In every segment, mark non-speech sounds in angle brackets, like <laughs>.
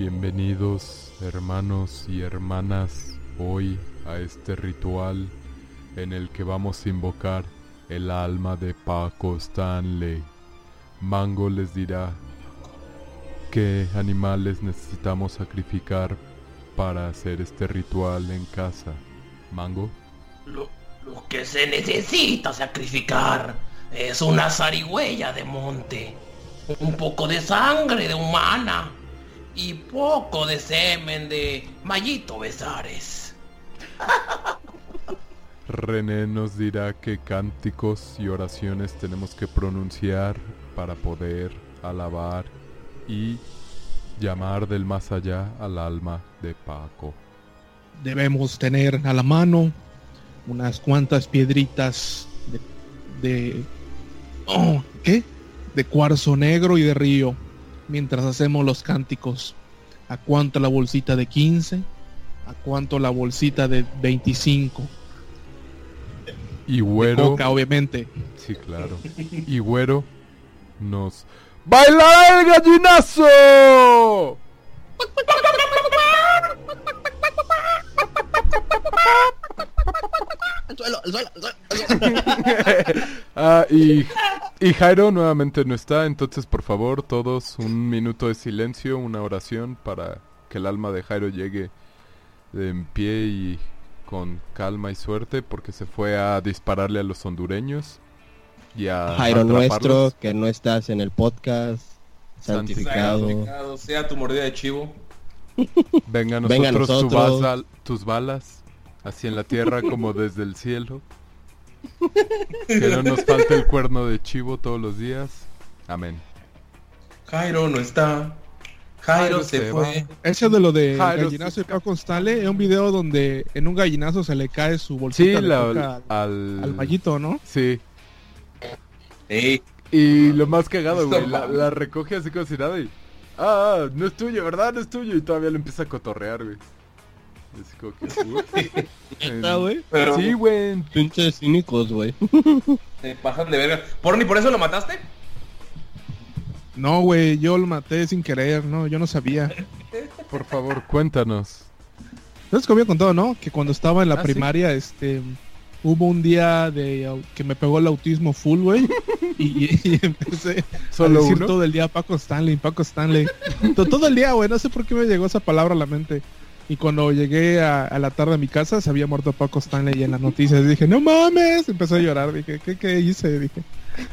Bienvenidos hermanos y hermanas hoy a este ritual en el que vamos a invocar el alma de Paco Stanley. Mango les dirá qué animales necesitamos sacrificar para hacer este ritual en casa. Mango. Lo, lo que se necesita sacrificar es una zarigüeya de monte, un poco de sangre de humana y poco de semen de Mayito Besares. René nos dirá qué cánticos y oraciones tenemos que pronunciar para poder alabar y llamar del más allá al alma de Paco. Debemos tener a la mano unas cuantas piedritas de, de oh, ¿qué? De cuarzo negro y de río mientras hacemos los cánticos. ¿A cuánto la bolsita de 15? ¿A cuánto la bolsita de 25? Y Güero, Coca, obviamente. sí, claro. Y Güero nos ¡Baila el gallinazo! <laughs> <laughs> Ah, y, y Jairo nuevamente no está, entonces por favor todos un minuto de silencio, una oración para que el alma de Jairo llegue en pie y con calma y suerte porque se fue a dispararle a los hondureños y a Jairo nuestro, que no estás en el podcast, santificado. Santificado. Sea tu mordida de chivo. Venga a nosotros, Venga a tu tus balas, así en la tierra como desde el cielo. Que no nos falte el cuerno de chivo todos los días. Amén. Jairo no está. Jairo, Jairo se, se fue. Ese de lo de Jairo, gallinazo y Paco Stanley es un video donde en un gallinazo se le cae su Sí, bolsita de la- al, al... al mallito, ¿no? Sí. Ey, Y lo más cagado, güey, la recoge así como si nada y... Ah, ah, no es tuyo, ¿verdad? No es tuyo. Y todavía lo empieza a cotorrear, güey. Y así como que... uy. <laughs> Neta, güey. pero Sí, güey. Pinches cínicos, güey. te pasan de verga. ¿Por ni por eso lo mataste? No, güey, yo lo maté sin querer, no, yo no sabía. Por favor, cuéntanos. ¿Sabes que había contado, no? Que cuando estaba en la Ah, sí. primaria, este, hubo un día de que me pegó el autismo full, güey, y, y empecé ¿Solo a decir uno? todo el día Paco Stanley, Paco Stanley. To- todo el día, güey, no sé por qué me llegó esa palabra a la mente. Y cuando llegué a, a la tarde a mi casa, se había muerto Paco Stanley y en las noticias dije, no mames, empecé a llorar, dije, ¿qué, qué hice? Dije,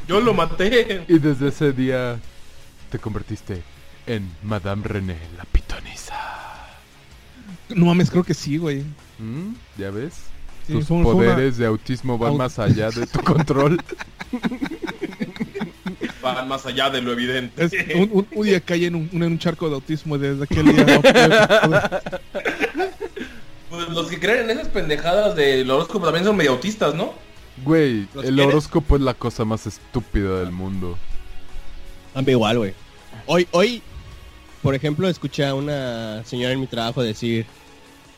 Yo lo maté. Y desde ese día te convertiste en Madame René, la pitonisa. no mames, creo que sí, güey. ¿Mm? ¿Ya ves? Sí, Tus una- poderes de autismo van más allá de tu control. <laughs> Van más allá de lo evidente. Es- <laughs> un, un- un día caí en un, en un charco de autismo desde aquel día. Pues los que creen en esas pendejadas del horóscopo también son medio autistas, ¿no? Güey, ¿Los el quieres? horóscopo es la cosa más estúpida del mundo. A mí igual, güey. Hoy, hoy, por ejemplo, escuché a una señora en mi trabajo decir,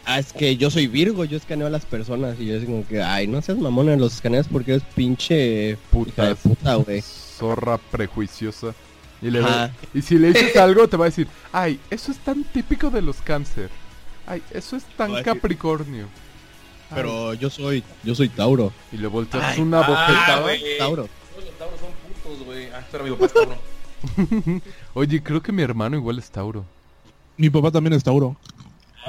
ah, es que yo soy Virgo, yo escaneo a las personas. Y yo así como que, ay, no seas mamona, los escaneas porque es pinche hija de puta, güey. <laughs> Zorra prejuiciosa. Y, le y si le dices <laughs> algo, te va a decir, ay, eso es tan típico de los cáncer. Ay, eso es tan capricornio. Pero yo soy, yo soy Tauro. Y le volteas Ay, una ah, bofetada. Tauro. Todos los tauros son putos, güey. Ah, espera, mi papá es tauro. <laughs> Oye, creo que mi hermano igual es Tauro. Mi papá también es Tauro.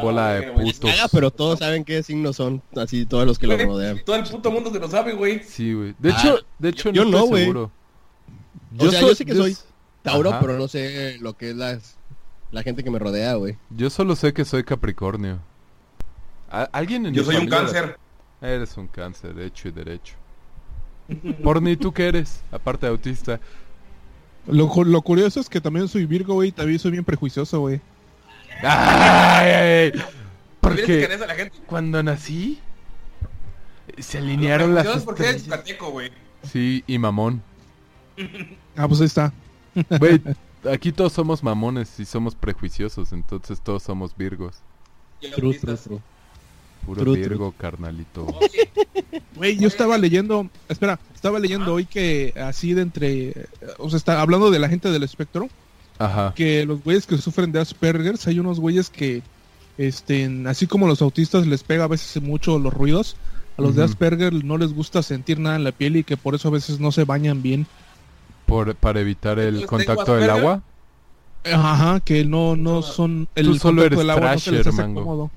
Bola de Ah, putos. Caga, pero todos saben qué signos son, así todos los que lo rodean. Todo el puto mundo se lo sabe, güey. Sí, güey. De Ah, hecho, de hecho yo no no, estoy güey. seguro. O sea, yo sé que soy Tauro, Ajá. pero no sé lo que es las, la gente que me rodea, güey. Yo solo sé que soy Capricornio. ¿A- ¿Alguien en Yo soy un cáncer. Eres un cáncer, hecho y derecho. <laughs> Porni, ¿tú qué eres? Aparte de autista. Lo, lo curioso es que también soy Virgo, güey, y también soy bien prejuicioso, güey. <laughs> ¡Ay! ay, ay! ¿Tienes Porque que a la gente? cuando nací se alinearon las porque eres yucateco, güey. Sí, y mamón. <laughs> Ah, pues ahí está. <laughs> Güey, aquí todos somos mamones y somos prejuiciosos, entonces todos somos virgos. True, true, autistas. true. Puro True, virgo, carnalito. Güey, yo estaba leyendo, espera, estaba leyendo hoy que así de entre, o sea, está hablando de la gente del espectro, Ajá. que los güeyes que sufren de Asperger, hay unos güeyes que, este, así como los autistas les pega a veces mucho los ruidos, a los de. Asperger no les gusta sentir nada en la piel y que por eso a veces no se bañan bien. Por, para evitar el Entonces, contacto ¿tengo del agua. Ajá, que no, no son el Tú solo eres del agua no trasher, hace mango. cómodo.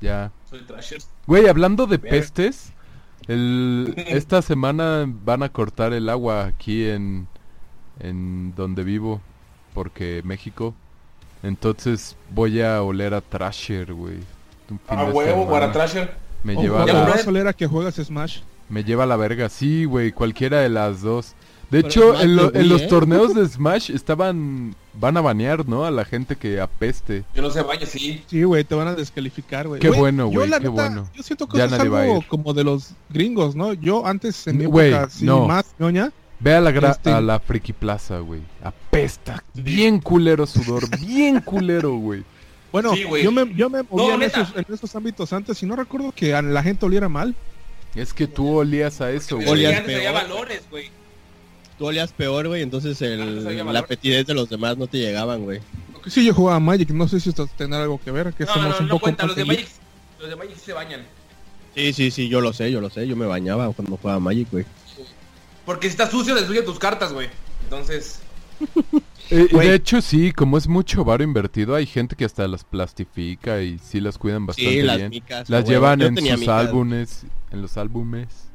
Ya. Soy trasher. Güey, hablando de pestes, el, <laughs> esta semana van a cortar el agua aquí en, en donde vivo, porque México. Entonces voy a oler a Trasher, güey. A huevo, para trasher. Me lleva, a la, vas a oler a que juegas Smash. me lleva a la verga. Sí, güey, cualquiera de las dos. De Pero hecho, en, lo- en los ¿eh? torneos de Smash estaban... Van a banear, ¿no? A la gente que apeste. Yo no sé, vaya, sí. Sí, güey, te van a descalificar, güey. Qué bueno, yo güey, qué neta, bueno. Yo siento que Ya eso es algo como de los gringos, ¿no? Yo antes en mi Güey, época, sí, no. más ñoña, Ve a la, gra- Este- a la Friki Plaza, güey. Apesta. Bien culero sudor. Bien culero, güey. Bueno, Sí, yo me, yo me movía en, esos, en esos ámbitos antes y no recuerdo que a la gente oliera mal. Es que tú olías a eso, güey. Olías peor. valores, güey. Tú olías peor, güey, entonces había el, valor. la petidez de los demás no te llegaban, güey. Sí, yo jugaba Magic, no sé si esto tiene algo que ver, que No, somos no, un no poco cuenta. más Los de. Magic, los de Magic se bañan. Sí, sí, sí, yo lo sé, yo lo sé. Yo me bañaba cuando jugaba Magic, güey. Porque si está sucio, destruye tus cartas, güey. Entonces, <laughs> Eh, de hecho, sí, como es mucho varo invertido, hay gente que hasta las plastifica y sí las cuidan bastante Sí, las bien. micas. las llevan Yo en sus micas. álbumes, en los álbumes.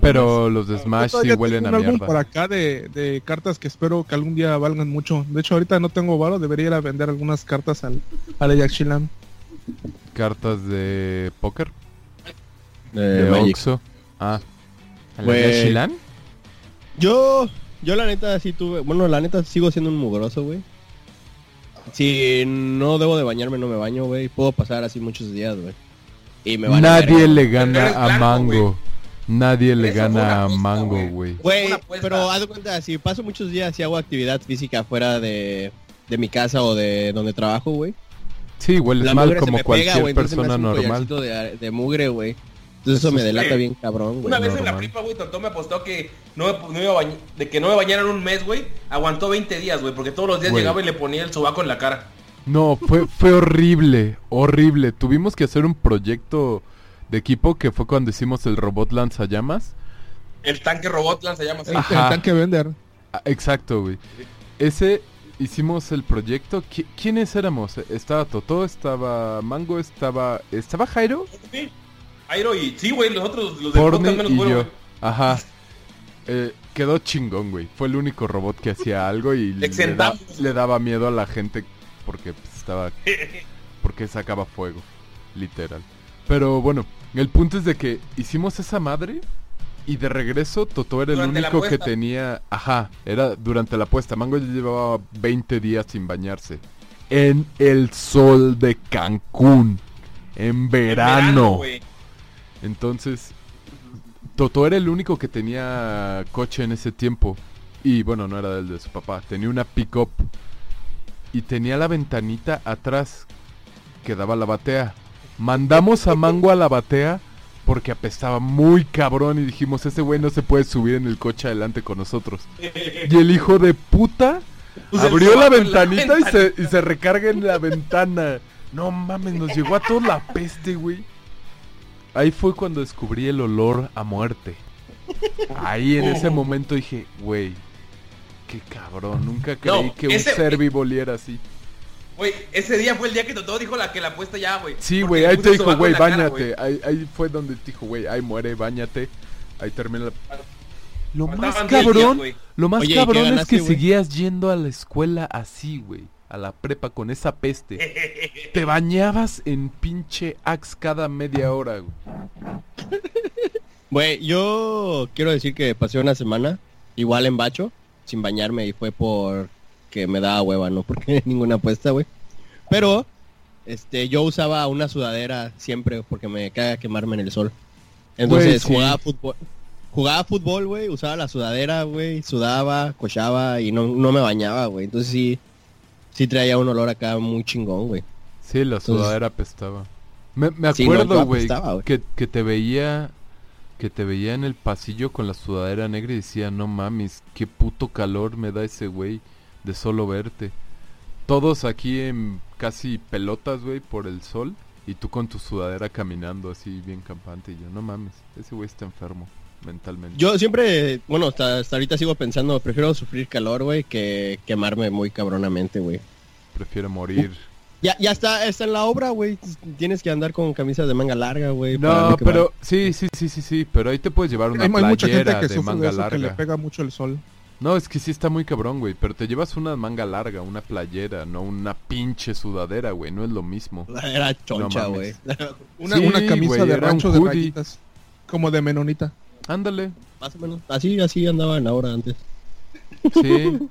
Pero los de Smash sí huelen tengo a un álbum mierda. por acá de, de cartas que espero que algún día valgan mucho. De hecho, ahorita no tengo varo, debería ir a vender algunas cartas al, al Ajaxilan. Cartas de póker, De de Magic. Oxxo. Ah, ¿a la Güey. Yashilan? Yo, yo la neta sí tuve, bueno, la neta sigo siendo un mugroso, güey. Si no debo de bañarme, no me baño, güey. Puedo pasar así muchos días, güey. Y me van a Nadie ver, le gana a Mango. Nadie le gana a Mango, güey. güey. Pero haz de cuenta, si paso muchos días y hago actividad física fuera de, de mi casa o de donde trabajo, güey. Sí, hueles La mal como cualquier pega, persona normal. De, de mugre, güey. Entonces eso me delata bien cabrón, güey. una vez en la prepa, güey, Tontón me apostó que no me, no iba a bañar, de que no me bañaran un mes, güey. Aguantó 20 días, güey, porque todos los días llegaba y le ponía el sobaco en la cara. No, fue, fue horrible, horrible. Tuvimos que hacer un proyecto de equipo que fue cuando hicimos el robot lanzallamas. El tanque robot así. El, Ajá. el tanque vender. Ah, exacto, güey. Ese hicimos el proyecto. ¿Qui- ¿Quiénes éramos? Estaba Totó, estaba Mango, estaba estaba Jairo, Sí. Airo y sí, güey, los otros, los Porni menos y bueno, yo. güey. Ajá. Eh, quedó chingón, güey. Fue el único robot que hacía algo y le, da- Exentamos. le daba miedo a la gente porque pues, estaba <laughs> porque sacaba fuego, literal. Pero bueno, el punto es de que hicimos esa madre y de regreso Totó era el Durante único que tenía, ajá, era durante la apuesta. Mango ya llevaba 20 días sin bañarse en el sol de Cancún en verano. Entonces, Totó era el único que tenía coche en ese tiempo. Y bueno, no era del de su papá. Tenía una pick-up. Y tenía la ventanita atrás que daba la batea. Mandamos a Mango a la batea porque apestaba muy cabrón y dijimos, ese güey no se puede subir en el coche adelante con nosotros. Y el hijo de puta Pues abrió la ventanita y se, y se recarga en la ventana. No mames, nos llegó a todos la peste, güey. Ahí fue cuando descubrí el olor a muerte. Ahí en ese momento dije, güey, qué cabrón, nunca creí No, que un ser vivo oliera así. Güey, ese día fue el día que Totó dijo la que la apuesta ya, güey. Sí, güey, ahí te dijo, güey, bañate. Ahí, ahí fue donde te dijo, güey, ahí muere, bañate. Ahí termina la... Lo más Faltaban 10 días, cabrón, lo más Oye, ¿y cabrón es que seguías yendo a la escuela así, güey. A la prepa con esa peste. Te bañabas en pinche Axe cada media hora, güey. Güey, yo quiero decir que pasé una semana igual en bacho, sin bañarme y fue por que me daba hueva, no <laughs> porque ninguna apuesta, güey. Pero este yo usaba una sudadera siempre porque me caga quemarme en el sol. Entonces sí. jugaba fútbol. Jugaba fútbol, güey, usaba la sudadera, güey, sudaba, cochaba y no, no me bañaba, güey. Entonces sí, sí traía un olor acá muy chingón, güey. Sí, la Entonces- sudadera apestaba. Me, me Sí, no, acuerdo, güey, apestaba, güey. que, que te veía que te veía en el pasillo con la sudadera negra y decía, no mames, qué puto calor me da ese güey. De solo verte. Todos aquí en casi pelotas, güey, por el sol. Y tú con tu sudadera caminando así bien campante. Y yo, no mames, ese güey está enfermo mentalmente. Yo siempre, bueno, hasta, hasta ahorita sigo pensando, prefiero sufrir calor, güey, que quemarme muy cabronamente, güey. Prefiero morir. Ya, ya está, está en la obra, güey. Tienes que andar con camisas de manga larga, güey. No, pero sí, sí, sí, sí, sí, pero ahí te puedes llevar una Hay, hay mucha gente playera que de sufre de manga eso, que le larga. pega mucho el sol. No, es que sí está muy cabrón, güey, pero te llevas una manga larga, una playera, no una pinche sudadera, güey, no es lo mismo. Era choncha, güey. <laughs> Una, Sí, una camisa de rancho de rayitas. Como de menonita. Ándale, Más o menos. Así, así andaban ahora antes. sí. <laughs>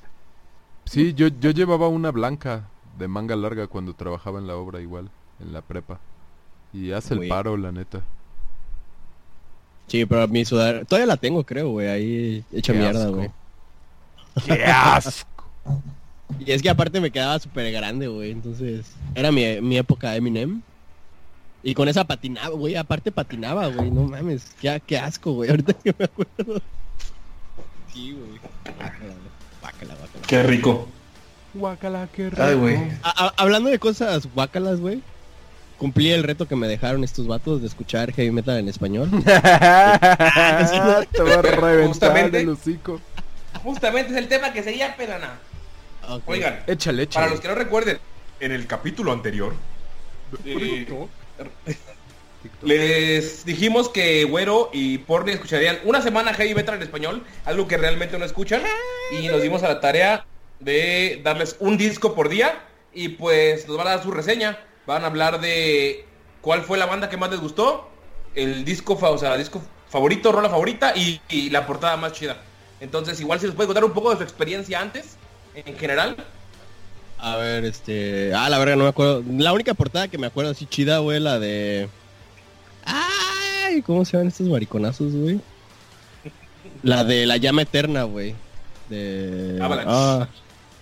Sí, yo, yo llevaba una blanca de manga larga cuando trabajaba en la obra igual, en la prepa. Y hace el paro, la neta. Sí, pero mi sudadera... Todavía la tengo, creo, güey. Ahí hecha Qué mierda, güey. ¡Qué asco! Y es que aparte me quedaba súper grande, güey. Entonces, era mi, mi época Eminem. Y con esa patinaba, güey. Aparte patinaba, güey. No mames. Qué, qué asco, güey. Ahorita que me acuerdo. Sí, güey. Guácala. Guácala, guácala. Qué rico. Guacala, qué rico. Ay, güey. Hablando de cosas guácalas, güey. Cumplí el reto que me dejaron estos vatos de escuchar heavy metal en español. <laughs> <laughs> Te va a reventar Justamente. el hocico. Justamente es el tema que seguía pedana. Ok. Oigan, Échale, para échale. los que no recuerden, en el capítulo anterior eh, <laughs> les dijimos que Güero y Porni escucharían una semana heavy metal en español, algo que realmente no escuchan, y nos dimos a la tarea de darles un disco por día y pues nos van a dar su reseña. Van a hablar de cuál fue la banda que más les gustó, el disco, fa- o sea, disco favorito, rola favorita y, y la portada más chida. Entonces, igual si les puede contar un poco de su experiencia antes, en general. A ver, este... Ah, la verga, no me acuerdo. La única portada que me acuerdo así chida, güey, la de... Ay, ¿cómo se llaman estos mariconazos, güey? La de la llama eterna, güey. De... Avalanche. Ah,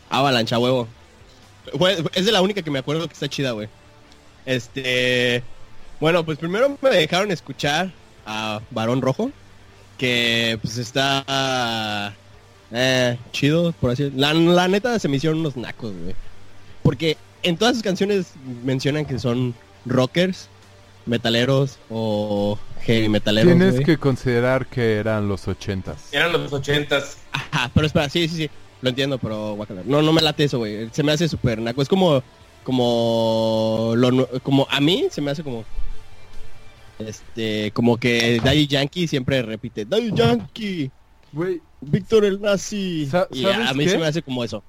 Avalanche, a huevo. Fue- es de la única que me acuerdo que está chida, güey. Este... Bueno, pues primero me dejaron escuchar a Varón Rojo. Que pues está... Eh, chido, por así la, la neta se me hicieron unos nacos, güey. Porque en todas sus canciones mencionan que son rockers, metaleros o heavy metaleros, Tienes güey. que considerar que eran los ochentas. Eran los ochentas. Ajá, pero espera, sí, sí, sí. Lo entiendo, pero guácala. No, no me late eso, güey. Se me hace súper naco. Es como, como, lo, como a mí se me hace como, este, como que Daddy Yankee siempre repite, Daddy Yankee, Güey, Víctor el Nazi. Sa- y a ¿sabes mí qué? se me hace como eso.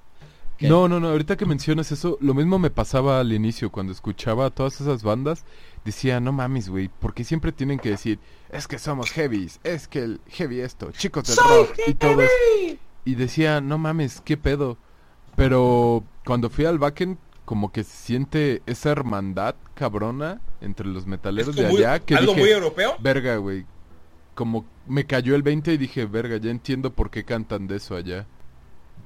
¿Qué? No, no, no, ahorita que mencionas eso, lo mismo me pasaba al inicio, cuando escuchaba a todas esas bandas, decía, no mames, güey, porque siempre tienen que decir, es que somos heavies, es que el heavy esto, chicos del rock y todo eso". Y decía, no mames, qué pedo. Pero cuando fui al backend, como que se siente esa hermandad cabrona entre los metaleros de muy- allá, que algo dije, muy europeo. verga, güey. Como me cayó el 20 y dije, verga, ya entiendo por qué cantan de eso allá.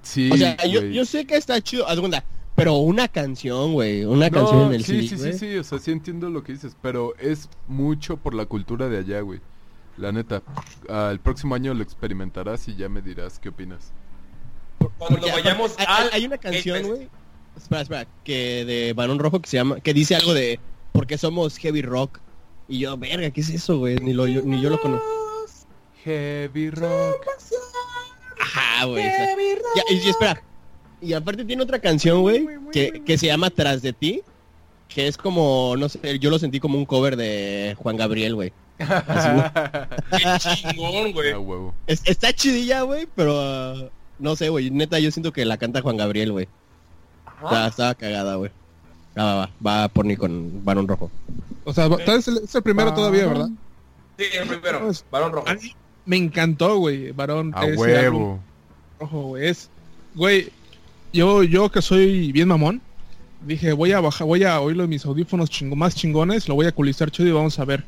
Sí, O sea, yo, güey. yo sé que está chido, cuenta, pero una canción, güey, una No, canción en el sí, CD, sí, güey. sí, sí, o sea, sí entiendo lo que dices, pero es mucho por la cultura de allá, güey. La neta, ah, el próximo año lo experimentarás y ya me dirás qué opinas. Cuando Porque vayamos aparte, hay, al... hay una canción, güey. Espera, espera, que de Barón Rojo que se llama, que dice algo de porque somos heavy rock. Y yo, verga, ¿qué es eso, güey? Ni, lo, yo- ni yo lo conozco. Heavy rock. Ajá, güey. ya, y, y espera. Y aparte tiene otra canción, güey, que, que se llama Tras de ti. Que es como, no sé, yo lo sentí como un cover de Juan Gabriel, güey. <laughs> Qué chingón, güey. Ah, huevo. Es- está chidilla, güey, pero no sé, güey. Neta, yo siento que la canta Juan Gabriel, güey. Está, estaba cagada, güey. Ah, va, va, va por ni con Barón Rojo. O sea, va- tal vez es el primero todavía, ¿verdad? Sí, el primero. Pues, Balón rojo. A mí me encantó, güey, varón. A huevo. rojo, güey. Es, güey, yo, yo que soy bien mamón, dije, voy a bajar, voy a oírlo en mis audífonos chingo, más chingones, lo voy a culizar chido y vamos a ver.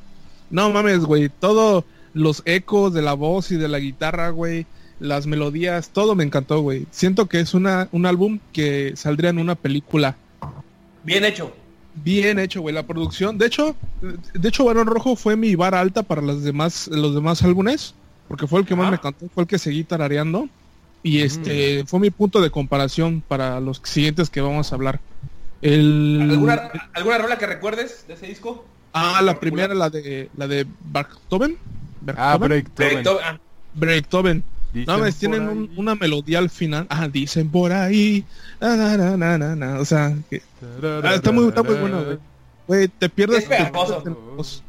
No mames, güey, todo los ecos de la voz y de la guitarra, güey, las melodías, todo me encantó, güey. Siento que es una, un álbum que saldría en una película Bien hecho. bien hecho, güey, la producción. De hecho, de hecho, Barón Rojo fue mi vara alta para las demás, los demás álbumes, porque fue el que más me cantó, fue el que seguí tarareando. Y este fue mi punto de comparación para los siguientes que vamos a hablar. El... ¿Alguna, ¿Alguna rola que recuerdes de ese disco? Ah, la primera, la de la de Beethoven. Ah, Breaktoven. Beethoven. Dicen No, tienen un- una melodía al final. Ah, dicen por ahí. Na, na, na, na, na, na. O sea, que, ah, está muy, está muy bueno, güey. Güey, te pierdes. Es te.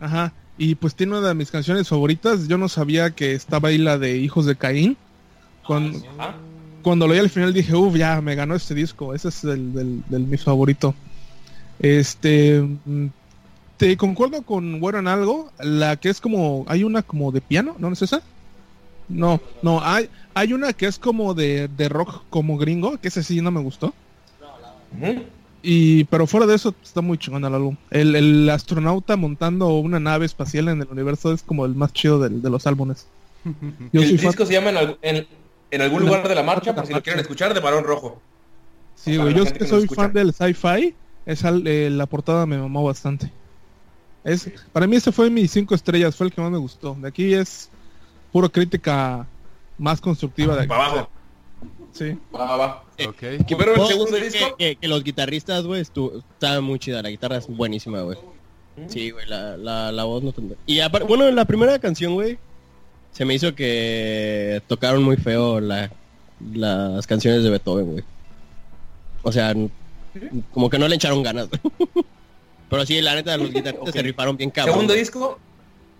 Ajá. Y pues tiene una de mis canciones favoritas. Yo no sabía que estaba ahí la de Hijos de Caín. Cuando, ah. cuando lo oí al final dije, uff, ya me ganó este disco. Ese es el del, del mi favorito. Este. mm, Te concuerdo con Güero en algo. La que es como. Hay una como de piano, ¿no es esa? No, no, hay, hay una que es como de, de rock como gringo, que ese sí no me gustó. Y, pero fuera de eso, está muy chingón el álbum. El, el astronauta montando una nave espacial en el universo es como el más chido del- de los álbumes. <laughs> Yo el fan- disco se llama en, al- en- en algún lugar de la marcha, por si lo quieren escuchar, de Barón Rojo. Sí, güey, yo gente que soy fan del sci-fi, esa, eh, la portada me mamó bastante. Es, para mí ese fue mis cinco estrellas, fue el que más me gustó. De aquí es puro crítica más constructiva de aquí. Para abajo. Sí. Va, va, va. Ok. ¿Y pero el segundo disco? Que, que- que los guitarristas, güey, estaban muy chida. La guitarra es buenísima, güey. Sí, güey, la, la, la voz no. Y aparte, bueno, la primera canción, güey, se me hizo que tocaron muy feo la, las canciones de Beethoven, güey. O sea, como que no le echaron ganas. <laughs> Pero sí, la neta, los guitarristas se rifaron bien cabrón. Segundo disco,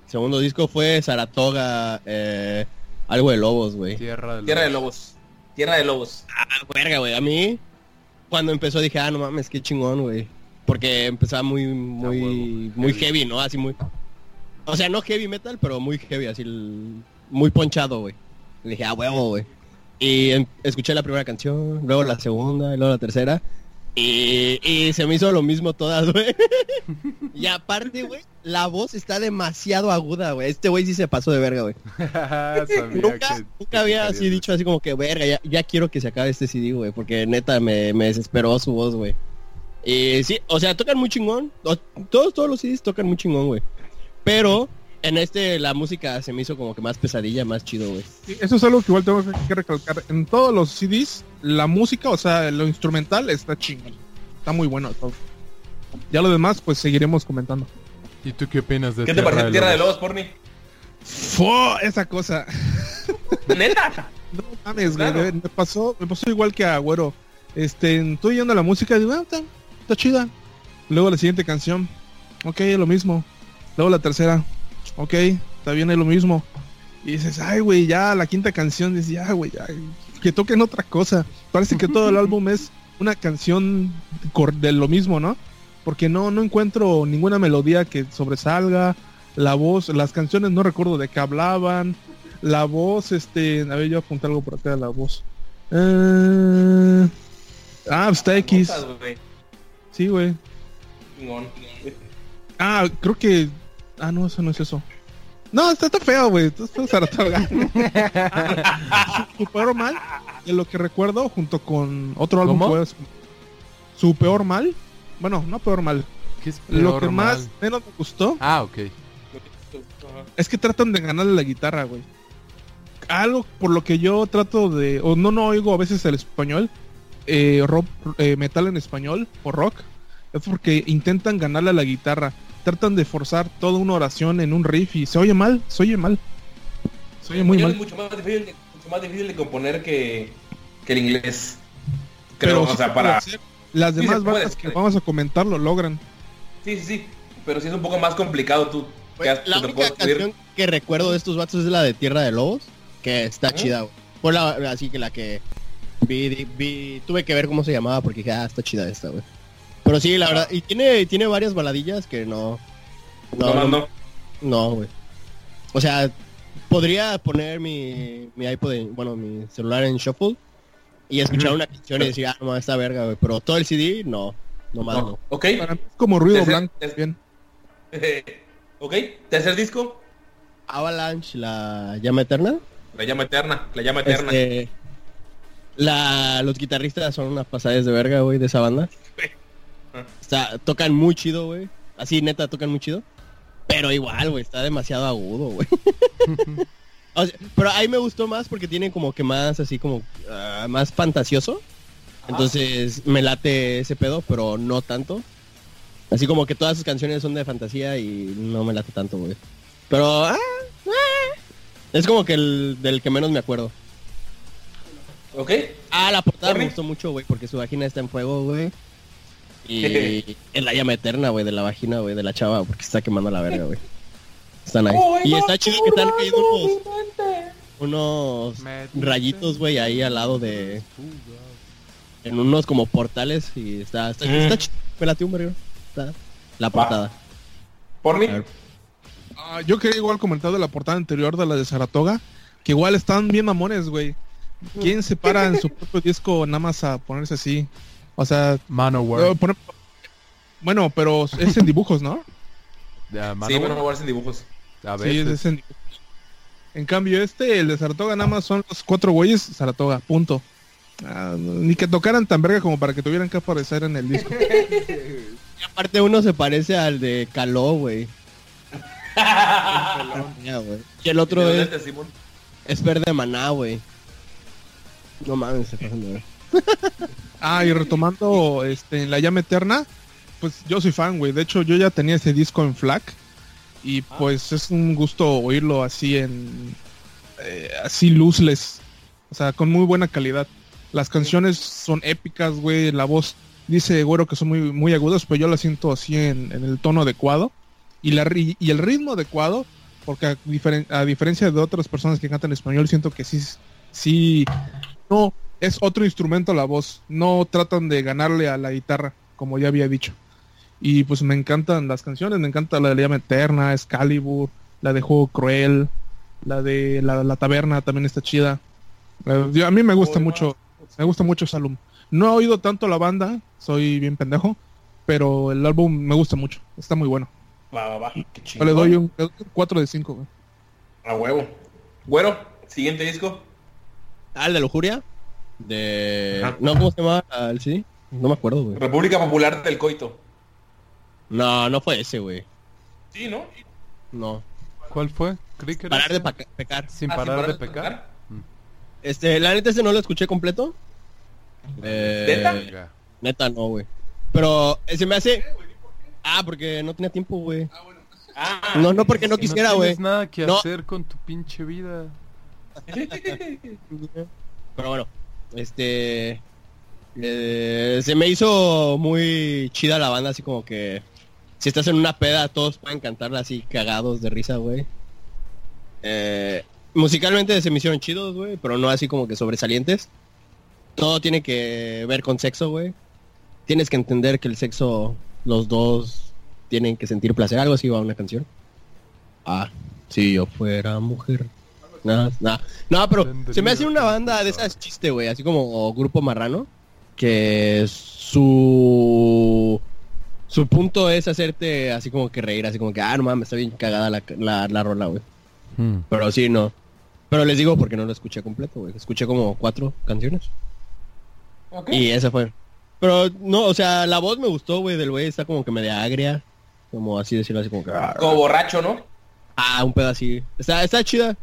Segundo disco fue Saratoga, eh, algo de lobos, güey. Tierra de Tierra de Lobos. Tierra de Lobos. Ah, verga, güey. A mí, cuando empezó dije, ah, no mames, qué chingón, güey. Porque empezaba muy, muy, huevo, muy heavy. heavy, ¿no? Así muy... O sea, no heavy metal, pero muy heavy, así, el- muy ponchado, güey. Le dije, ah, huevo, güey. Y escuché la primera canción, luego la segunda, y luego la tercera. Y, y se me hizo lo mismo todas, güey. <laughs> y aparte, güey, la voz está demasiado aguda, güey. Este güey sí se pasó de verga, güey. <laughs> Nunca, que- nunca que había así dicho así como que, verga, ya, ya quiero que se acabe este CD, güey, porque neta me, me desesperó su voz, güey. Y sí, o sea, tocan muy chingón. Todos, todos los CDs tocan muy chingón, güey. Pero en este la música se me hizo como que más pesadilla, más chido, güey. Sí, Eso es algo que igual tengo que recalcar. En todos los CDs, la música, o sea, lo instrumental está chingón. Está muy bueno todo. Ya lo demás, pues seguiremos comentando. ¿Y tú qué opinas de ¿Qué te pareció Tierra de Lobos? Porni? ¡Fua! Esa cosa. <laughs> Neta. No mames, güey, Claro. me pasó, me pasó igual que a Güero. Este, estoy yendo a la música y digo, ah, está, está chida. Luego la siguiente canción, ok, es lo mismo. Luego la tercera, ok, está bien, es lo mismo. Y dices, ay, güey, ya la quinta canción, dices, ya, güey, ya, que toquen otra cosa. Parece que todo el <laughs> álbum es una canción de lo mismo, ¿no? Porque no, no encuentro ninguna melodía que sobresalga. La voz, las canciones no recuerdo de qué hablaban. La voz, este, a ver, yo apunté algo por acá de la voz. Eh, ah, está X. Sí, güey. Ah, creo que. Ah, no, eso no es eso. No, está, está feo, güey. Está Saratoga. <laughs> Su, peor mal, de lo que recuerdo, junto con otro álbum Su peor mal. Bueno, no peor mal. ¿Qué es lo que más menos me gustó Ah, ok. es que tratan de ganarle la guitarra, güey. Algo por lo que yo trato de. O no, no oigo a veces el español. eh, rock, eh, metal en español o rock. Es porque intentan ganarle a la guitarra. Tratan de forzar toda una oración en un riff y se oye mal, se oye mal. Se oye muy Es mal. mucho más difícil, de- mucho más difícil de componer que, que el inglés. Creo, Pero o sea, para... hacer. Las Sí, demás bandas que vamos a comentar lo logran. Sí, sí, sí. Pero sí es un poco más complicado tú. Has- la única canción que recuerdo de estos vatos es la de Tierra de Lobos, que está chida, güey. Fue la, así que la que vi, vi- vi- tuve que ver cómo se llamaba porque dije, ah, está chida esta, güey. Pero sí, la verdad, y tiene, tiene varias baladillas que no... No, no, no. No, güey. O sea, podría poner mi, mi iPod, en- bueno, mi celular en shuffle y escuchar una canción y decir, ah, no, esta verga, güey. Pero todo el CD, no. No más, No. no. Ok. Para mí es como ruido Tercer- blanco. es- Bien. <laughs> ok. Tercer disco. Avalanche, la llama eterna. La llama eterna. La llama eterna. Este, la, los guitarristas son unas pasadas de verga, güey, de esa banda. <laughs> Ah. Está, tocan muy chido, güey. Así, neta, tocan muy chido. Pero igual, güey, está demasiado agudo, güey. <laughs> O sea, pero ahí me gustó más porque tiene como que más así como ah, más fantasioso. Entonces me late ese pedo, pero no tanto. Así como que todas sus canciones son de fantasía y no me late tanto, güey. Pero ah, ah, es como que el del que menos me acuerdo. ¿Ok? Ah, la portada me gustó mucho, güey, porque su vagina está en fuego, güey. Y <laughs> en la llama eterna, güey, de la vagina, güey, de la chava, porque se está quemando la verga, güey. Está nice. Y está chido que están cayendo unos, unos rayitos, güey, ahí al lado de... En unos como portales y está, está, Mm. está chido. Me late un verga. Está la portada. A ver. Ah, yo quería igual comentar de la portada anterior de la de Saratoga, que igual están bien mamones, güey. ¿Quién se para en su propio disco nada más a ponerse así? O sea, Manowar. eh, poner- bueno, pero es en dibujos, ¿no? De Sí, Manowar. guardas en dibujos. A Sí, veces. es en dibujos. En cambio, este, el de Saratoga, nada más son los cuatro güeyes Saratoga, punto. Ah, ni que tocaran tan verga como para que tuvieran que aparecer en el disco. <laughs> Y aparte uno se parece al de Caló, güey. <laughs> Y el otro ¿De dónde es, este, Simón? es verde maná, güey. No mames, se pasan de ver. <laughs> Ah, y retomando este, en la llama eterna, pues yo soy fan, güey. De hecho, yo ya tenía ese disco en FLAC. Y pues es un gusto oírlo así en. eh, así luzless. O sea, con muy buena calidad. Las canciones son épicas, güey. La voz dice, güero, que son muy, muy agudas, pero yo la siento así en, en el tono adecuado. Y, la, ri- y el ritmo adecuado, porque a, diferen- a diferencia de otras personas que cantan en español, siento que sí, sí, no, es otro instrumento la voz. No tratan de ganarle a la guitarra, como ya había dicho. Y pues me encantan las canciones, me encanta la de la llama eterna, Excalibur, la de Juego Cruel, la de la, la taberna también está chida. Eh, yo- a mí me gusta mucho, me gusta mucho Salum. No he oído tanto la banda, soy bien pendejo, pero el álbum me gusta mucho, está muy bueno. Va, va, va. Qué Yo le doy un 4 de 5, güey. A huevo. Güero, siguiente disco. Ah, el de lujuria. De. Ajá. No, ¿cómo se llama el CD? No me acuerdo, güey. República Popular del Coito. No, no fue ese, güey. Sí, ¿no? No. ¿Cuál fue? Creí que era Parar de pecar. Sin Ah, parar ¿sin de pecar. Este, la neta ese no lo escuché completo. Eh, ¿Neta? Neta no, güey. Pero eh, se me hace. Ah, porque no tenía tiempo, güey. Ah, No, no porque no quisiera, no güey. tienes nada que No. hacer con tu pinche vida. <laughs> Pero bueno, este. eh, se me hizo muy chida la banda, así como que. Si estás en una peda, todos pueden cantarla así cagados de risa, güey. Eh, musicalmente se me hicieron chidos, güey, pero no así como que sobresalientes. Todo tiene que ver con sexo, güey. Tienes que entender que el sexo, los dos tienen que sentir placer. Algo así va una canción. Ah, si yo fuera mujer. Nada, nada. No, pero se me hace una banda de esas chiste, güey, así como grupo marrano, que su su punto es hacerte así como que reír, así como que, ah, no mames, está bien cagada la, la, la rola, güey. Hmm. Pero sí, no. Pero les digo porque no lo escuché completo, güey. Escuché como cuatro canciones. Y esa fue. Pero no, o sea, la voz me gustó, güey, del güey. Está como que media agria. Como así decirlo, así como que... Como borracho, ¿no? Ah, un pedo así. Está, está chida.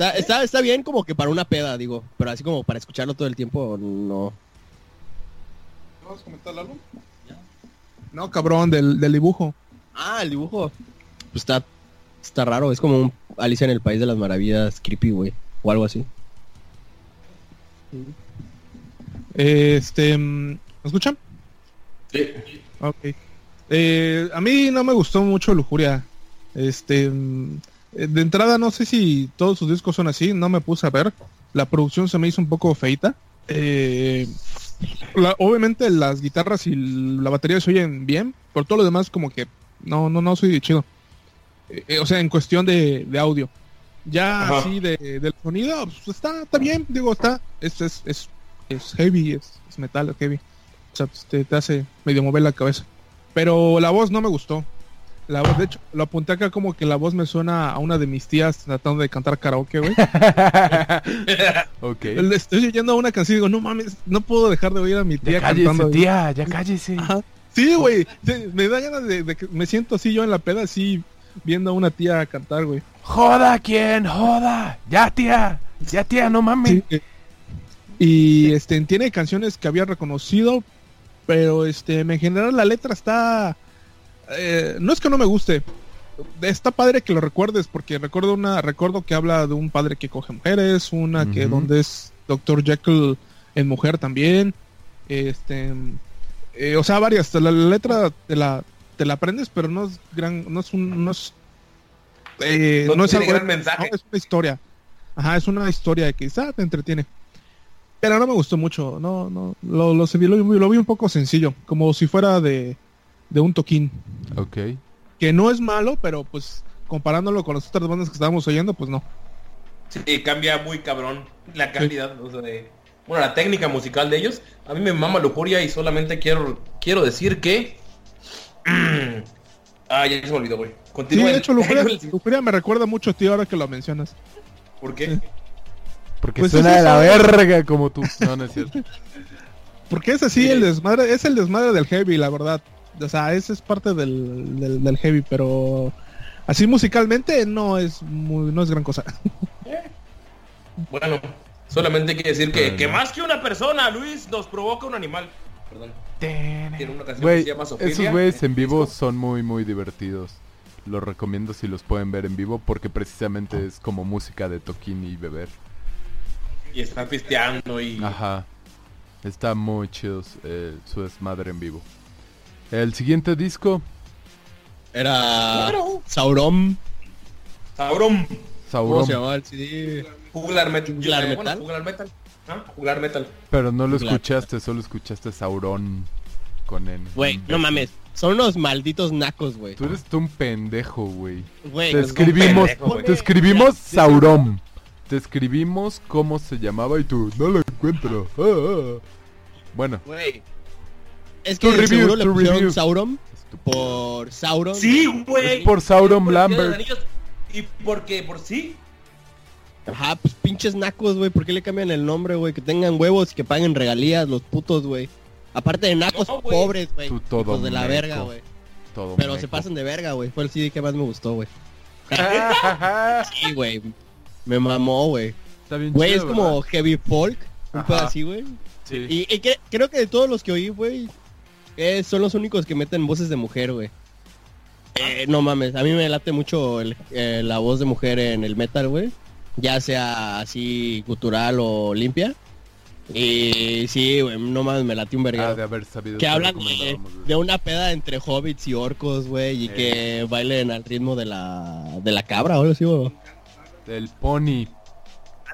Está, está, está bien como que para una peda, digo. Pero así como para escucharlo todo el tiempo, no. ¿Vamos a comentar álbum? No, cabrón, del, del dibujo. Ah, el dibujo. Pues está, está raro. Es como un Alicia en el País de las Maravillas creepy, güey. O algo así. Este, mm, ¿me escuchan? Sí. Ok. Eh, a mí no me gustó mucho Lujuria. Este, mm, de entrada no sé si todos sus discos son así, no me puse a ver. La producción se me hizo un poco feita. Eh, la- obviamente las guitarras y la batería se oyen bien, por todo lo demás como que no, no, no soy chido. Eh, eh, o sea, en cuestión de, de audio. Ya Ajá. así de, del sonido, pues, está, está bien, digo, está, es, es, es, es heavy, es, es metal, es heavy. O sea, pues, te, te hace medio mover la cabeza. Pero la voz no me gustó. La voz, de hecho, lo apunté acá como que la voz me suena a una de mis tías tratando de cantar karaoke, güey. <laughs> ok. Le Estoy oyendo una canción y digo, no mames, no puedo dejar de oír a mi tía Ya cállese, cantando. tía, ya cállese. Ajá. Sí, güey. Sí, me da ganas de, de que me siento así yo en la peda, así viendo a una tía cantar, güey. Joda, ¿quién? Joda. Ya, tía. Ya, tía, no mames. Sí, y este tiene canciones que había reconocido, pero este en general la letra está eh, no es que no me guste. Está padre que lo recuerdes porque recuerdo una recuerdo que habla de un padre que coge mujeres, una que donde es Dr. Jekyll en mujer también. Este eh, o sea, varias, la, la letra te la te la aprendes, pero no es gran no es un no es eh, No no es algo- gran mensaje. no, es una historia. Ajá, es una historia que quizá te entretiene. Pero no me gustó mucho, no, no, lo, lo, vi- lo, vi- lo vi un poco sencillo, como si fuera de, de un toquín, Ok. que no es malo, pero pues comparándolo con las otras bandas que estábamos oyendo, pues no. Sí, cambia muy cabrón la calidad, o sea, de... Bueno, la técnica musical de ellos. A mí me mama Lujuria y solamente quiero quiero decir que... <clears throat> ah, ya se me olvidó, güey. Sí, Continúen. de hecho, Lujuria, <laughs> Lujuria me recuerda mucho a ti ahora que lo mencionas. ¿Por qué? Porque Pues suena de la eso. verga como tú. No, no es cierto. <laughs> Porque es así Sí. el desmadre, es el desmadre del heavy, la verdad. O sea, ese es parte del, del, del heavy, pero así musicalmente no es muy, no es gran cosa. <laughs> Bueno, solamente quiere decir que, que más que una persona, Luis, nos provoca un animal. Perdón. Tiene una canción Güey, que se llama Sofía. esos güeyes en vivo son muy, muy divertidos. Los recomiendo si los pueden ver en vivo porque precisamente es como música de toquín y beber. Y están pisteando y... Ajá. Está muy chido eh, su desmadre en vivo. El siguiente disco, Era Claro. Sauron. Sauron. ¿Cómo Sauron. se llamaba el CD? Juglar metal. Juglar metal. Bueno, juglar metal. ¿Ah? Juglar metal. Pero no lo escuchaste, solo escuchaste Sauron con N. Güey, no mames. Son unos malditos nacos, güey. Tú eres tú un pendejo, güey. Te escribimos, pendejo, te escribimos Sauron. Te escribimos cómo se llamaba y tú no lo encuentro. Ah, ah. Bueno, Güey. Es Tu que review, seguro le pusieron review. Sauron por Sauron. Sí, güey. Es por Sauron Por los Lambert. Y porque por sí. Ajá, pues pinches nacos, güey. ¿Por qué le cambian el nombre, güey? Que tengan huevos y que paguen regalías los putos, güey. Aparte de nacos No, güey. pobres, güey. Hijos de la meco. verga, güey. Todo Pero se pasan de verga, güey. Fue el CD que más me gustó, güey. <laughs> Sí, güey. Me mamó, güey. Está bien Güey, es como ¿verdad? heavy folk. Un pedo así, güey. Sí. Y, y cre- creo que de todos los que oí, güey, eh, son los únicos que meten voces de mujer, güey. Eh, no mames, a mí me late mucho el- eh, la voz de mujer en el metal, güey. Ya sea así cultural o limpia. Y sí, güey, no mames, me late un Ah, verga. de haber sabido que hablan de, de una peda entre hobbits y orcos, güey, y Eh. que bailen al ritmo de la, de la cabra, o algo así, güey. Del pony.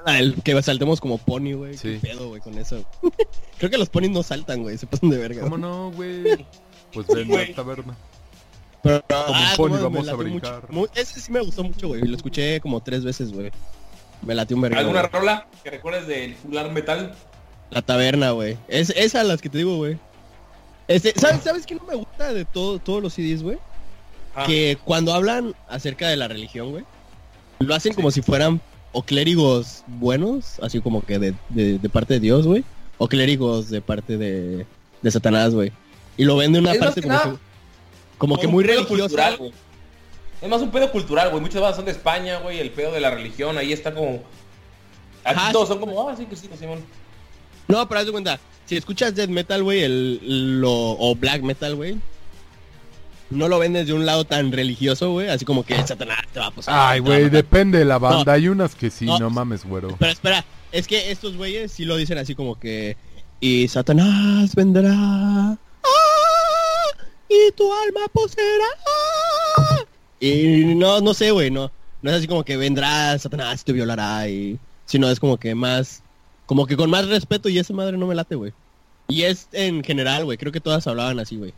Ah, el- que saltemos como pony, güey. Sí. Qué pedo, güey, con eso. <laughs> Creo que los ponis no saltan, güey, se pasan de verga. ¿Cómo no, güey? <laughs> Pues ven a la taberna. Pero, Como ah, un pony no, vamos a brincar. mucho. Ese sí me gustó mucho, güey. y Lo escuché como tres veces, güey. Me latió un verga. ¿Alguna rola que recuerdes del juglar metal? La taberna, güey. Es esa las que te digo, güey. Este, ¿sabes, ¿Sabes qué no me gusta de todo, todos los CDs, güey? Ah, Que cuando hablan acerca de la religión, güey, lo hacen como si fueran o clérigos buenos, así como que de, de- de parte de Dios, güey, o clérigos de parte de, de Satanás, güey. Y lo ven de una Es parte que como, nada que, como que un muy religiosa. cultural. Es más un pedo cultural, güey. Muchas bandas son de España, güey. El pedo de la religión, ahí está como... Aquí Ajá, todos son como, ah, sí, Simón. No, pero haz de cuenta, si escuchas death metal, güey, el, lo, o black metal, güey, no lo ven desde un lado tan religioso, güey, así como que Satanás te va a posar. Ay, güey, depende de la banda. No. Hay unas que sí, No. no, mames, güero. Pero espera, es que estos güeyes sí lo dicen así como que... Y Satanás vendrá... ¡ah! Y tu alma poseerá... ¡ah! Y no, no sé, güey, no. No es así como que vendrá Satanás y te violará y... Sino es como que más... Como que con más respeto y esa madre no me late, güey. Y es en general, güey. Creo que todas hablaban así, güey.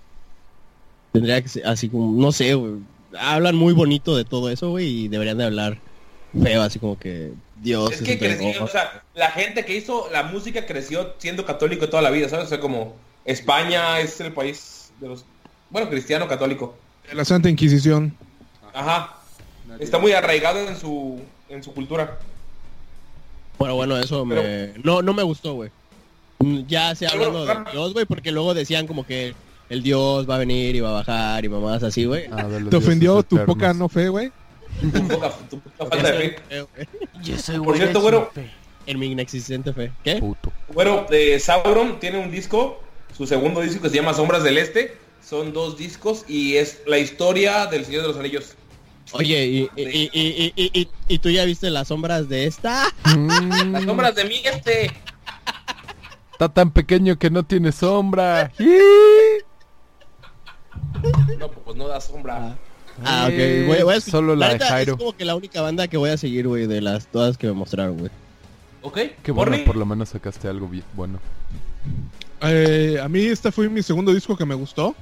Tendría que ser así como... No sé, güey. Hablan muy bonito de todo eso, güey. Y deberían de hablar feo, así como que... Dios Es que creció, o sea, la gente que hizo la música creció siendo católico toda la vida, ¿sabes? O sea, como España es el país de los... Bueno, cristiano católico. La Santa Inquisición. Ajá. Está muy arraigado en su, en su cultura. Bueno, bueno, eso Pero- me... No, no me gustó, güey. Ya Pero, hablando de. Dios, güey, porque luego decían como que el Dios va a venir y va a bajar y mamás así, güey. Ah, ¿Te ofendió tu eternos. poca no fe, güey? Tu poca, tu poca falta de fe. Yo soy Por cierto, güero, En mi inexistente fe. ¿Qué? Puto. Bueno, eh, Sauron tiene un disco, su segundo disco que se llama Sombras del Este. Son dos discos y es la historia del Señor de los Anillos. Oye, ¿y, y, y, y, y, y- y tú ya viste las sombras de esta? Mm, <laughs> Las sombras de mí, este. Está tan pequeño que no tiene sombra. <laughs> No, pues no da sombra. Ah, ok. Eh, Voy, voy a escuchar- solo la de Jairo. Es como que la única banda que voy a seguir, güey, de las todas que me mostraron, güey. ¿Ok? Qué bueno, por lo menos sacaste algo bien bueno. Eh, a mí este fue mi segundo disco que me gustó.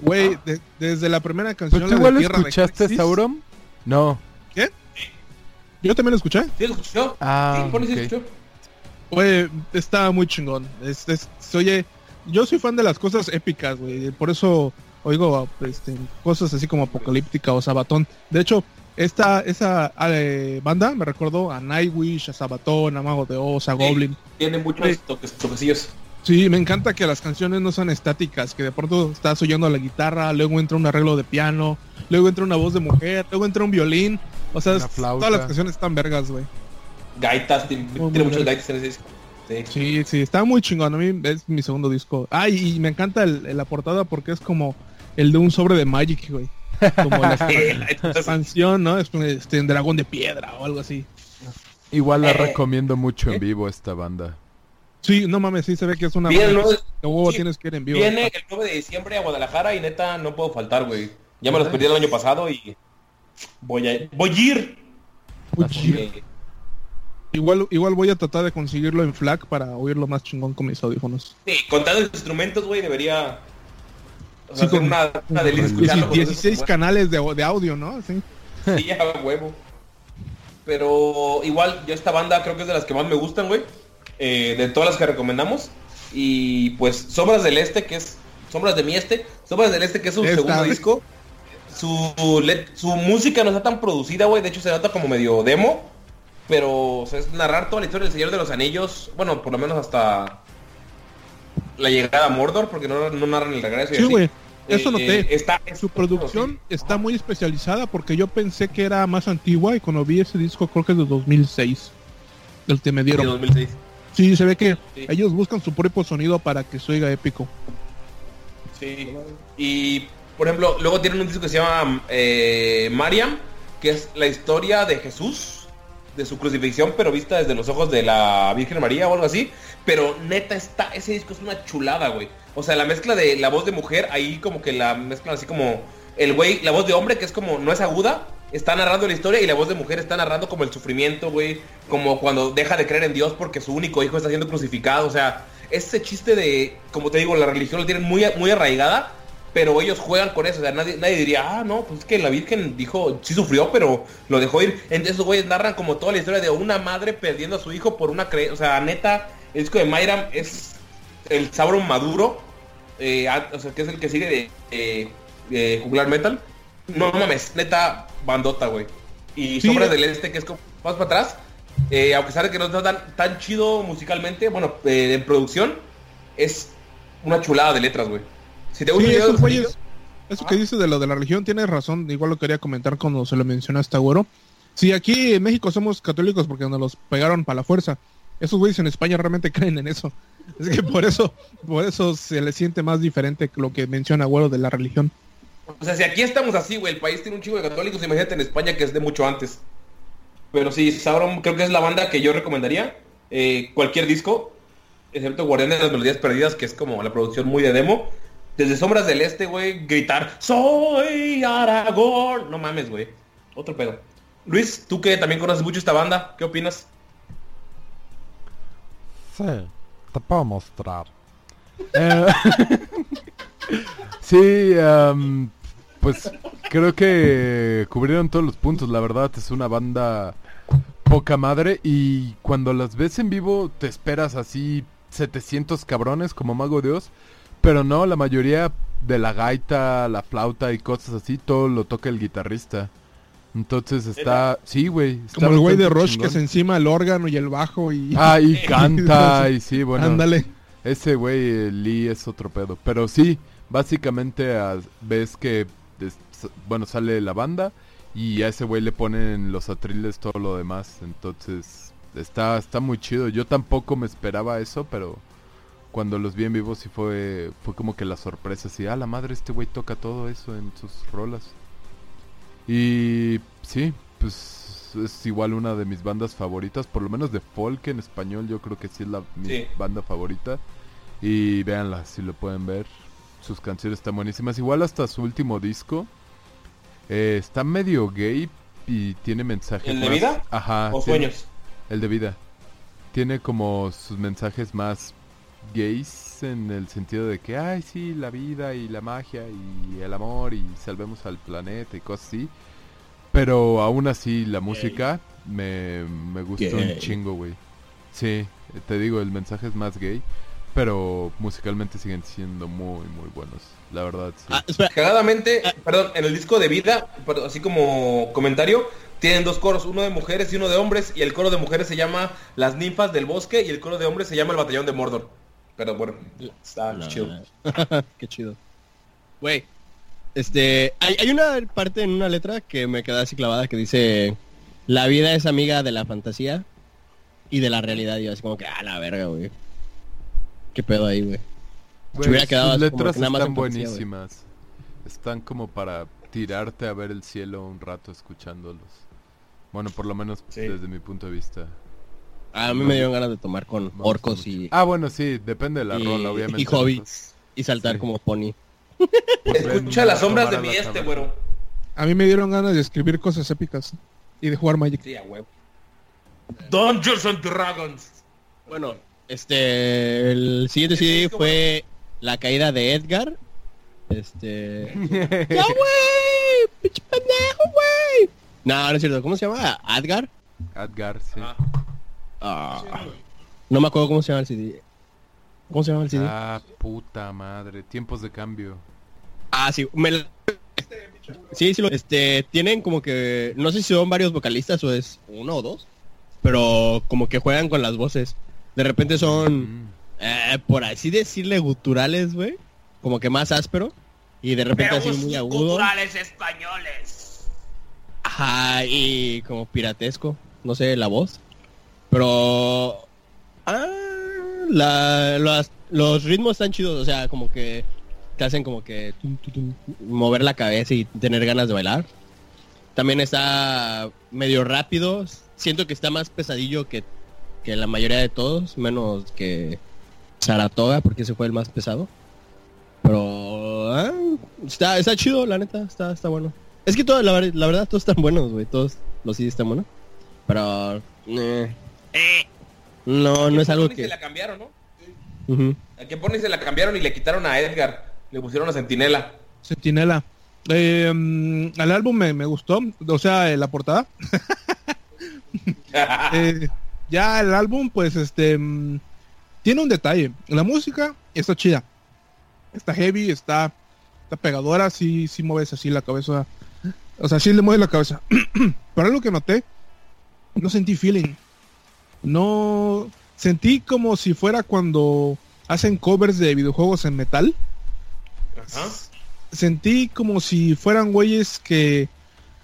Güey, de- desde la primera canción. ¿Pues la tú igual escuchaste Sauron? No. Yo también lo escuché. ¿Sí lo escuchó? Ah, sí, Borny sí ok. escuchó. Güey, está muy chingón. Es, es- se oye, yo soy fan de las cosas épicas, güey. Por eso oigo este, cosas así como Apocalíptica o Sabatón. De hecho, esta esa eh, banda me recordó a Nightwish, a Sabatón, a Mago de Oz, a Sí. Goblin. Tiene muchos Sí. toques, toquecillos. Sí, me encanta que las canciones no son estáticas, que de pronto estás oyendo la guitarra, luego entra un arreglo de piano, luego entra una voz de mujer, luego entra un violín. O sea, todas las canciones están vergas, güey. Gaitas, tiene, muchos gaitas en ese disco. Sí. Sí, sí, está muy chingón. A mí es mi segundo disco. Ah, y, y me encanta el, la portada porque es como el de un sobre de Magic, güey. Como la, <laughs> Sí, la entonces, expansión, ¿no? Es este, en dragón de piedra o algo así. Igual la Eh. recomiendo mucho ¿Eh? en vivo esta banda. Sí, no mames, sí se ve que es una Viene el banda 9 que huevo sí, tienes que ir en vivo. viene el 9 de diciembre a Guadalajara y neta no puedo faltar, güey. Ya me los perdí el año pasado y voy a, voy a ir. Uy, Eh, igual, igual voy a tratar de conseguirlo en FLAC para oírlo más chingón con mis audífonos. Sí, contando los instrumentos, güey, debería o sea, Sí, con- una, una delicia Dieci- escucharlo. con esos 16 güey. canales de, de audio, ¿no? Sí. Sí, a huevo. Pero igual, yo esta banda creo que es de las que más me gustan, güey. Eh, de todas las que recomendamos. Y pues Sombras del Este, que es... Sombras de mi Este. Sombras del Este, que es su Esta, segundo disco. Su, su música no está tan producida, güey. De hecho, se nota como medio demo. Pero o sea, es narrar toda la historia del Señor de los Anillos. Bueno, por lo menos hasta la llegada a Mordor, porque no, no narran el regreso. y Sí, güey. Eso Eh, noté. está, Su producción está muy especializada porque yo pensé que era más antigua y cuando vi ese disco creo que es de 2006. El que me de dieron. 2006. Sí, se ve que Sí. ellos buscan su propio sonido para que se oiga épico. Sí. Y, por ejemplo, luego tienen un disco que se llama eh, Mariam, que es la historia de Jesús, de su crucifixión, pero vista desde los ojos de la Virgen María o algo así. Pero neta está, ese disco es una chulada, güey. O sea, la mezcla de la voz de mujer, ahí como que la mezclan así como el güey, la voz de hombre, que es como, no es aguda, está narrando la historia y la voz de mujer está narrando como el sufrimiento, güey. Como cuando deja de creer en Dios porque su único hijo está siendo crucificado. O sea, ese chiste de, como te digo, la religión lo tienen muy, muy arraigada, pero ellos juegan con eso. O sea, nadie, nadie diría, ah, no, pues es que la Virgen dijo, sí sufrió, pero lo dejó ir. Entonces esos güeyes narran como toda la historia de una madre perdiendo a su hijo por una creencia. O sea, neta, el disco de Mayram es el Sauron maduro. eh, a- o sea, que es el que sigue de eh, Juglar Metal. No mames, neta, bandota, güey. Y Sí, Sombras del Este, que es como más para atrás. eh, aunque sabe que no está tan, tan chido musicalmente, bueno, eh, en producción, es una chulada de letras, güey. Si te gusta eso que dices de lo de la religión tienes razón. Igual lo quería comentar cuando se lo mencionaste a Güero. Sí, aquí en México somos católicos porque nos los pegaron para la fuerza. Esos güeyes en España realmente <laughs> creen en eso. Es que por eso, por eso se le siente más diferente lo que menciona Güero de la religión. O sea, si aquí estamos así, güey, el país tiene un chingo de católicos, imagínate en España que es de mucho antes. Pero sí, Sauron creo que es la banda que yo recomendaría. Eh, cualquier disco, excepto Guardián de las Melodías Perdidas, que es como la producción muy de demo. Desde Sombras del Este, güey, gritar, soy Aragorn. No mames, güey. Otro pedo. Luis, tú que también conoces mucho esta banda, ¿qué opinas? Sí, te puedo mostrar. Eh, <laughs> sí, am, pues creo que cubrieron todos los puntos. La verdad es una banda poca madre y cuando las ves en vivo te esperas así 700 cabrones como Mago Dios. Pero no, la mayoría de la gaita, la flauta y cosas así, todo lo toca el guitarrista. Entonces está... Sí, güey. está Como el güey de Rush que se encima el órgano y el bajo y... <laughs> Ah, y <laughs> canta, <laughs> y sí, bueno. Ándale. Ese güey, eh, Lee, es otro pedo. Pero sí, básicamente ves que, es- bueno, sale la banda Y a ese güey le ponen los atriles todo lo demás. Entonces, está, está muy chido. Yo tampoco me esperaba eso, pero cuando los vi en vivo sí fue, fue como que la sorpresa. Así, ah, la madre, este güey toca todo eso en sus rolas. Y sí, pues es igual una de mis bandas favoritas, por lo menos de folk en español, yo creo que sí es la mi Sí. banda favorita. Y véanla, si lo pueden ver. Sus canciones están buenísimas. Igual hasta su último disco. eh, está medio gay y tiene mensajes. ¿El de más- vida? Ajá. o tiene- sueños. el de vida. Tiene como sus mensajes más gays en el sentido de que, ay, sí, la vida y la magia y el amor y salvemos al planeta y cosas así. Pero aún así la música me, me gustó un chingo, güey. Sí, te digo, el mensaje es más gay. Pero musicalmente siguen siendo muy, muy buenos. La verdad, sí. Ah, espera, Cagadamente, perdón, en el disco de vida, pero así como comentario, tienen dos coros, uno de mujeres y uno de hombres, y el coro de mujeres se llama Las ninfas del bosque y el coro de hombres se llama El batallón de Mordor. Pero bueno, está No, chido. <laughs> Qué chido. Güey, este, hay, hay una parte en una letra que me queda así clavada que dice, la vida es amiga de la fantasía y de la realidad. Y yo así como que, ah, la verga, güey. ¿Qué pedo ahí, güey? Güey, hubiera quedado sus como letras que nada más están buenísimas. Están como para tirarte a ver el cielo un rato escuchándolos. Bueno, por lo menos Sí. desde mi punto de vista. A mí No, me dieron ganas de tomar con orcos y, Ah, bueno, sí, depende de la y- rola, obviamente. y hobbits. Y saltar sí. como pony. pues, ven Escucha las sombras de mi la este, güero. A mí me dieron ganas de escribir cosas épicas y de jugar Magic. Sí, a huevo. Dungeons and Dragons. Bueno, este, el siguiente CD fue La caída de Edgar. Este... <laughs> ¡Ya, güey! ¡Pinche pendejo, güey! No, no es cierto. ¿Cómo se llama? ¿Adgar? Adgar, sí. Ah. Ah, no me acuerdo cómo se llama el CD. ¿Cómo se llama el CD? Ah, puta madre. Tiempos de cambio. Ah, sí, me la- Sí, sí, lo- este, tienen como que, no sé si son varios vocalistas o es uno o dos, pero como que juegan con las voces. De repente son, Mm. eh, por así decirle, guturales, güey, como que más áspero, y de repente así muy agudo. culturales españoles. Ajá, y como piratesco, no sé, la voz. Pero... Ah, los ritmos están chidos, o sea, como que te hacen como que mover la cabeza y tener ganas de bailar. También está medio rápido, siento que está más pesadillo que, que la mayoría de todos, menos que Saratoga, porque ese fue el más pesado. Pero ah, está, está chido, la neta, está, está bueno. Es que todo, la, ver- la verdad todos están buenos, güey, todos los CDs están buenos. Pero eh, no, no es algo Se que... la cambiaron. A que Pony se la cambiaron y le quitaron a Edgar. Le pusieron a Centinela. Sentinela. Eh, mm, el álbum me, me gustó, o sea, eh, la portada. <laughs> Eh, ya el álbum, pues, este, mm, tiene un detalle. La música está chida. Está heavy, está, está pegadora, sí, sí mueves así la cabeza. O sea, sí le mueves la cabeza. <clears throat> Pero algo que noté, no sentí feeling. No sentí como si fuera cuando hacen covers de videojuegos en metal Ajá. sentí como si fueran güeyes que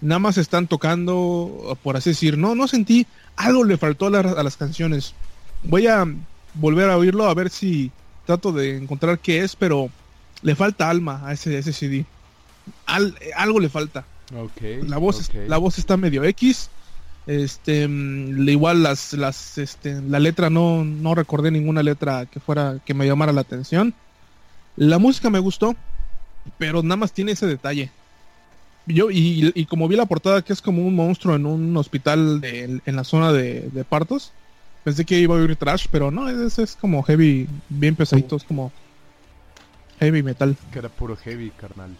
nada más están tocando, por así decir. No, no sentí. Algo le faltó a, la- a las canciones. Voy a volver a oírlo a ver si trato de encontrar qué es, pero le falta alma a ese, a ese CD. Al- algo le falta. La voz, la voz está medio X. Este, mm, igual las, las, este, la letra no, no recordé ninguna letra que fuera, que me llamara la atención. La música me gustó, pero nada más tiene ese detalle. Yo, y, y como vi la portada que es como un monstruo en un hospital de- en la zona de, de partos, pensé que iba a oír trash, pero no, es, es como heavy, bien pesadito, es como heavy metal. Que era puro heavy, carnal.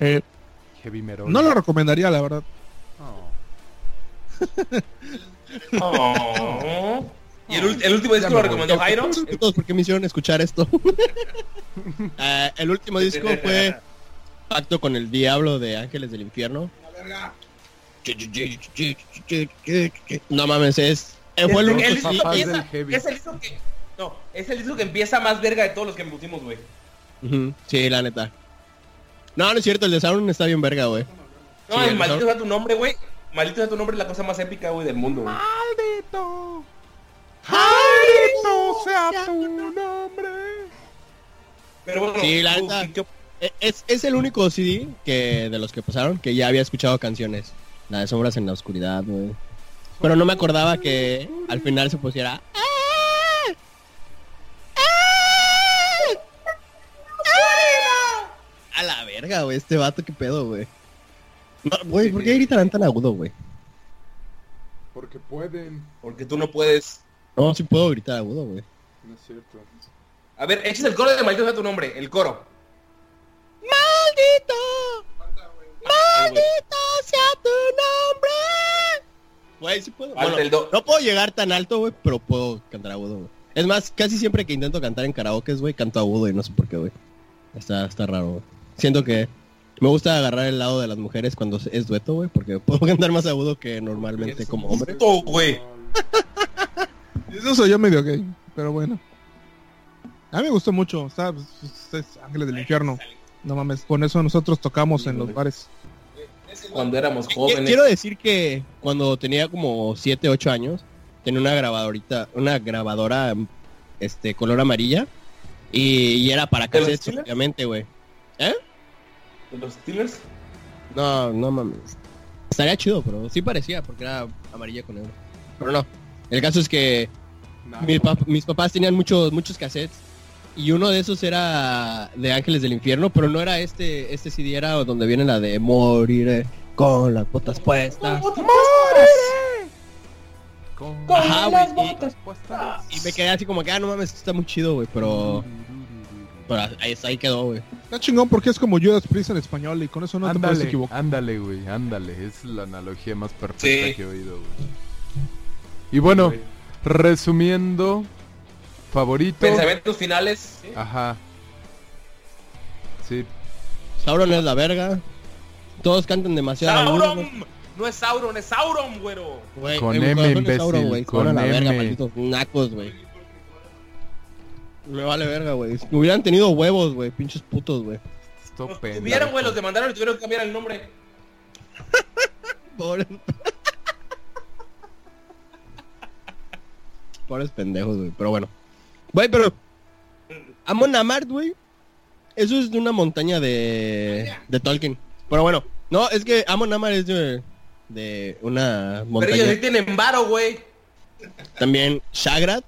Eh, Heavy metal. no lo recomendaría, la verdad. Oh. Y el, el último disco lo recomendó Jairo. Todos, ¿por qué me hicieron escuchar esto? Ah, <laughs> el último disco fue Pacto con el Diablo de Ángeles del Infierno. No mames, es... eh, fue el único disco del empieza- es el disco que no, es el disco que empieza más verga de todos los que pusimos, güey. Ujú, Sí, la neta. No, no es cierto, el de Sauron está bien verga, güey. No, Sí, el el maldito sea tu nombre, güey. Maldito sea tu nombre es la cosa más épica, güey, del mundo, güey. ¡Maldito! ¡Maldito sea tu nombre! Pero bueno, Sí, la neta. ¿qué- E- Es, es el único CD que de los que pasaron que ya había escuchado canciones. La de Sombras en la Oscuridad, güey. Pero no me acordaba que al final se pusiera... "Ah, A la verga, güey, este vato, qué pedo, güey. No, Güey, ¿por qué gritan tan agudo, güey? Porque pueden. Porque tú no puedes. No, sí puedo gritar agudo, güey. No es cierto. A ver, eches el coro de maldito sea tu nombre, el coro. ¡Maldito! Güey. sea tu nombre! Güey, sí puedo. Bueno, el do. no puedo llegar tan alto, güey, pero puedo cantar agudo, güey. Es más, casi siempre que intento cantar en karaoke, güey, canto agudo y no sé por qué, güey. Está, está raro, güey. Siento que me gusta agarrar el lado de las mujeres cuando es dueto, güey, porque puedo <laughs> cantar más agudo que normalmente como hombre. Puto, güey. <laughs> Eso soy yo medio gay, pero bueno. A mí me gustó mucho, está, pues, es Ángeles del Infierno. No mames, con eso nosotros tocamos en los bares. Cuando éramos jóvenes. Quiero decir que cuando tenía como 7, 8 años, tenía una grabadorita, una grabadora este color amarilla y, y era para ¿De los cassettes, obviamente, güey. ¿Eh? ¿De los Steelers? No, no mames. Estaría chido, pero sí parecía porque era amarilla con negro. Pero no. El caso es que pap- mis papás tenían muchos muchos cassettes y uno de esos era de Ángeles del Infierno, pero no era este este CD era donde viene la de moriré con las botas puestas. Con Ajá, güey, y- botas puestas. Y me quedé así como que, ah, no mames, esto está muy chido, güey, pero, pero ahí, ahí quedó, güey. Está chingón porque es como Judas Priest en español y con eso no te puedes equivocar. ándale, güey, ándale. Es la analogía más perfecta Sí. que he oído, güey. Y bueno, resumiendo, favorito. Pensamientos finales. ¿sí? Ajá. Sí, Sauron es la verga. Todos cantan demasiado. ¡Sauron! No es Sauron, es Sauron, güero. Güey, Con M, imbécil, Sauron, con Sauron la verga, malditos nacos, güey. Me vale verga, güey. Si hubieran tenido huevos, güey, pinches putos, güey. Los tuvieron, güey, los demandaron y tuvieron que cambiar el nombre. Pobres. Pobres pendejos, güey. Pero bueno. Güey, pero. Amon Amart, güey. Eso es de una montaña de. de Tolkien. Pero bueno. No, es que Amon Amart es de. de una Pero montaña. ellos sí tienen varo, güey. También Shagrat,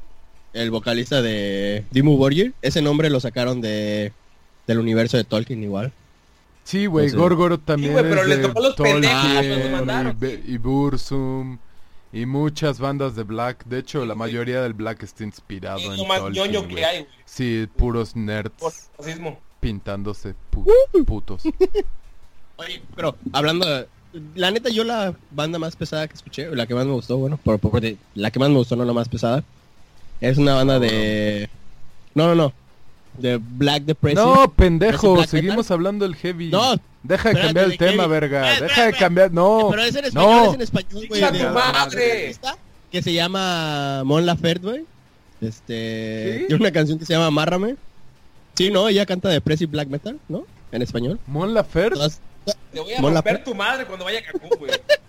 el vocalista de Dimmu Borgir. Ese nombre lo sacaron de. del universo de Tolkien igual. Sí, güey, No sé. Gorgoro también güey, pero es le tocó los pendejos, Tolkien los y, y Burzum y muchas bandas de Black. De hecho, la mayoría del Black está inspirado en Tolkien, ñoño güey. que hay, güey. Sí, puros nerds Por racismo. pintándose pu- putos. <laughs> Oye, pero hablando de... La neta, yo la banda más pesada que escuché, la que más me gustó, bueno, por, por- de- la que más me gustó, no la más pesada, es una banda de... No, no, no. De Black Depression. No, pendejo, seguimos metal? hablando del heavy. No, Deja de cambiar el de tema, heavy. verga. Espera, Deja de cambiar, no. Pero es en español, no. es en español, güey. Que se llama Mon Laferte, güey. Este... ¿Sí? Tiene una canción que se llama Amárrame. Sí, ¿no? Ella canta Depressive Black Metal, ¿no? En español. Mon Laferte. Todas- Te voy a Mon romper Laferte. tu madre cuando vaya a Cancún, güey. <laughs>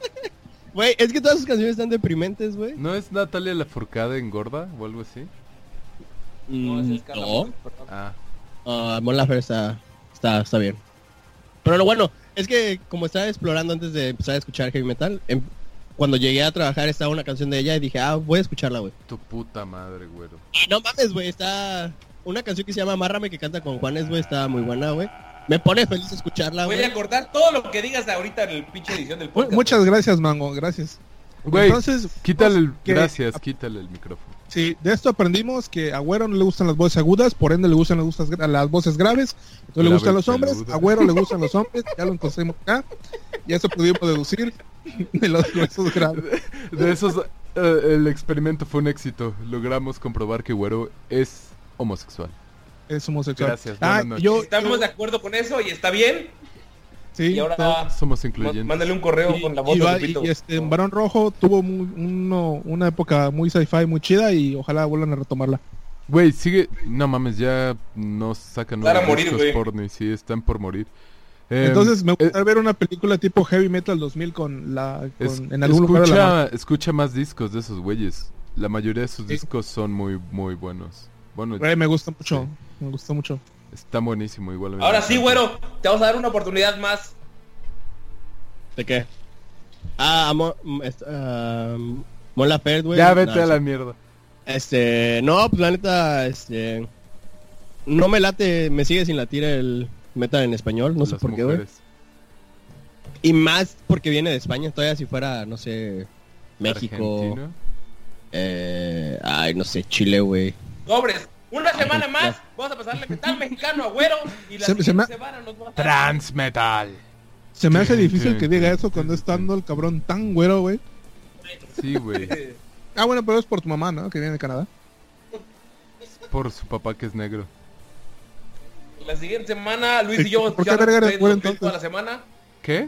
Güey, es que todas sus canciones están deprimentes, güey. ¿No es Natalia Lafourcade en gorda o algo así? No, es Mm, Carla no. Morgan, perdón. Ah, Ah, Mon Laferte está, está, está bien. Pero lo bueno, es que como estaba explorando antes de empezar a escuchar heavy metal, em- cuando llegué a trabajar estaba una canción de ella y dije, ah, voy a escucharla, güey. tu puta madre, güero. No mames, güey, está... Una canción que se llama Amárrame que canta con Juanes, güey, está muy buena, güey. Me pone feliz escucharla, Voy güey. a cortar todo lo que digas ahorita en el pinche edición del podcast. Muchas gracias, Mango, gracias. Güey, Entonces, quítale el... que- Gracias, quítale el micrófono. Sí, de esto aprendimos que a Güero no le gustan las voces agudas, por ende le gustan las, voces graves, no le gustan los hombres, a Güero le gustan los hombres, ya lo encontramos acá, y eso pudimos deducir <laughs> de los huesos graves. De esos, eh, el experimento fue un éxito. Logramos comprobar que Güero es homosexual. Es homosexual. Gracias, Ah, yo, Estamos de acuerdo con eso y está bien. sí, y ahora Somos incluyentes. mándale un correo y, con la voz y de Lupito. y, este, Barón Rojo tuvo muy- uno- una época muy sci-fi, muy chida, y ojalá vuelvan a retomarla. Güey, sigue... No mames, ya no sacan Van a nuevos morir, discos porno y sí, están por morir. Em, Entonces me eh, gustaría ver una película tipo Heavy Metal 2000 con la con, es- en algún lugar de la mar. escucha, escucha más discos de esos güeyes. La mayoría de sus Sí. discos son muy, muy buenos. Bueno, Güey, me gusta mucho, me gusta mucho. está buenísimo igual. Ahora sí, güero, te vamos a dar una oportunidad más. ¿De qué? Ah, Mo, m- est- ah, Mon Laferte, güey. Ya vete No, a la sí. mierda. Este, no, pues la neta, este, no me late, me sigue sin latir el metal en español, no sé Las por qué, güey. Y más porque viene de España, todavía si fuera, no sé, México, eh, ay, no sé, Chile, güey. Sobres. Una semana ya. más, vamos a pasarle metal mexicano a güero y la Se- se me- semana nos va a Transmetal. Se me hace difícil sí, que diga sí, eso cuando sí. estando el cabrón tan güero, güey. Sí, güey. <laughs> Ah, bueno, pero es por tu mamá, ¿no? Que viene de Canadá. Por su papá que es negro. La siguiente semana, Luis y yo ¿Por qué ya verga eres nos güero, toda la entonces? semana. ¿Qué?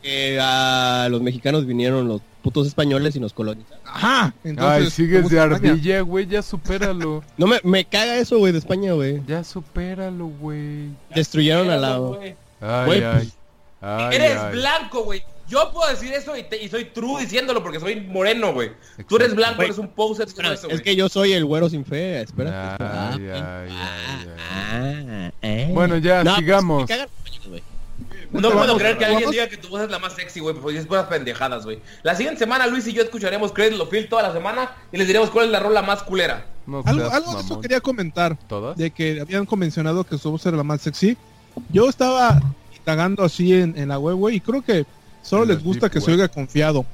Que a los mexicanos vinieron los putos españoles y nos colonizaron. Ajá. Entonces, Ay, sigues ¿cómo de ardilla, güey. Ya supéralo. <laughs> No me, me caga eso, güey, de España, güey. ya supéralo, güey. Destruyeron a la... Güey. Ay, ay. Ay, Eres ay. blanco, güey. Yo puedo decir eso y, te- y soy true diciéndolo porque soy moreno, güey. Tú eres blanco, eres un poser. eso, es que yo soy el güero sin fe, espera. Ay, ay, ay. eh. Bueno, ya, No, pues, sigamos. No puedo Vamos, creer que alguien diga que tu voz es la más sexy, güey, pues es puras pendejadas, güey. La siguiente semana Luis y yo escucharemos Credit Lo Feel toda la semana y les diremos cuál es la rola más culera. No Algo, algo de eso quería comentar. ¿Todas? De que habían convencionado que su voz era la más sexy. Yo estaba indagando así en, en la web, güey, y creo que solo En les gusta deep que se oiga confiado.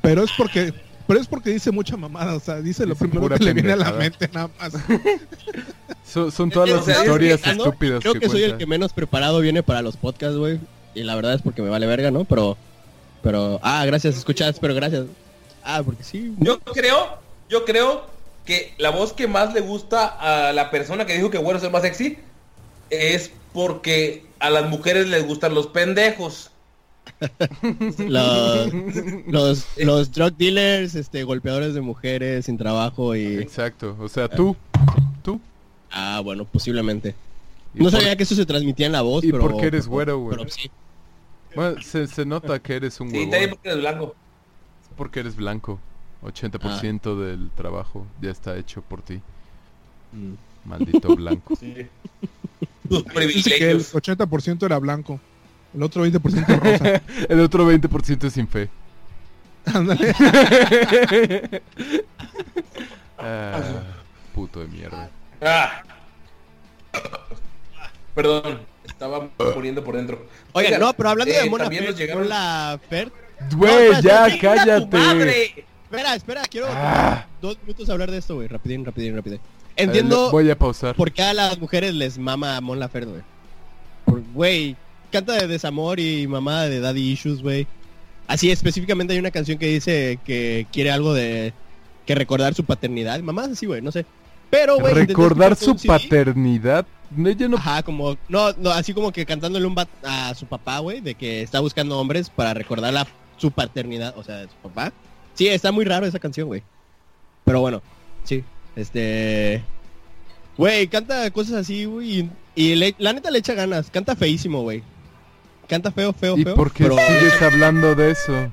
Pero es porque pero es porque dice mucha mamada, o sea, dice lo primero que le viene a la mente nada más. <laughs> So- son todas O las sea, es que, historias Ah, estúpidas Creo que, que, soy el que menos preparado viene para los podcasts, güey. Y la verdad es porque me vale verga, ¿no? Pero, pero, ah, gracias, escuchas, pero gracias. Ah, porque sí. Yo creo, yo creo que la voz que más le gusta a la persona que dijo que güero es el más sexy es porque a las mujeres les gustan los pendejos. <laughs> Los, los, los drug dealers, este, golpeadores de mujeres sin trabajo y... Exacto. O sea, tú. Tú. Ah, bueno, posiblemente. No por- sabía que eso se transmitía en la voz, y pero... porque eres güero, güey. Pero sí. Bueno, se, se nota que eres un Sí, huevón. también porque eres blanco. Porque eres blanco. 80% Ah. del trabajo ya está hecho por ti. Mm. Maldito blanco. Tus <laughs> Dice que el privilegios. 80% era blanco. El otro 20% rosa. <laughs> El otro 20% es sin fe. Ándale. <laughs> Ah, puto de mierda. Ah. <coughs> Perdón, estaba muriendo por dentro. Oigan, no, pero hablando eh, de Mona también nos Fer, llegaron- la Fer... Güey, No, ya, espera, ¡Chinga tu cállate. madre! Espera, espera, quiero Ah. dos minutos hablar de esto, güey. Rapidín, rapidín, rapidín. Eh, Entiendo Voy a pausar. por qué a las mujeres les mama Mon Laferte, güey. Güey, canta de desamor y mamá de daddy issues, güey. Así específicamente hay una canción que dice que quiere algo de... Que recordar su paternidad. Mamás así, güey, no sé. Pero, güey... Recordar su paternidad. No, Ella no. Ajá, como... No, no, así como que cantándole un bat a su papá, güey, de que está buscando hombres para recordar la, su paternidad, o sea, de su papá. Sí, está muy raro esa canción, güey. Pero bueno, sí, este... Güey, canta cosas así, güey, y, y le- la neta le echa ganas. Canta feísimo, güey. Canta feo, feo, ¿Y feo. por qué pero- sigues hablando de eso?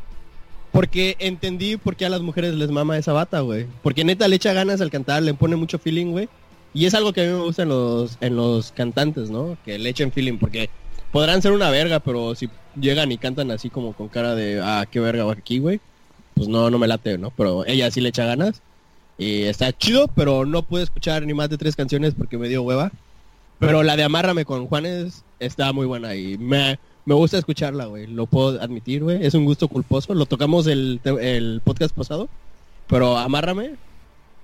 Porque entendí por qué a las mujeres les mama esa bata, güey. Porque neta le echa ganas al cantar, le pone mucho feeling, güey. Y es algo que a mí me gusta en los, en los cantantes, ¿no? Que le echen feeling, porque podrán ser una verga, pero si llegan y cantan así como con cara de, ah, qué verga va aquí, güey. Pues no, no me late, ¿no? Pero ella sí le echa ganas. Y está chido, pero no pude escuchar ni más de tres canciones porque me dio hueva. Pero la de Amárrame con Juanes está muy buena y me, me gusta escucharla, güey. Lo puedo admitir, güey. Es un gusto culposo. Lo tocamos el, el podcast pasado. Pero Amárrame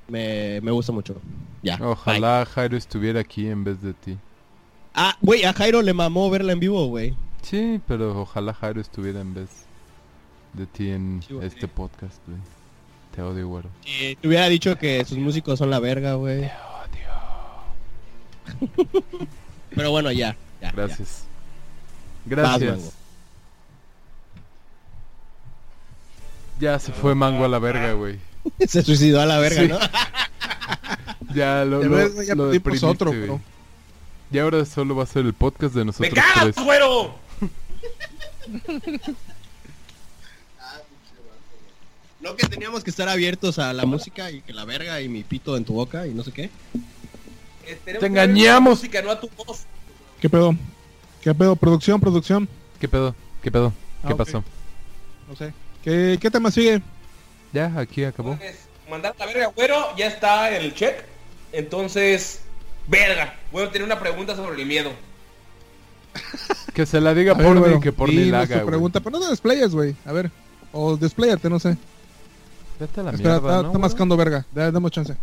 me, me gusta mucho. Ya. bye. Ojalá Jairo estuviera aquí en vez de ti. Ah, güey, a Jairo le mamó verla en vivo, güey. Sí, pero ojalá Jairo estuviera en vez de ti en Sí, este podcast, güey. Te odio, güero. Y te hubiera dicho que sus músicos son la verga, güey. <laughs> Pero bueno, ya. ya, ya. Gracias. Vas. Ya se fue Mango a la verga, güey. <laughs> Se suicidó a la verga, Sí. ¿no? <laughs> Ya lo, lo, ya lo otro, güey. pero- Y ahora solo va a ser el podcast de ¡Me nosotros cagas, tres. güero! <laughs> No que teníamos que estar abiertos a la música y que la verga y mi pito en tu boca y no sé qué. Esperemos Te engañamos. la música, no a tu voz. ¿Qué pedo? ¿Qué pedo? Producción, producción. ¿Qué pedo? ¿Qué pedo? ¿Qué Ah, ok. pasó? No sé. ¿Qué, qué tema sigue? Ya, aquí acabó. Entonces, mandar la verga, güero, ya está el check. Entonces, verga. Bueno, tener una pregunta sobre el miedo. <laughs> Que se la diga A ver, por güero, que por dinos la haga, pregunta, pero no te desplayes, güey. A ver. O desplayate, no sé. Vete a la Espera, mierda, está, ¿no, está güey? mascando verga. Da- Dame chance.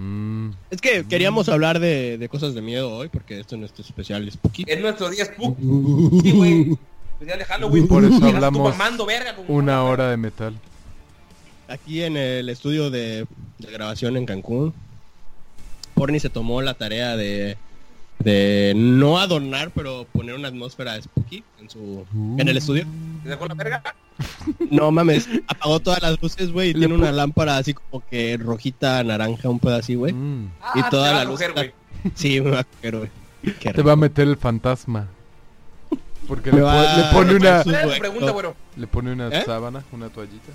Mm, Es que queríamos hablar de, de cosas de miedo hoy porque esto no es especial Spooky. Es nuestro día spook. <laughs> Sí, güey. Especial de Halloween. Por eso <laughs> hablamos mamando verga con- una hora de metal. Aquí en el estudio de, de grabación en Cancún, Porni se tomó la tarea de, de no adornar, pero poner una atmósfera spooky en su en el estudio. ¿Te sacó la verga? No mames, <laughs> apagó todas las luces, güey, y tiene una lámpara así como que rojita, naranja, un pedo así, güey. Mm. Y Ah, toda te va la a luz coger, está-. Sí, me va a coger, güey. Te va a meter el fantasma. Porque le, va po- a- le pone una le pone una ¿Eh? sábana, una toallita.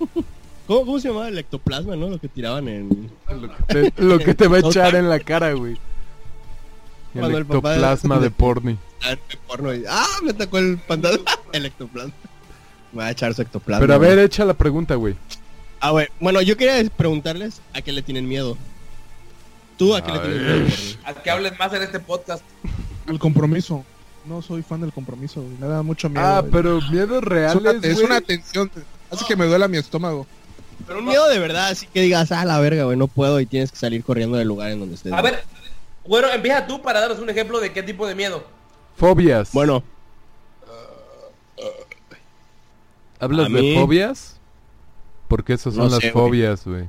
<laughs> ¿Cómo, ¿Cómo se llamaba el ectoplasma, no? Lo que tiraban en... Lo que te, lo que te va a echar en la cara, güey. El Cuando el papá- ectoplasma <laughs> de porni. De porno y- ¡Ah! Me tocó el fantasma. <laughs> el ectoplasma. Me va a echar su ectoplasma. Pero a güey. ver, echa la pregunta, güey. Ah, güey. Bueno, yo quería preguntarles a qué le tienen miedo. ¿Tú a qué le tienes miedo? Porni? A que hables más en este podcast. El compromiso. No soy fan del compromiso, güey. Me da mucho miedo. Ah, güey. pero miedos es una, reales, es una tensión. Hace que me duela mi estómago. Pero un miedo de verdad, así que digas, ah, la verga, güey, no puedo y tienes que salir corriendo del lugar en donde estés. A ver, güero, empieza tú para darnos un ejemplo de qué tipo de miedo. Fobias. Bueno, ¿hablas a de mí- fobias? Porque esas son No las sé, fobias, güey.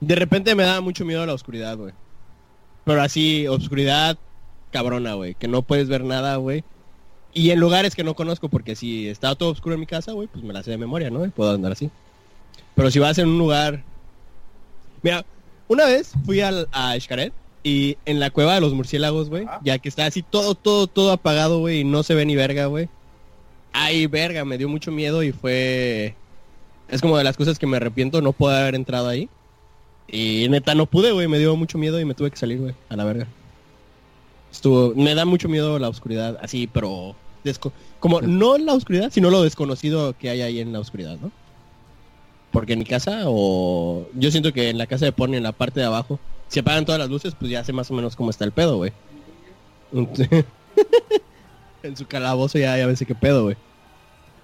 de repente me da mucho miedo la oscuridad, güey. Pero así, oscuridad cabrona, güey, que no puedes ver nada, güey. Y en lugares que no conozco, porque si está todo oscuro en mi casa, güey, pues me la sé de memoria, ¿no? Y puedo andar así. Pero si vas en un lugar... Mira, una vez fui al, a Xcaret y en la cueva de los murciélagos, güey, Ah. ya que está así todo, todo, todo apagado, güey, y no se ve ni verga, güey. Ay, verga, me dio mucho miedo y fue... Es como de las cosas que me arrepiento, no puedo haber entrado ahí. Y neta no pude, güey, me dio mucho miedo y me tuve que salir, güey, a la verga. Estuvo, me da mucho miedo la oscuridad, así, pero desco- como no la oscuridad, sino lo desconocido que hay ahí en la oscuridad, ¿no? Porque en mi casa o yo siento que en la casa de Pony en la parte de abajo, si apagan todas las luces, pues ya sé más o menos cómo está el pedo, güey. <laughs> en su calabozo ya ya sé qué pedo, güey.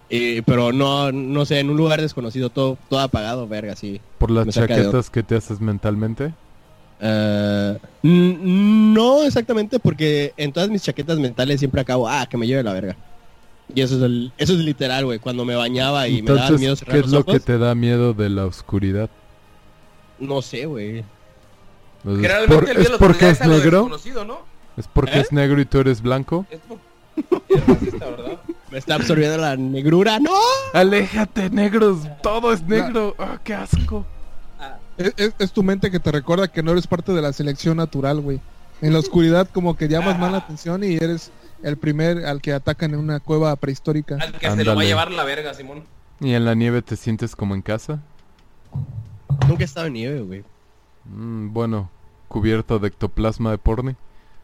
Y- pero no, no sé, en un lugar desconocido, todo, todo apagado, verga, sí. ¿Por las chaquetas que te haces mentalmente? Eh, n- no exactamente, porque en todas mis chaquetas mentales siempre acabo, ah, que me lleve la verga. Y eso es el, eso es literal, güey. Cuando me bañaba y me daba miedo cerrar ¿qué es los lo ojos, que te da miedo de la oscuridad? no sé, güey. Pues, ¿Es, Generalmente por- el es porque es negro? ¿no? ¿Es porque ¿Eh? es negro y tú eres blanco? Es por... <laughs> Es racista, ¿verdad? Me está absorbiendo la negrura, no. Aléjate, negros. Todo es negro. Ah, qué asco. Es, es- es tu mente que te recuerda que no eres parte de la selección natural, güey. En la oscuridad como que llamas más la atención y eres el primer al que atacan en una cueva prehistórica. Al que se lo va a llevar la verga, Simón. ¿Y en la nieve te sientes como en casa? Nunca he estado en nieve, güey. Mm, bueno, cubierto de ectoplasma de porni.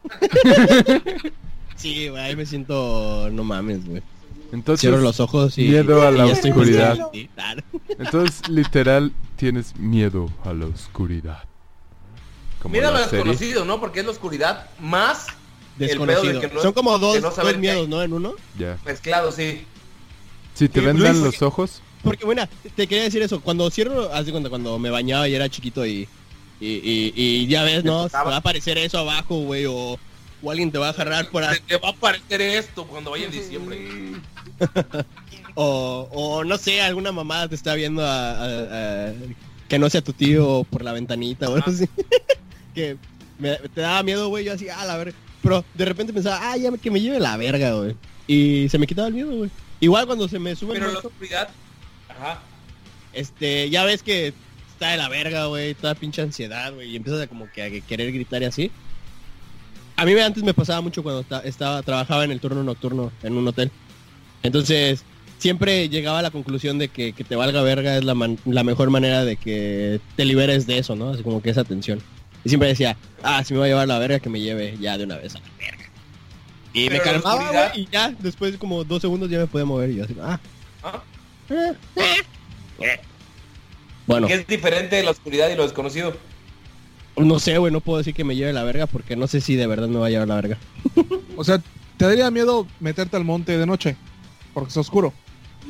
<laughs> Sí, güey, ahí me siento, no mames, güey. Entonces, Cierro los ojos y miedo a la oscuridad. entonces literal tienes miedo a la oscuridad. Como Mira lo serie. desconocido, ¿no? Porque es la oscuridad más Desconocido. El pedo de que no- Son como dos, no dos miedos, ¿no? En uno. Ya. mezclado, sí. Si te Sí, vendan Luis, los ojos, Porque, bueno, te quería decir eso. Cuando cierro, haz de cuenta, cuando me bañaba y era chiquito y... Y, y, y ya ves, ¿no? Te va a aparecer eso abajo, güey, o, o alguien te va a agarrar por ahí. Te, va a aparecer esto cuando vaya en diciembre. <laughs> O, o no sé, alguna mamada te está viendo a, a- a- que no sea tu tío por la ventanita o algo así. <laughs> que me- te daba miedo, güey, yo así, ah, la verga. Pero de repente pensaba, ah, ya que me lleve la verga, güey. Y se me quitaba el miedo, güey. Igual cuando se me sube el Pero la muerto, oscuridad. Ajá. este, ya ves que está de la verga, güey, toda pinche ansiedad, güey, y empiezas a como que a querer gritar y así. A mí me- antes me pasaba mucho cuando ta- estaba, trabajaba en el turno nocturno en un hotel. Entonces, siempre llegaba a la conclusión de que, que te valga verga es la, man- la mejor manera de que te liberes de eso, ¿no? Así como que esa tensión. Y siempre decía, ah, si me va a llevar la verga, que me lleve ya de una vez a la verga. Y me Pero calmaba, güey, y ya, después como dos segundos ya me podía mover y yo así, ah. ¿Ah? eh, eh. Bueno, ¿Qué es diferente de la oscuridad y lo desconocido? no sé, güey, no puedo decir que me lleve la verga porque no sé si de verdad me va a llevar la verga. <laughs> O sea, ¿te daría miedo meterte al monte de noche? Porque es oscuro.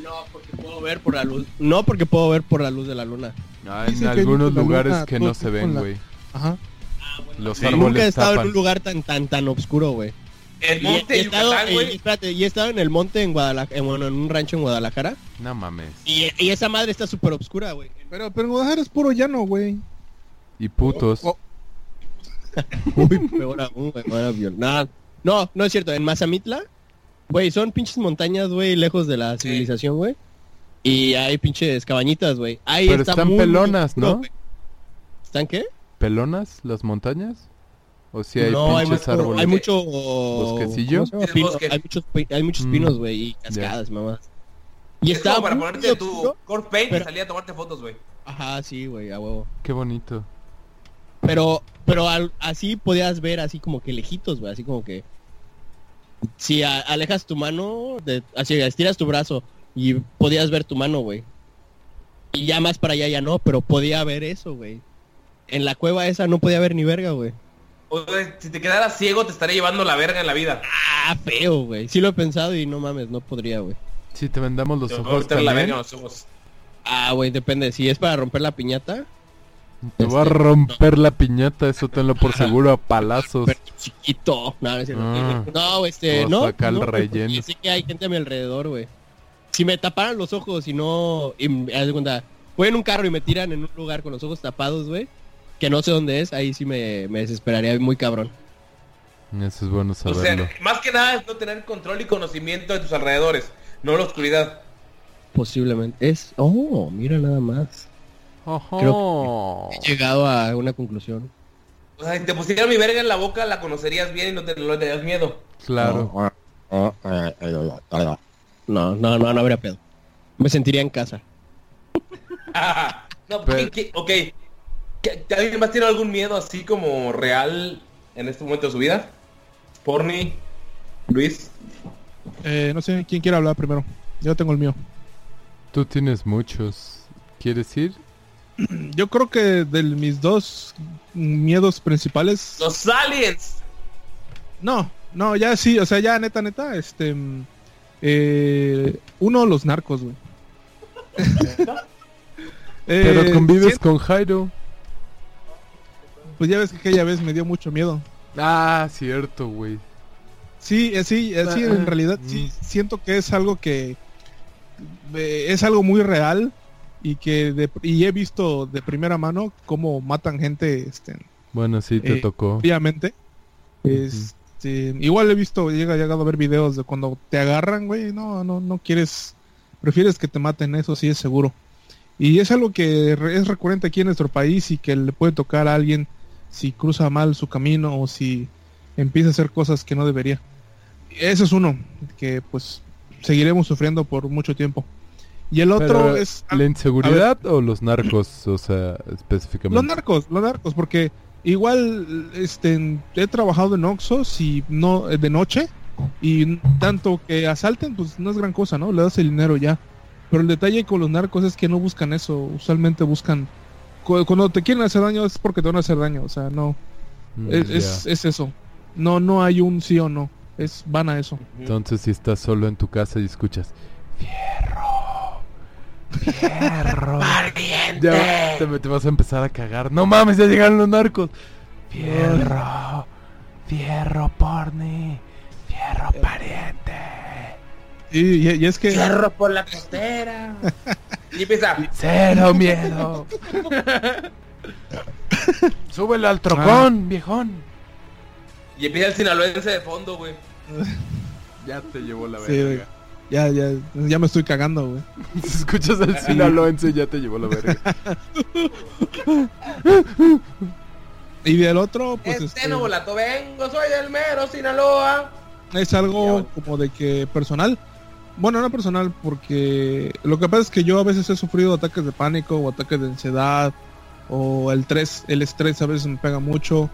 No, porque puedo ver por la luz. No, porque puedo ver por la luz de la luna. Ah, en que algunos luna lugares que no se ven, güey. Ajá. Los Sí. árboles Nunca he estado en un lugar tan tan tan oscuro, güey. El monte y he estado, Yucatán, y- güey. espérate, y he estado en el monte en Guadalajara, bueno, en un rancho en Guadalajara. No mames. Y, y esa madre está súper oscura, güey. Pero, pero en Guadalajara es puro llano, güey. Y putos. Oh, <laughs> Uy, <laughs> peor aún, güey, me van a violar. No, no, no es cierto. En Mazamitla, güey, son pinches montañas, güey, lejos de la civilización, güey. Y hay pinches cabañitas, güey. Ahí Pero está están muy, pelonas, ¿no? ¿Están qué? ¿Pelonas las montañas? ¿O si hay no, hay pinches mucho, árboles? hay mucho ¿Bosquecillo? hay muchos hay muchos Mm. pinos, güey, y cascadas, mamá. Y Es está como para ponerte tu core paint pero- y salir a tomarte fotos, güey. Ajá, sí, güey, a huevo. Qué bonito. Pero pero al- así podías ver así como que lejitos, güey, así como que si a- alejas tu mano, de, así estiras tu brazo y podías ver tu mano, güey. Y ya más para allá ya no, pero podía ver eso, güey. En la cueva esa no podía ver ni verga, güey. Si te quedaras ciego te estaría llevando la verga en la vida. Ah, feo, güey. Sí lo he pensado y no mames, no podría, güey. Si te vendamos los Te voy a ojos meter la también, verga en los ojos. Ah, güey, depende. Si es para romper la piñata, te voy a Este, romper la piñata, eso tenlo por <laughs> seguro a palazos. pero chiquito. No, no. Ah. No, este, no. sacar el no, relleno. Sé que hay gente a mi alrededor, güey. Si me taparan los ojos y no... Y, me- haz de cuenta, voy en un carro y me tiran en un lugar con los ojos tapados, güey. Que no sé dónde es, ahí sí me, me desesperaría muy cabrón. Eso es bueno O saberlo. sea, más que nada es no tener control y conocimiento de tus alrededores, no la oscuridad. Posiblemente. Es... Oh, mira nada más. Ojo. He llegado a una conclusión. O sea, si te pusiera mi verga en la boca, la conocerías bien y no te, le darías miedo. Claro. No, no, no, no habría pedo. Me sentiría en casa. <laughs> no, Pero- ¿qué- qué? ok. ¿Qué- ¿Alguien más tiene algún miedo así como real en este momento de su vida? Porni, Luis. Eh, no sé quién quiere hablar primero. Yo tengo el mío. Tú tienes muchos. ¿Quieres ir? <clears throat> Yo creo que de mis dos miedos principales. Los aliens. No, no, ya sí, o sea, ya neta, neta, este. mm, eh, uno, los narcos, güey. Pero <laughs> Eh, convives sí, con Jairo. Pues ya ves que aquella vez me dio mucho miedo. Ah, cierto, güey. Sí, eh, sí, eh, sí, en Ah, realidad mm. sí siento que es algo que eh, es algo muy real y que de- y he visto de primera mano cómo matan gente, este, Bueno, sí, te Eh, tocó. obviamente. Este, igual he visto, llega, he llegado a ver videos de cuando te agarran, güey, no, no, no quieres, prefieres que te maten, eso sí es seguro. Y es algo que es recurrente aquí en nuestro país y que le puede tocar a alguien si cruza mal su camino o si empieza a hacer cosas que no debería. Ese es uno, que pues seguiremos sufriendo por mucho tiempo. Y el otro Pero, es... ¿La inseguridad o los narcos? O sea, específicamente. Los narcos, los narcos, porque igual este he trabajado en Oxxos y no eh, de noche y tanto que asalten pues no es gran cosa, ¿no? Le das el dinero ya. Pero el detalle con los narcos es que no buscan eso, usualmente buscan cuando te quieren hacer daño es porque te van a hacer daño, o sea, no Mm, es, es, es eso. No no hay un sí o no, es van a eso. Entonces, si estás solo en tu casa y escuchas Fierro, Fierro, <laughs> ya te, te vas a empezar a cagar. No mames, ya llegaron los narcos. Fierro, Fierro, porni, Fierro, pariente. Y, y- y es que Cierro por la costera. <laughs> y empieza. Cero miedo. Súbelo al trocón, viejón. Y empieza el sinaloense de fondo, güey. Ya te llevó la Sí, güey. ya ya ya me estoy cagando, güey. <laughs> Si escuchas el sinaloense, ya te llevó la verga. <laughs> Y del otro pues este este, no volato vengo, soy del mero Sinaloa. es algo como de que personal Bueno, no personal, porque lo que pasa es que yo a veces he sufrido ataques de pánico o ataques de ansiedad o el estrés, el estrés a veces me pega mucho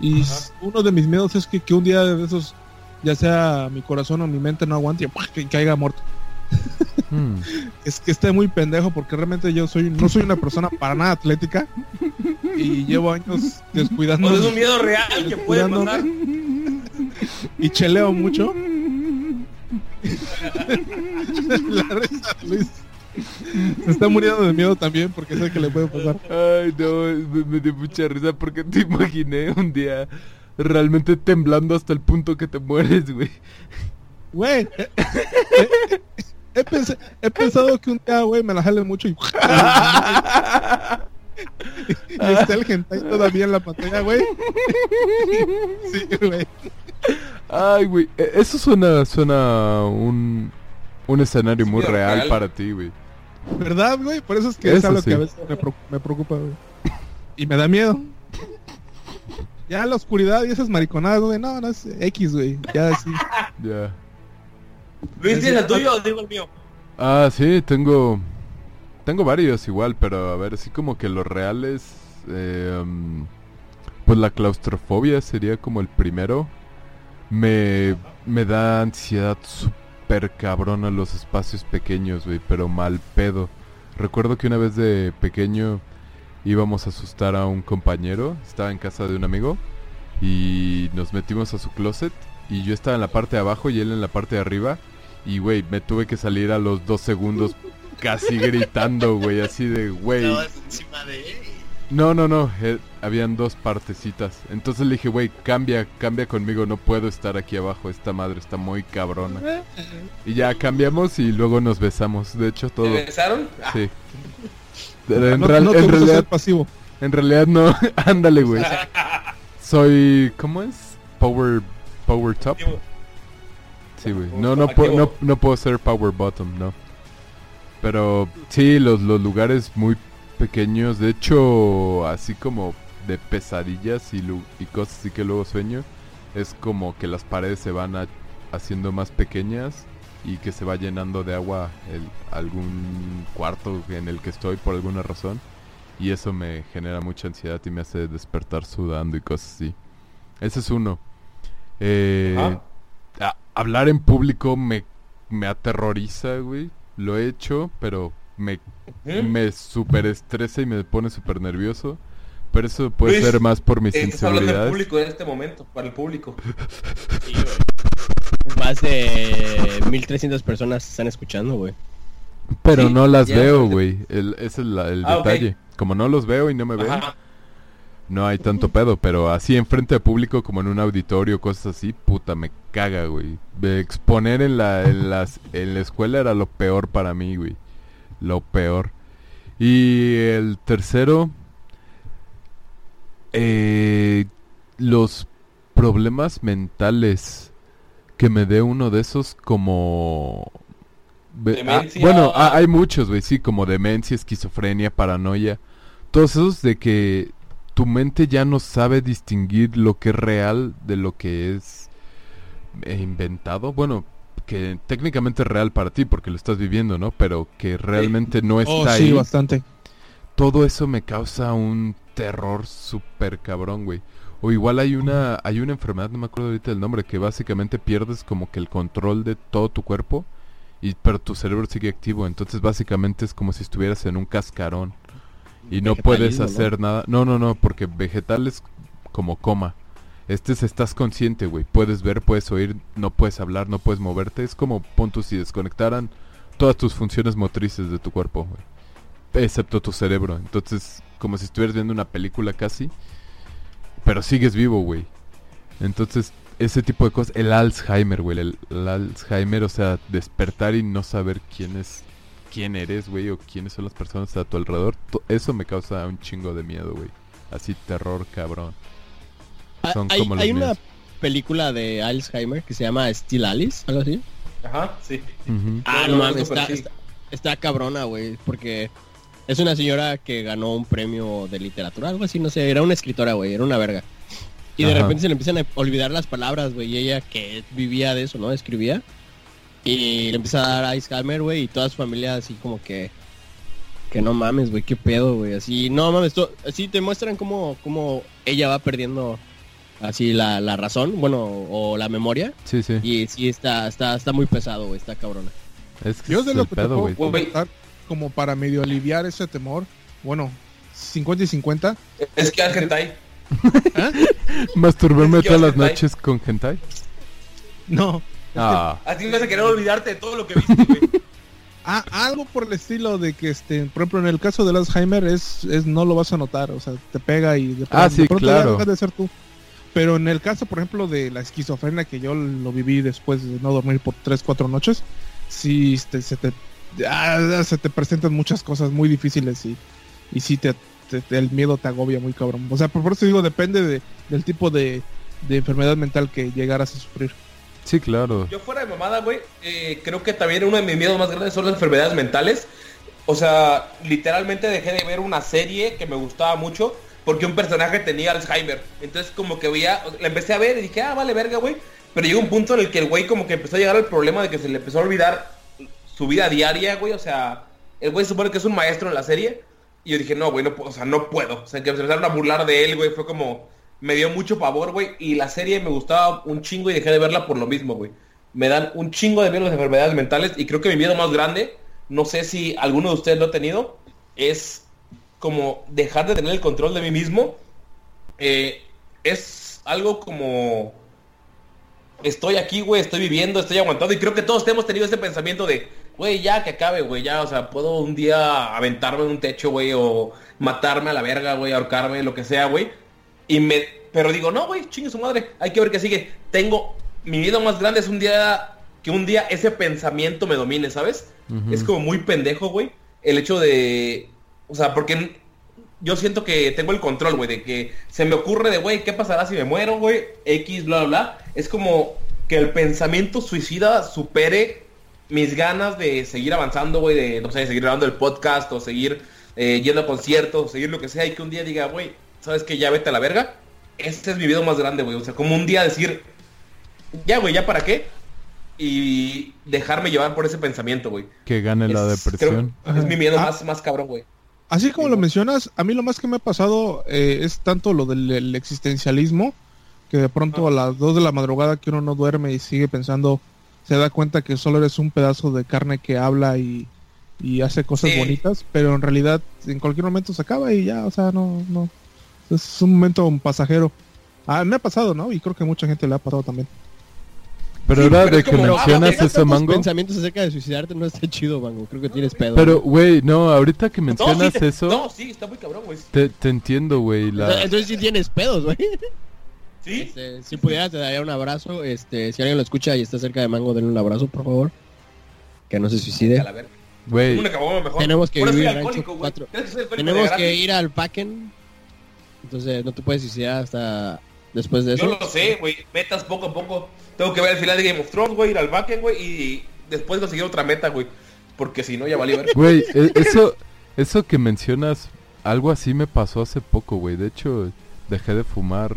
y Ajá. uno de mis miedos es que, que un día de esos ya sea mi corazón o mi mente no aguante y caiga muerto. <laughs> Hmm. <laughs> Es que esté muy pendejo porque realmente yo soy no soy una persona para nada atlética y llevo años <laughs> descuidando Pues es un miedo real que puede pasar. y cheleo mucho. La risa de Luis. Se está muriendo de miedo también porque sé que le puede pasar. Ay, no, me, me dio mucha risa porque te imaginé un día realmente temblando hasta el punto que te mueres, güey. Güey, eh, eh, he, pens- he pensado que un día, güey, me la jale mucho y... y está el hentai todavía en la pantalla, güey. Sí, güey. Ay, güey, e- eso suena, suena un, un escenario Sí, muy real real. para ti, güey. ¿Verdad, güey? Por eso es que es algo sí. que a veces me, me preocupa, güey. Y me da miedo. Ya la oscuridad y esas mariconadas, güey. No, no es X, güey. Ya sí. Ya. Luis, ¿tienes el tuyo o digo el mío? Ah, sí, tengo. Tengo varios igual, pero a ver, así como que los reales. eh, mm, pues la claustrofobia sería como el primero. Me, me da ansiedad súper cabrona los espacios pequeños, güey, pero mal pedo. Recuerdo que una vez de pequeño íbamos a asustar a un compañero, estaba en casa de un amigo y nos metimos a su closet y yo estaba en la parte de abajo y él en la parte de arriba y güey, me tuve que salir a los dos segundos casi gritando, güey, así de güey. encima de él. No, no, no, eh, habían dos partecitas. Entonces le dije, güey, cambia, cambia conmigo, no puedo estar aquí abajo, esta madre está muy cabrona. Y ya cambiamos y luego nos besamos, de hecho ¿Te todo. besaron? Ah, Sí. <laughs> Pero en, No, real- no te en realidad, ser pasivo. en realidad no, <laughs> ándale, güey. Soy, ¿cómo es? Power, power top. Sí, güey. No, no, puedo- no, no puedo ser power bottom, no. Pero sí, los, los lugares muy pequeños, de hecho, así como de pesadillas y, y cosas así que luego sueño, es como que las paredes se van a- haciendo más pequeñas y que se va llenando de agua el, algún cuarto en el que estoy por alguna razón. Y eso me genera mucha ansiedad y me hace despertar sudando y cosas así. Ese es uno. Eh, Ajá. a- hablar en público me, me aterroriza, güey. Lo he hecho, pero me, ¿eh? me super estresa y me pone súper nervioso. Pero eso puede Luis, ser más por mis Eh, Estás inseguridades. público en este momento, para el público. Sí. Más de 1300 personas están escuchando, güey. Pero Sí, no las ya, veo, güey. El- Ese es la- el Ah, detalle. Como no los veo y no me ven, Ajá. no hay tanto pedo. Pero así enfrente de público, como en un auditorio, cosas así, puta, me caga, güey. Exponer en la, en, las, en la escuela era lo peor para mí, güey. Lo peor. Y el tercero, eh, los problemas mentales que me dé uno de esos como... ah, bueno, ah, hay muchos, güey, sí, como demencia, esquizofrenia, paranoia. Todos esos de que tu mente ya no sabe distinguir lo que es real de lo que es eh, inventado. Bueno, que técnicamente es real para ti porque lo estás viviendo, ¿no? Pero que realmente no está Oh, ahí sí, bastante. todo eso me causa un terror súper cabrón, güey. O igual hay una hay una enfermedad, no me acuerdo ahorita el nombre, que básicamente pierdes como que el control de todo tu cuerpo y pero tu cerebro sigue activo, entonces básicamente es como si estuvieras en un cascarón y no puedes hacer nada. No, no, no, porque vegetal es como coma. Este es estás consciente, güey. Puedes ver, puedes oír, no puedes hablar, no puedes moverte. Es como punto si desconectaran todas tus funciones motrices de tu cuerpo, güey excepto tu cerebro. Entonces, como si estuvieras viendo una película casi, pero sigues vivo, güey. Entonces, ese tipo de cosas, el Alzheimer, güey, el, el Alzheimer, o sea, despertar y no saber quién es, quién eres, güey, o quiénes son las personas a tu alrededor, eso me causa un chingo de miedo, güey. Así terror, cabrón. Ah, Son hay como los hay una película de Alzheimer que se llama Still Alice, algo así. Ajá, sí. Ujú. Ah, No, mames, está, sí. está, está cabrona, güey, porque es una señora que ganó un premio de literatura, algo así, no sé, era una escritora, güey, era una verga. Y de Ajá. repente se le empiezan a olvidar las palabras, güey, y ella que vivía de eso, ¿no? Escribía. Y le empieza a dar Alzheimer, güey, y toda su familia así como que... Que no mames, güey, qué pedo, güey. Así, no mames, así te muestran cómo, cómo ella va perdiendo así la, la razón, bueno, o la memoria. Sí, sí. Y sí, está, está, está muy pesado, güey, está cabrona. Es que Yo es de lo que te pedo, puedo güey. Güey. comentar, como para medio aliviar ese temor, bueno, 50 y 50, Es que Argentai. <laughs> Masturbarme Es que todas las hentai. noches con hentai. no, Ah, A ti me vas a querer olvidarte de todo lo que viste, güey. <laughs> Ah, algo por el estilo de que, este, por ejemplo, en el caso del Alzheimer es, es no lo vas a notar, o sea, te pega y de, Ah, de sí, pronto ya claro. deja de ser tú. Pero en el caso, por ejemplo, de la esquizofrenia que yo lo viví después de no dormir por 3, 4 noches, sí este, se, te, ah, se te presentan muchas cosas muy difíciles y, y sí te, te- te- el miedo te agobia muy cabrón. O sea, por eso digo, depende de, del tipo de, de enfermedad mental que llegaras a sufrir. sí, claro. Yo fuera de mamada, güey, eh, creo que también uno de mis miedos más grandes son las enfermedades mentales. O sea, literalmente dejé de ver una serie que me gustaba mucho porque un personaje tenía Alzheimer. Entonces como que veía, la empecé a ver y dije, ah, vale, verga, güey. Pero llegó un punto en el que el güey como que empezó a llegar al problema de que se le empezó a olvidar su vida diaria, güey. O sea, el güey supone que es un maestro en la serie. Y yo dije, no, güey, no puedo, o sea, no puedo. O sea, que empezaron a burlar de él, güey. Fue como, me dio mucho pavor, güey. Y la serie me gustaba un chingo y dejé de verla por lo mismo, güey. Me dan un chingo de miedo las enfermedades mentales. Y creo que mi miedo más grande, no sé si alguno de ustedes lo ha tenido, es como dejar de tener el control de mí mismo. Eh, es algo como estoy aquí, güey, estoy viviendo, estoy aguantando. Y creo que todos hemos tenido ese pensamiento de, güey, ya que acabe, güey, ya, o sea, puedo un día aventarme en un techo, güey, o matarme a la verga, güey, ahorcarme, lo que sea, güey. Y me, pero digo, no, güey, chingue su madre, hay que ver qué sigue. Tengo, mi miedo más grande es un día, que un día ese pensamiento me domine, ¿sabes? Es como muy pendejo, güey, el hecho de, o sea, porque yo siento que tengo el control, güey, de que se me ocurre de, güey, ¿qué pasará si me muero, güey? X, bla, bla, bla. Es como que el pensamiento suicida supere mis ganas de seguir avanzando, güey, de, no sé, seguir grabando el podcast o seguir eh, yendo a conciertos, seguir lo que sea, y que un día diga, güey, ¿sabes qué? Ya vete a la verga. Este es mi miedo más grande, güey. O sea, como un día decir, ya, güey, ¿ya para qué? Y dejarme llevar por ese pensamiento, güey. Que gane la Es- depresión. creo- es mi miedo Ah. más, más cabrón, güey. Así como lo mencionas, a mí lo más que me ha pasado eh, es tanto lo del el existencialismo, que de pronto a las 2 de la madrugada que uno no duerme y sigue pensando, se da cuenta que solo eres un pedazo de carne que habla y, y hace cosas Sí. bonitas, pero en realidad en cualquier momento se acaba y ya, o sea, no, no. Es un momento pasajero. Ah, me ha pasado, ¿no? Y creo que mucha gente le ha pasado también. Pero Sí, ahora pero de que ah, mencionas porque eso, Mango. pensamientos acerca de suicidarte no está chido, Mango. Creo que tienes pedo. Pero, güey, no, ahorita que mencionas no, sí, te- eso, No, sí, está muy cabrón, güey. te, te entiendo, güey. Entonces, La... entonces sí tienes pedos, güey. Sí. Este, si pudieras te daría un abrazo. Este, si alguien lo escucha y está cerca de Mango, denle un abrazo, por favor. Que no se A suicide. la verga. Güey. Tenemos que vivir alcohólico, cuatro. ¿Crees que soy alcohólico Tenemos que ir al Packen. Entonces no te puedes suicidar hasta después de eso. Yo lo sé, güey. Metas poco a poco. Tengo que ver el final de Game of Thrones, güey, ir al backend, güey, y después conseguir otra meta, güey. Porque si no, ya valió ver. güey, e- eso, eso que mencionas, algo así me pasó hace poco, güey. De hecho, dejé de fumar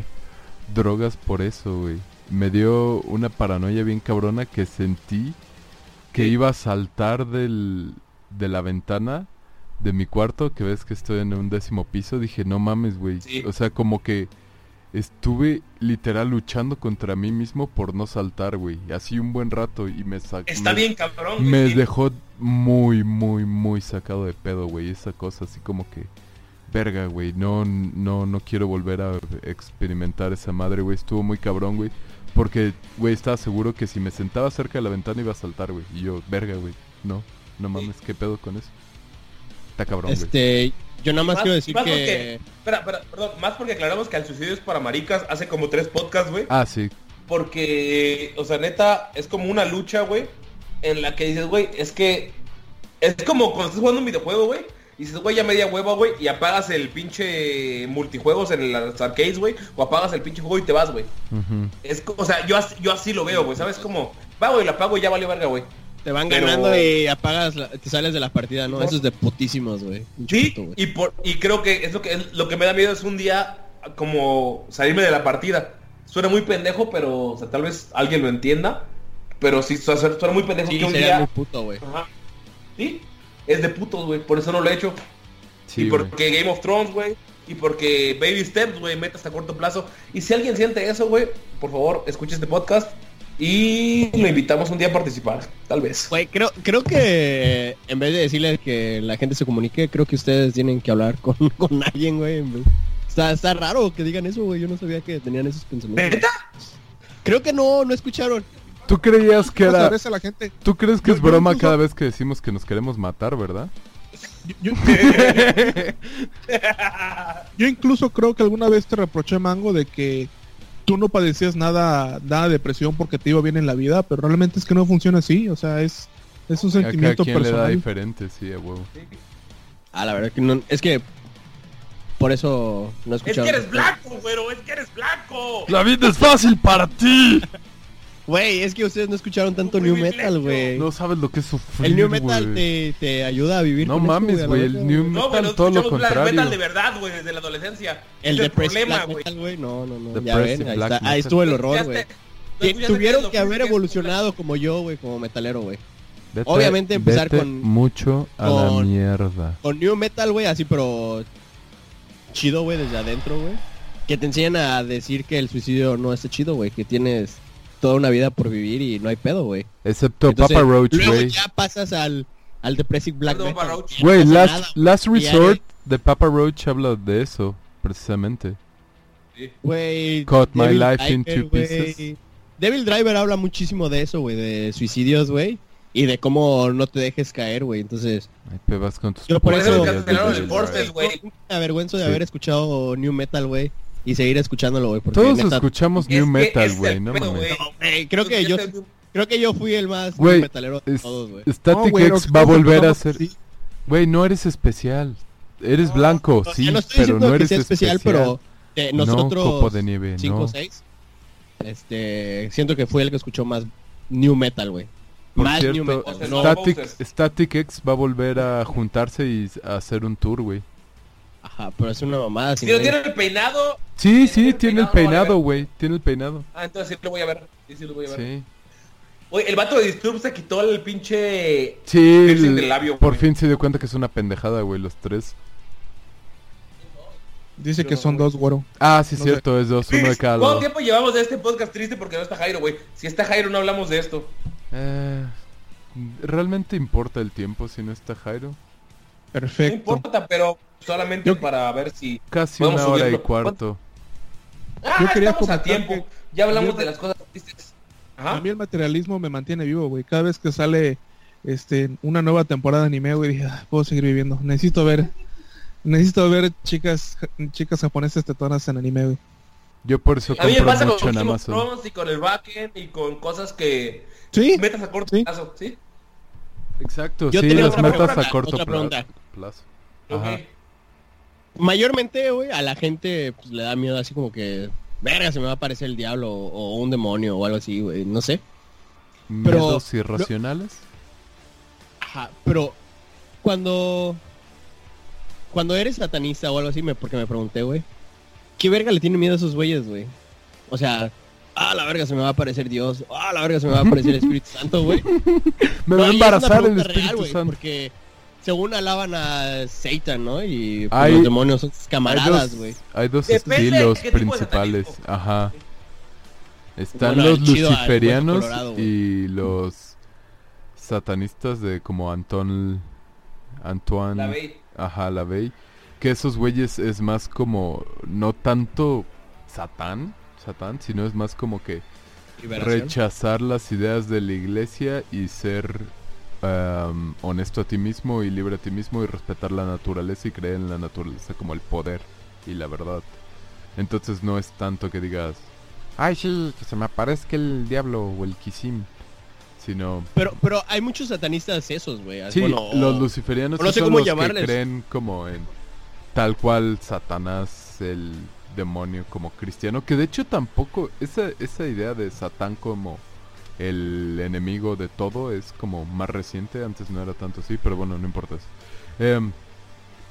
drogas por eso, güey. Me dio una paranoia bien cabrona que sentí que iba a saltar del, de la ventana de mi cuarto, que ves que estoy en un décimo piso. Dije, no mames, güey. Sí. O sea, como que estuve literal luchando contra mí mismo por no saltar, güey. Así un buen rato y me sacó. Está bien, cabrón, güey. Me dejó muy, muy, muy sacado de pedo, güey. Esa cosa así como que... Verga, güey. No, no, no quiero volver a experimentar esa madre, güey. Estuvo muy cabrón, güey. Porque, güey, estaba seguro que si me sentaba cerca de la ventana iba a saltar, güey. Y yo, verga, güey. No, no mames, ¿qué pedo con eso? Está cabrón, güey. Este, yo nada más, Más- quiero decir más que porque- Espera, espera, perdón. Más porque aclaramos que el suicidio es para maricas hace como tres podcasts, güey. Ah, sí. Porque, o sea, neta, es como una lucha, güey, en la que dices, güey, es que... Es como cuando estás jugando un videojuego, güey. Y dices, güey, ya media hueva, güey, y apagas el pinche multijuegos en las arcades, güey, o apagas el pinche juego y te vas, güey. Es, o sea, yo así, yo así lo veo, güey, ¿sabes? Como, va, güey, la apago y ya valió verga, güey. Te van pero- ganando y apagas, la- te sales de la partida, ¿no? Eso es de putísimos, güey. Sí, puto, y, por, y creo que es lo que lo que me da miedo es un día como salirme de la partida. Suena muy pendejo, pero o sea, tal vez alguien lo entienda. Pero sí, suena, suena muy pendejo Sí, que un día... muy puto, güey. Ajá. Sí, es de putos, güey, por eso no lo he hecho. Sí, y porque Game of Thrones, güey. Y porque Baby Steps, güey, metas a corto plazo. Y si alguien siente eso, güey, por favor, escuche este podcast. Y lo invitamos un día a participar, tal vez. Güey, creo, creo que en vez de decirle que la gente se comunique, creo que ustedes tienen que hablar con, con alguien, güey. Está, está raro que digan eso, güey. Yo no sabía que tenían esos pensamientos. ¿Neta? Creo que no, no escucharon. ¿Tú creías que ¿Cómo era... a la gente? ¿Tú crees que Yo- es yo broma incluso- cada vez que decimos que nos queremos matar, verdad? Yo, yo incluso creo que alguna vez te reproché, Mango, de que tú no padecías nada, nada de depresión porque te iba bien en la vida, pero realmente es que no funciona así, o sea, es, es un A cada sentimiento quien le da personal. diferente, sí, a huevo. Ah, la verdad que no. Es que por eso no Es escucharon. que eres blanco, güero, es que eres blanco. La vida es fácil para ti. Güey, es que ustedes no escucharon tanto New. Metal, güey. No sabes lo que es sufrir, el New Metal te, te ayuda a vivir No con mames, la güey, el New No, güey, Metal no todo lo escuchamos black contrario. metal de verdad, güey, desde la adolescencia. El es problema, güey. Metal. No, no, no. Ya ven, ahí, Black está- ahí Metal. estuvo el horror, güey. Tuvieron que haber que es evolucionado como yo, güey, como metalero, güey. Vete- Obviamente empezar vete con- mucho a la con- mierda. Con New Metal, güey, así, pero chido, güey, desde adentro, güey. Que te enseñan a decir que el suicidio no está chido, güey. Que tienes toda una vida por vivir y no hay pedo, güey. Excepto Entonces, Papa Roach, luego güey. ya pasas al, al Depressive Black Perdón, Metal. No Güey, pasa Last, nada, Last Resort de Papa Roach habla de eso, precisamente. Güey. Cut my Devil life in Driver, two güey. pieces. Devil Driver habla muchísimo de eso, güey, de suicidios, güey. Y de cómo no te dejes caer, güey. Entonces, Ay, pebas con tus Yo por eso me avergüenzo de Sí. haber escuchado New Metal, güey. Y seguir escuchándolo, güey. Todos neta- escuchamos Es New Metal, güey, no mames. Güey, creo que yo creo que yo fui el más new metalero de es- todos, güey. Static No, X no, va a no, volver no, a no, ser... sí. Güey, no eres especial. Eres No, blanco, sí, no estoy pero no que eres sea especial, pero eh, No, nosotros copo de nieve, 5 no. o 6 este siento que fue el que escuchó más new metal, güey. Por Más new cierto, metal. Sea, No, Static. Static X va a volver a juntarse y a hacer un tour, güey. Ajá, pero es una mamada Si no güey. tiene el peinado... Sí, ¿Tiene sí, el tiene el peinado? Güey. Tiene el peinado. Ah, entonces sí lo voy a ver. Sí, sí lo voy a ver. Sí. Oye, el vato de Disturb se quitó el pinche... Sí, el- del labio, por fin se dio cuenta que es una pendejada, güey, los tres. Dice Yo que no, son dos, güero. Ah, sí, No cierto, es dos, uno de cada ¿Cuánto tiempo llevamos de este podcast triste porque no está Jairo, güey? Si está Jairo no hablamos de esto. Eh, ¿Realmente importa el tiempo si no está Jairo? No Perfecto. importa, pero solamente Yo- para ver si... Casi Podemos una hora y subirlo. cuarto. Ah, Yo quería estamos a tiempo. que- Ya hablamos yo- de las cosas tristes. Ajá. A mí el materialismo me mantiene vivo, güey. Cada vez que sale este una nueva temporada de anime, güey, dije, "Ah, puedo seguir viviendo. Necesito ver necesito ver chicas chicas japonesas tetonas en anime, güey. Yo por eso A mí me compro pasa con mucho en Game of Amazon. Y con el backend y con cosas que Sí. metas a corto Sí. plazo, ¿sí? Exacto, Yo sí, las metas pregunta, a corto otra pla- pregunta. plazo. Ok. Mayormente, güey, a la gente pues, le da miedo así como que verga, se me va a aparecer el diablo o, o un demonio o algo así, güey, no sé. Pero- ¿Miedos irracionales? Ajá, pero cuando cuando eres satanista o algo así, me, porque me pregunté, güey, ¿qué verga le tiene miedo a esos güeyes, güey? O sea, ah, la verga se me va a aparecer Dios, ah, la verga se me va a aparecer el Espíritu Santo, güey. <laughs> Me No, va a embarazar el Espíritu real, Santo. Porque según alaban a Satan, ¿no? Y pues, Hay- los demonios son sus Hay camaradas, dos, güey. hay dos Depende de estilos principales. Ajá. Están Bueno, los luciferianos colorado, y los satanistas de como Anton Antoine La veis. Ajá, la Bey. Que esos güeyes es más como no tanto Satán, Satán, sino es más como que Liberación. rechazar las ideas de la iglesia y ser am, honesto a ti mismo y libre a ti mismo y respetar la naturaleza y creer en la naturaleza como el poder y la verdad. Entonces no es tanto que digas, ay sí, que se me aparezca el diablo o el quisim, sino... Pero, pero hay muchos satanistas esos, güey. Sí, Bueno, los luciferianos no sé son cómo los llamarles. que creen como en tal cual Satanás, el demonio como cristiano, que de hecho tampoco, esa, esa idea de Satán como el enemigo de todo es como más reciente, antes no era tanto así, pero bueno, no importa eso. Em,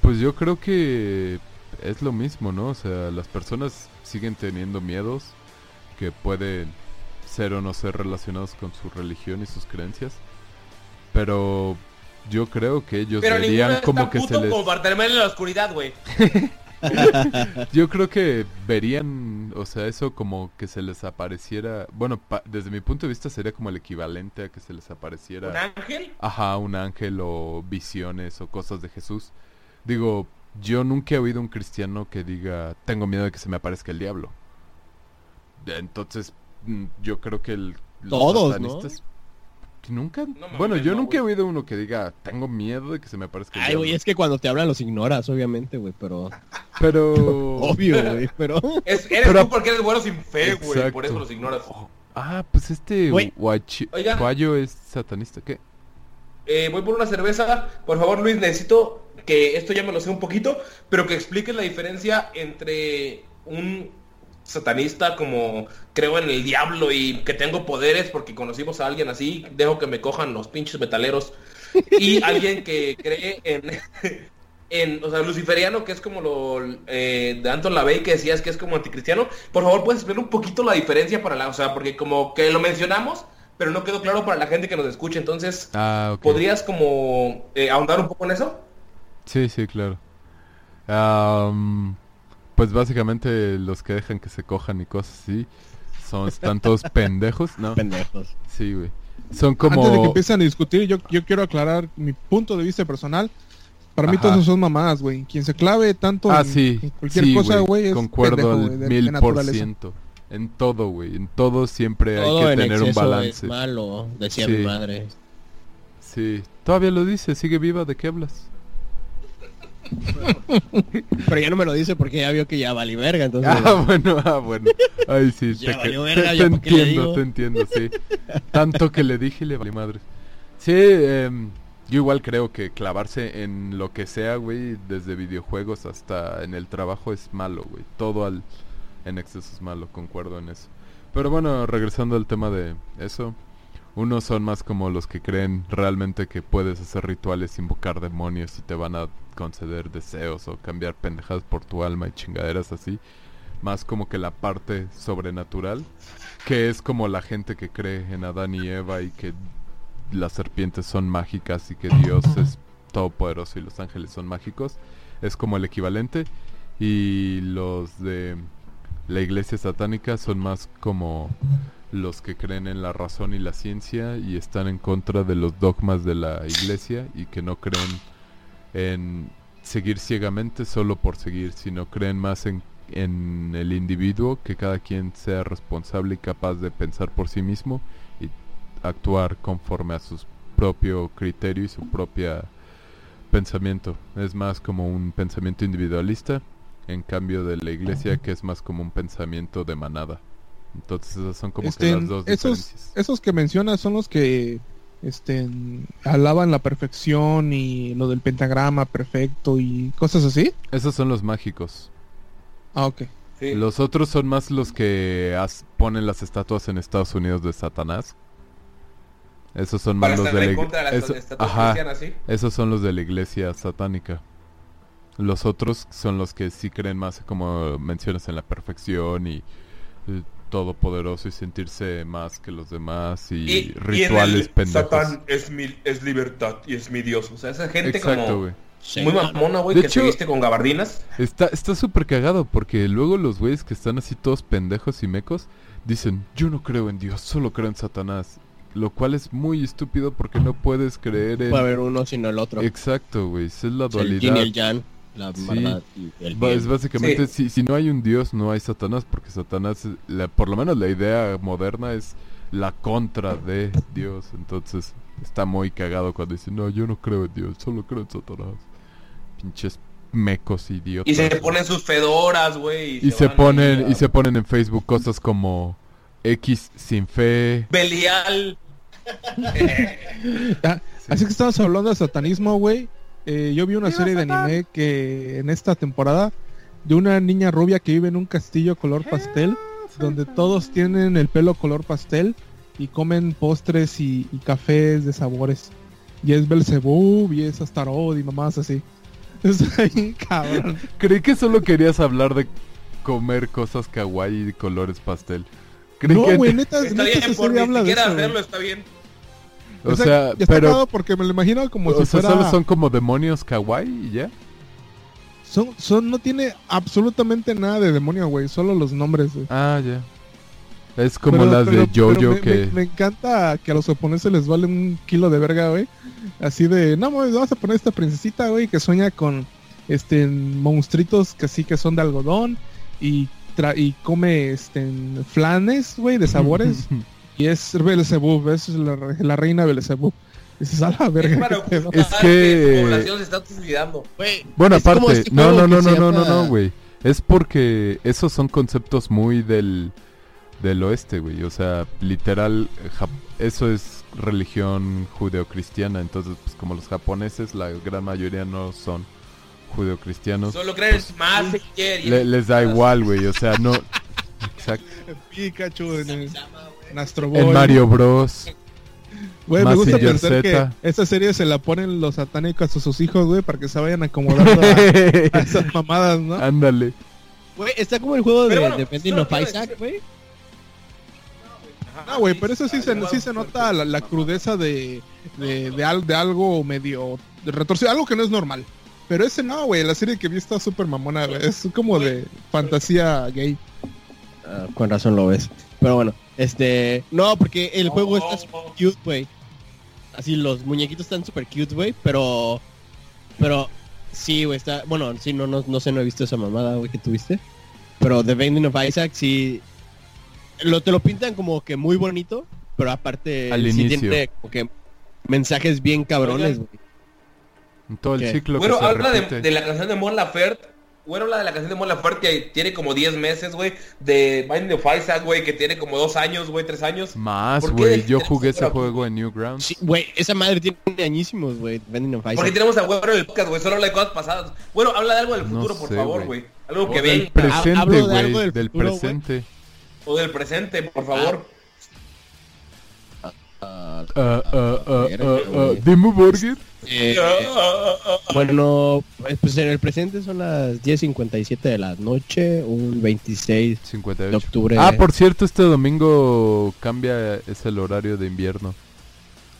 pues yo creo que es lo mismo, ¿no? O sea, las personas siguen teniendo miedos que pueden ser o no ser relacionados con su religión y sus creencias. Pero yo creo que ellos Pero como que se les... como para en la oscuridad, güey. <laughs> <laughs> Yo creo que verían, o sea, eso como que se les apareciera... Bueno, pa- desde mi punto de vista sería como el equivalente a que se les apareciera... ¿Un ángel? Ajá, un ángel o visiones o cosas de Jesús. Digo, yo nunca he oído un cristiano que diga, tengo miedo de que se me aparezca el diablo. Entonces, mm, yo creo que el... los Todos, ¿no? Nunca... bueno, yo no, nunca he oído uno que diga, tengo miedo de que se me aparezca Ay, güey, es que cuando te hablan los ignoras, obviamente, güey, pero... <laughs> Pero... <laughs> Obvio, güey, pero... <laughs> Es- eres Pero- tú porque eres bueno sin fe, güey. Por eso los ignoras. Oh, Ah, pues este. Guachi-. Guayo es satanista, ¿qué? Eh, voy por una cerveza. Por favor, Luis, necesito que esto ya me lo sé un poquito, pero que expliques la diferencia entre un satanista como creo en el diablo y que tengo poderes porque conocimos a alguien así, dejo que me cojan los pinches metaleros, y <laughs> alguien que cree en, en o sea, luciferiano, que es como lo eh, de Anton LaVey que decías que es como anticristiano. Por favor, puedes explicar un poquito la diferencia para la, o sea, porque como que lo mencionamos, pero no quedó claro para la gente que nos escucha, entonces... Ah. ¿Podrías como eh, ahondar un poco en eso? Sí, sí, claro. Pues básicamente los que dejan que se cojan y cosas así son están todos pendejos, ¿no? Pendejos. Sí, güey. Son como Antes de que empiecen a discutir, yo, yo quiero aclarar mi punto de vista personal. Para mí todos son mamadas, güey. Quien se clave tanto Ah, en, sí. en cualquier sí, cosa, güey, es Concuerdo pendejo, al güey, de- de mil por ciento. En todo, güey. En todo siempre Todo hay que en tener un exceso balance. es malo, decía Sí. mi madre. Sí. Todavía lo dice, sigue viva, ¿de qué hablas? <laughs> Pero ya no me lo dice porque ya vio que ya vale verga, entonces... Ah, bueno, ah, bueno. Ay, sí, Ya te, valió verga, te ¿ya por qué le entiendo, te entiendo, sí. Tanto que le dije y le valió madre. Sí, em, yo igual creo que clavarse en lo que sea, güey, desde videojuegos hasta en el trabajo es malo, güey. Todo al en exceso es malo, concuerdo en eso. Pero bueno, regresando al tema de eso, unos son más como los que creen realmente que puedes hacer rituales, invocar demonios y te van a conceder deseos o cambiar pendejadas por tu alma y chingaderas así. Más como que la parte sobrenatural, que es como la gente que cree en Adán y Eva y que las serpientes son mágicas y que Dios es todopoderoso y los ángeles son mágicos. Es como el equivalente. Y los de la iglesia satánica son más como los que creen en la razón y la ciencia y están en contra de los dogmas de la iglesia y que no creen en seguir ciegamente solo por seguir, sino creen más en, en el individuo, que cada quien sea responsable y capaz de pensar por sí mismo y actuar conforme a su propio criterio y su propia pensamiento. Es más como un pensamiento individualista, en cambio de la iglesia que es más como un pensamiento de manada. Entonces esas son como Este, que las dos esos, diferencias. esos que mencionas son los que este, alaban la perfección y lo del pentagrama perfecto y cosas así. Esos son los mágicos. Ah, ok. Sí. Los otros son más los que as- ponen las estatuas en Estados Unidos de Satanás. Esos son Para más los de la en ig- contra de las eso- estatuas ajá, cristianas, ¿sí? esos son los de la iglesia satánica. Los otros son los que sí creen más, como mencionas, en la perfección y eh, todopoderoso y sentirse más que los demás y, Y, y en rituales el pendejos. Satán es, mi, es libertad y es mi Dios. O sea, esa gente Exacto, como güey. muy mamona, güey, De que se hecho- viste con gabardinas. Está está súper cagado porque luego los güeyes que están así todos pendejos y mecos dicen, yo no creo en Dios, solo creo en Satanás. Lo cual es muy estúpido porque no puedes creer en... Puede haber uno sino el otro. Exacto, güey, es la sea, el dualidad. yin y el yang, la Sí. verdad y el Ba- bien. Es básicamente, si, si no hay un Dios, no hay Satanás, porque Satanás, es- la- por lo menos la idea moderna es la contra de Dios. Entonces, está muy cagado cuando dicen, no, yo no creo en Dios, solo creo en Satanás. Pinches mecos idiotas. Y se ponen sus fedoras, güey. Y se ponen, a- y se ponen en Facebook cosas como X sin fe. Belial. <laughs> Ah, Sí. Así que estamos hablando de satanismo, güey. Eh, yo vi una serie de anime que en esta temporada de una niña rubia que vive en un castillo color pastel, donde todos tienen el pelo color pastel y comen postres y, y cafés de sabores. Y es Belzebub y es Astaroth y mamás así. <laughs> Bien cabrón. Creí que solo querías hablar de comer cosas kawaii y colores pastel. Creí No, que- güey, neta, Está neta bien, por ni habla de siquiera eso, güey. hacerlo está bien. O sea, está pero... porque me lo imagino como O si sea, fuera... solo son como demonios kawaii y ya. Son, son, no tiene absolutamente nada de demonio, güey. Solo los nombres, güey. Ah, ya. Es como Pero- las pero- de Jojo que... me- me encanta que a los japoneses les vale un kilo de verga, güey. Así de, no, mames, vamos a poner esta princesita, güey, que sueña con este monstruitos que sí que son de algodón y tra- y come este flanes, güey, de sabores. <laughs> y es Belzebub, es la, la reina Belzebub. A la Es verga, pedo". ocultar Es que- su población se está suicidando. Bueno, es aparte, este no, no, no, que no, no, no, no, güey. Es porque esos son conceptos muy del, del oeste, güey. O sea, literal, eso es religión judeocristiana. Entonces, pues como los japoneses, la gran mayoría no son judeocristianos. Solo creen en más le- les da igual, güey. O sea, no... <laughs> Exacto. Pikachu en, el- en Astro Boy. En Mario Bros. Güey, me gusta pensar Z. que esta serie se la ponen los satánicos a sus hijos, güey, para que se vayan acomodando a, <laughs> a esas mamadas, ¿no? Ándale. Güey, está como el juego de, Pero bueno, de of Isaac, güey. Ah, güey, pero eso sí se, sí se nota la, la crudeza de, de, de, al- de algo medio de retorcido, algo que no es normal. Pero ese no, güey, la serie que vi está súper mamona, güey. Es como de fantasía gay. Ah, con razón lo ves. Pero bueno, este... No, porque el juego está super cute, güey. Así, los muñequitos están super cute, güey, pero... Pero... Sí, güey, está... Bueno, sí, no, no, no sé, no he visto esa mamada, güey, que tuviste. Pero The Binding of Isaac, sí... Lo, te lo pintan como que muy bonito, pero aparte... Al sí inicio. tiene como que mensajes bien cabrones, güey. En todo el ¿Qué? ciclo Bueno, que se habla de, repite. de la canción de Mon Laferte. Bueno, habla de la canción de Mon Laferte que tiene como 10 meses, güey. De Binding of Isaac, güey, que tiene como 2 años, güey, 3 años. Más, ¿Por güey. Yo jugué ese pero- juego en Newgrounds. Sí, güey, esa madre tiene añísimos, güey, Binding of Porque Isaac. tenemos a Güero en el podcast, güey. Solo habla de cosas pasadas. Bueno, habla de algo del No futuro, por sé, favor, güey. Algo que O del presente, güey. algo Del, del futuro, presente. O del presente, por favor. Ah, Ah, ah, ah, verga, ah, ah, güey. Dimo Burger. eh, Ah, ah, ah, ah. Bueno, pues pues en el presente son las 10.57 de la noche, un 26 de 58. octubre. Ah, por cierto, este domingo cambia, es el horario de invierno.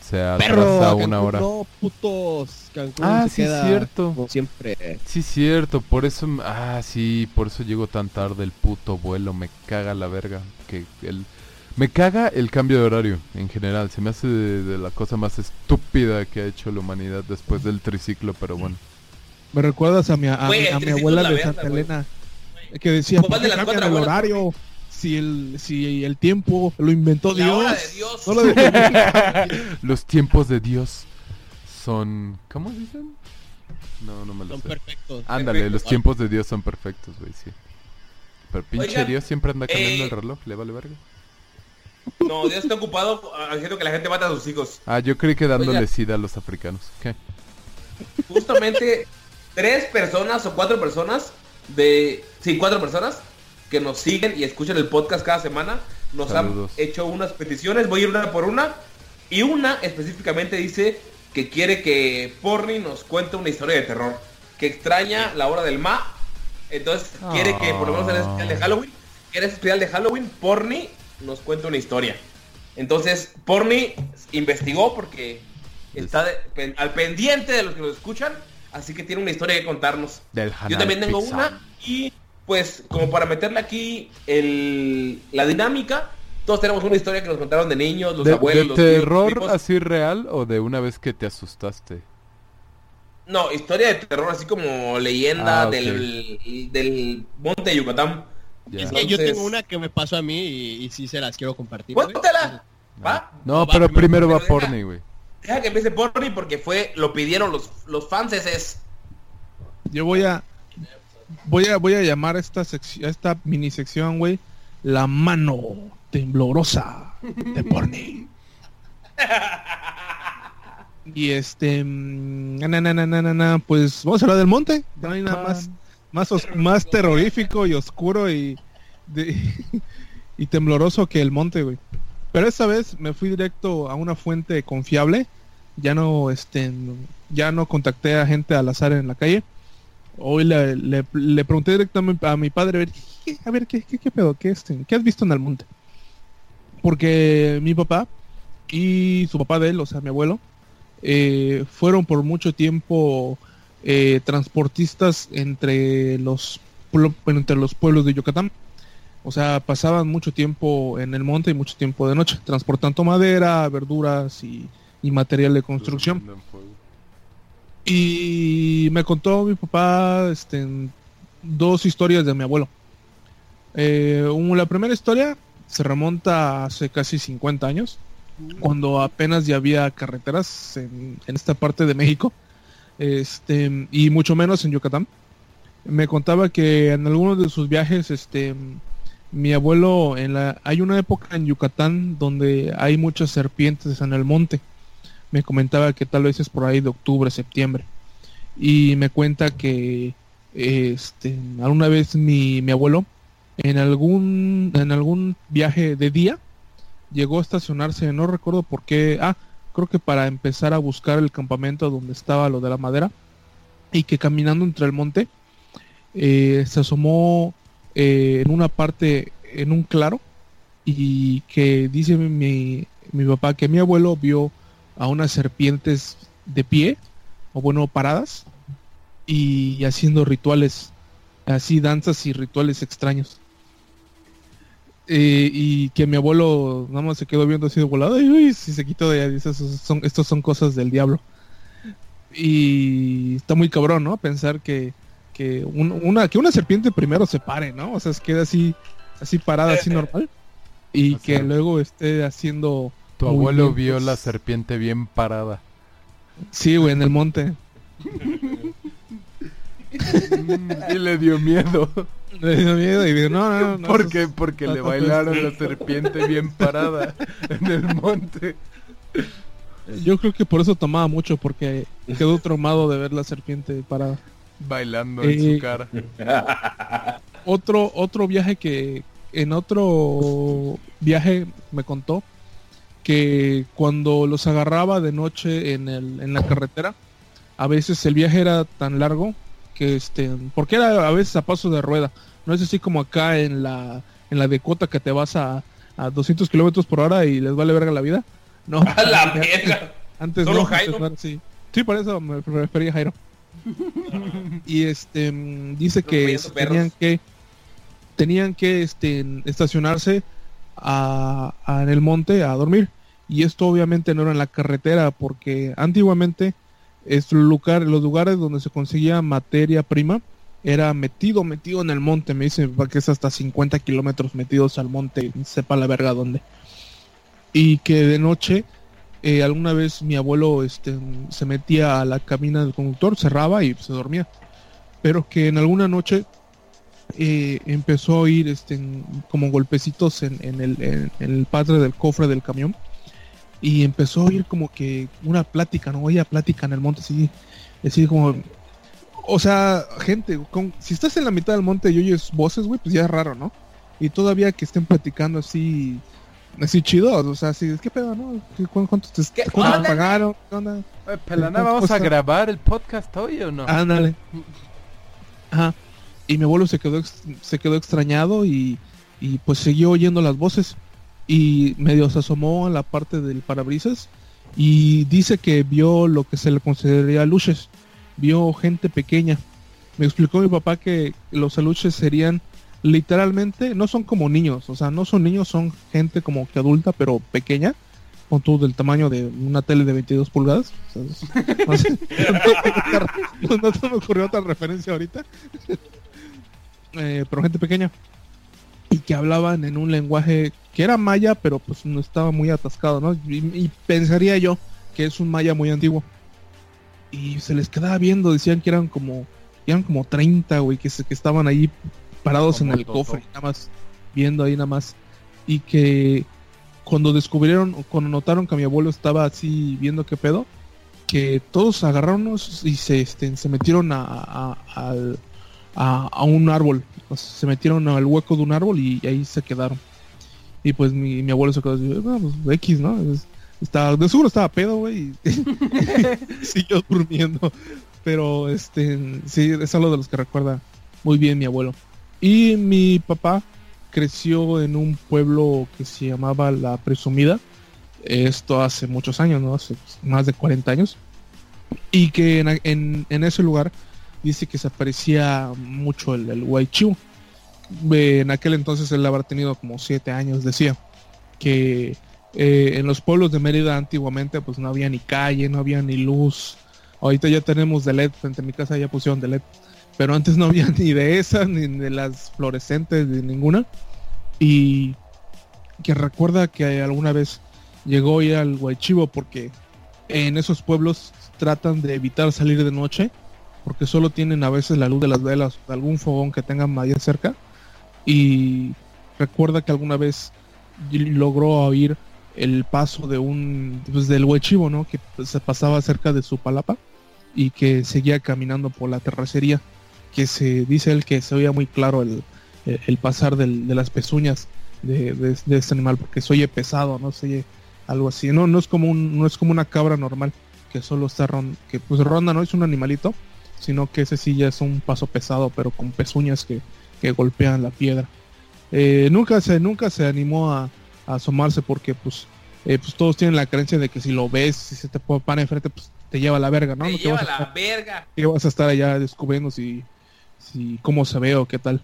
Se Perro, atrasa Cancún, una hora. No, putos. Cancún Ah, se sí, queda cierto. como siempre. Sí, cierto, por eso, ah, sí, por eso llego tan tarde el puto vuelo, me caga la verga, que el, me caga el cambio de horario en general, se me hace de, de la cosa más estúpida que ha hecho la humanidad después del triciclo, pero bueno. Me recuerdas a mi, a, mi- a abuela de Santa. Elena. Que decía, ¿Cuál ¿por de qué cambian cuatro el horario? Si el, si el tiempo lo inventó La Dios. hora de Dios. No lo de- <laughs> Los tiempos de Dios son, ¿cómo dicen? No, no me lo Son sé. perfectos. Ándale, los tiempos de Dios son perfectos, güey, sí. Pero pinche Oigan, Dios siempre anda cambiando eh, el reloj, le vale verga. No, Dios está ocupado ah, haciendo que la gente mate a sus hijos. Ah, yo creí que dándole Oiga. sida a los africanos. ¿Qué? Justamente tres personas o cuatro personas de... Sí, cuatro personas que nos siguen y escuchan el podcast cada semana. Nos Saludos. han hecho unas peticiones. Voy a ir una por una. Y una específicamente dice que quiere que Porni nos cuente una historia de terror. Que extraña la hora del ma. Entonces quiere que por lo menos en el especial de Halloween, en ese especial de Halloween, Porni nos cuente una historia. Entonces, Porni investigó porque está de- al pendiente de los que nos escuchan, así que tiene una historia que contarnos. Del Yo también tengo Pizza. una y pues como para meterle aquí el, la dinámica, todos tenemos una historia que nos contaron de niños, los ¿De, abuelos, de los terror así real o de una vez que te asustaste? No, historia de terror así como leyenda Ah, del, del monte de Yucatán. Es que yo tengo una que me pasó a mí y, y sí se las quiero compartir. ¡Cuéntala! ¿Va? No, Va, pero primero va pero deja- porni, güey. Deja que empiece Porni porque fue, lo pidieron los, los fans es Yo voy a voy a voy a llamar a esta sección, esta mini sección, güey, la mano temblorosa de Porni. <laughs> Y este mm, na, na, na, na, na, na, pues vamos a hablar del monte. No hay nada más más os- más terrorífico y oscuro y <laughs> y tembloroso que el monte, güey. Pero esta vez me fui directo a una fuente confiable. Ya no este ya no contacté a gente al azar en la calle. Hoy le, le, pregunté directamente a mi padre a ver, ¿qué, a ver ¿qué, qué, qué pedo, qué, este, qué has visto en el monte. porque mi papá y su papá de él, o sea, mi abuelo, eh, fueron por mucho tiempo eh, transportistas entre los, entre los pueblos de Yucatán. O sea, pasaban mucho tiempo en el monte y mucho tiempo de noche, transportando madera, verduras y, y material de construcción. Y me contó mi papá este, dos historias de mi abuelo. Eh, un- la primera historia se remonta a hace casi 50 años, cuando apenas ya había carreteras en, en esta parte de México, este, y mucho menos en Yucatán. Me contaba que en algunos de sus viajes, este, mi abuelo, en la, hay una época en Yucatán donde hay muchas serpientes en el monte. Me comentaba que tal vez es por ahí de octubre, septiembre. Y me cuenta que este, alguna vez mi, mi abuelo, en algún, en algún viaje de día, llegó a estacionarse, no recuerdo por qué, ah, creo que para empezar a buscar el campamento donde estaba lo de la madera, y que caminando entre el monte, eh, se asomó eh, en una parte, en un claro, y que dice mi, mi papá que mi abuelo vio a unas serpientes de pie, o bueno, paradas, y haciendo rituales, así danzas y rituales extraños. Eh, y que mi abuelo nada más se quedó viendo así de volado y uy, si se quitó de ahí, dice, "Esos son, estos son cosas del diablo. Y está muy cabrón, ¿no? Pensar que, que un- una, que una serpiente primero se pare, ¿no? O sea, se queda así, así parada, así <laughs> normal. Y O que luego esté haciendo... Tu abuelo vio la serpiente bien parada. Sí, güey, en el monte. <laughs> y le dio miedo. Le dio miedo y dijo, no, no, no, Porque no, le no, bailaron la serpiente bien parada en el monte. Yo creo que por eso tomaba mucho, porque quedó traumado de ver la serpiente parada. Bailando en Eh, su cara. Otro, otro viaje que, en otro viaje me contó que cuando los agarraba de noche en, el, en la carretera, a veces el viaje era tan largo que este, porque era a veces a paso de rueda, no es así como acá en la, en la Dakota que te vas a, a 200 kilómetros por hora y les vale verga la vida. No, <laughs> A la antes ¿Solo no, Jairo? antes así. Sí, por eso me refería Jairo. y este dice que tenían que tenían que este, estacionarse a, a- en el monte a dormir. Y esto obviamente no era en la carretera porque antiguamente es lugar, los lugares donde se conseguía materia prima era metido, metido en el monte. Me dice que es hasta 50 kilómetros metidos al monte, sepa la verga dónde. Y que de noche eh, alguna vez mi abuelo este, se metía a la cabina del conductor, cerraba y se dormía. Pero que en alguna noche eh, empezó a oír este, como golpecitos en, el, en el padre del cofre del camión. Y empezó a oír como que una plática, ¿no? Oía plática en el monte, así, así como... O sea, gente, con- si estás en la mitad del monte y oyes voces, güey, pues ya es raro, ¿no? Y todavía que estén platicando así, así chido, o sea, así, ¿qué pedo, no? ¿Qué- cu- ¿Cuánto te, ¿Qué cuánto te pagaron? ¿Qué onda? Oye, Pelana, ¿Qué ¿vamos a grabar el podcast hoy o no? Ándale. Ajá. Y mi abuelo se quedó se quedó extrañado y, y pues siguió oyendo las voces y medio se asomó a la parte del parabrisas y dice que vio lo que se le consideraría luces, vio gente pequeña. Me explicó mi papá que los aluches serían literalmente, no son como niños, o sea, no son niños, son gente como que adulta pero pequeña, con todo del tamaño de una tele de 22 pulgadas. <laughs> <laughs> No se me ocurrió otra referencia ahorita. <laughs> Eh, pero gente pequeña. Y que hablaban en un lenguaje que era maya, pero pues no estaba muy atascado, ¿no? Y, y pensaría yo que es un maya muy antiguo. Y se les quedaba viendo, decían que eran como, eran como 30, güey, que, se- que estaban ahí parados en el Toto. cofre, nada más, viendo ahí nada más. Y que cuando descubrieron, cuando notaron que mi abuelo estaba así viendo qué pedo, que todos agarraronnos y se, este, se metieron a, a- al- a- a un árbol. Se metieron al hueco de un árbol y, ahí se quedaron. Y pues mi, mi abuelo se quedó "Bueno, pues X, ¿no? Es- estaba, de seguro estaba pedo, güey. <laughs> y Siguió durmiendo. Pero este, sí, es algo de los que recuerda muy bien mi abuelo. Y mi papá creció en un pueblo que se llamaba La Presumida. Esto hace muchos años, ¿no? Hace más de 40 años. Y que en- en ese lugar dice que se aparecía mucho el, el Huaychiu. Eh, En aquel entonces él habrá tenido como 7 años, decía. Que eh, en los pueblos de Mérida antiguamente pues no había ni calle, no había ni luz. Ahorita ya tenemos de LED, frente mi casa ya pusieron de LED. Pero antes no había <laughs> ni de esas, ni de las fluorescentes, de ninguna. Y que recuerda que alguna vez llegó ir al Huaychivo porque en esos pueblos tratan de evitar salir de noche porque solo tienen a veces la luz de las velas, de algún fogón que tengan allá cerca. Y recuerda que alguna vez logró oír el paso de un pues, del huechivo, ¿no? Que se pasaba cerca de su palapa y que seguía caminando por la terracería, que se dice él que se oía muy claro el- el pasar del- de las pezuñas de, de- de este animal, porque se oye pesado, no se oye algo así, no, no es como un, no es como una cabra normal que solo está ron, que pues ronda, no es un animalito, sino que ese sí ya es un paso pesado, pero con pezuñas que, que golpean la piedra. Eh, nunca se, nunca se animó a, a asomarse porque pues, eh, pues todos tienen la creencia de que si lo ves, si se te para enfrente, pues te lleva a la verga, ¿no? Te lleva vas a la estar- verga. que vas a estar allá descubriendo si, si cómo se ve o qué tal.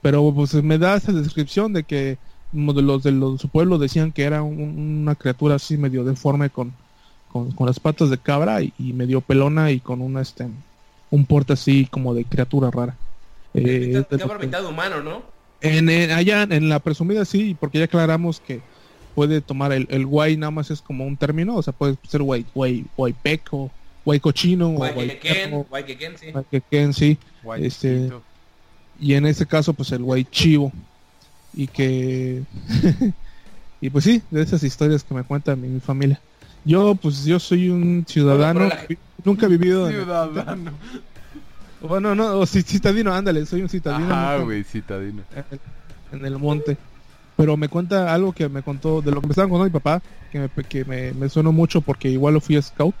Pero pues me da esa descripción de que uno de los de los, su pueblo decían que era un- una criatura así medio deforme con, con, con las patas de cabra y, y medio pelona y con una este un porte así como de criatura rara. Eh, cabra, que- mitad humano, ¿no? en, en- allá en la presumida sí, porque ya aclaramos que puede tomar el, el guay nada más es como un término, o sea, puede ser guay, guay, guaypec o guay cochino o guay Guayquequén, perro, Guayquequén, sí. guayquequén, sí Guay Este, y en este caso pues el guay chivo y que <laughs> y pues sí de esas historias que me cuenta mi, mi familia yo pues yo soy un ciudadano Bueno, nunca he vivido en, Ciudadano. <laughs> bueno no o ci- citadino ándale soy un citadino nunca- güey, citadino. en el, monte pero me cuenta algo que me contó de lo que me estaba contando mi papá que me, que me, me sonó mucho porque igual lo fui a scout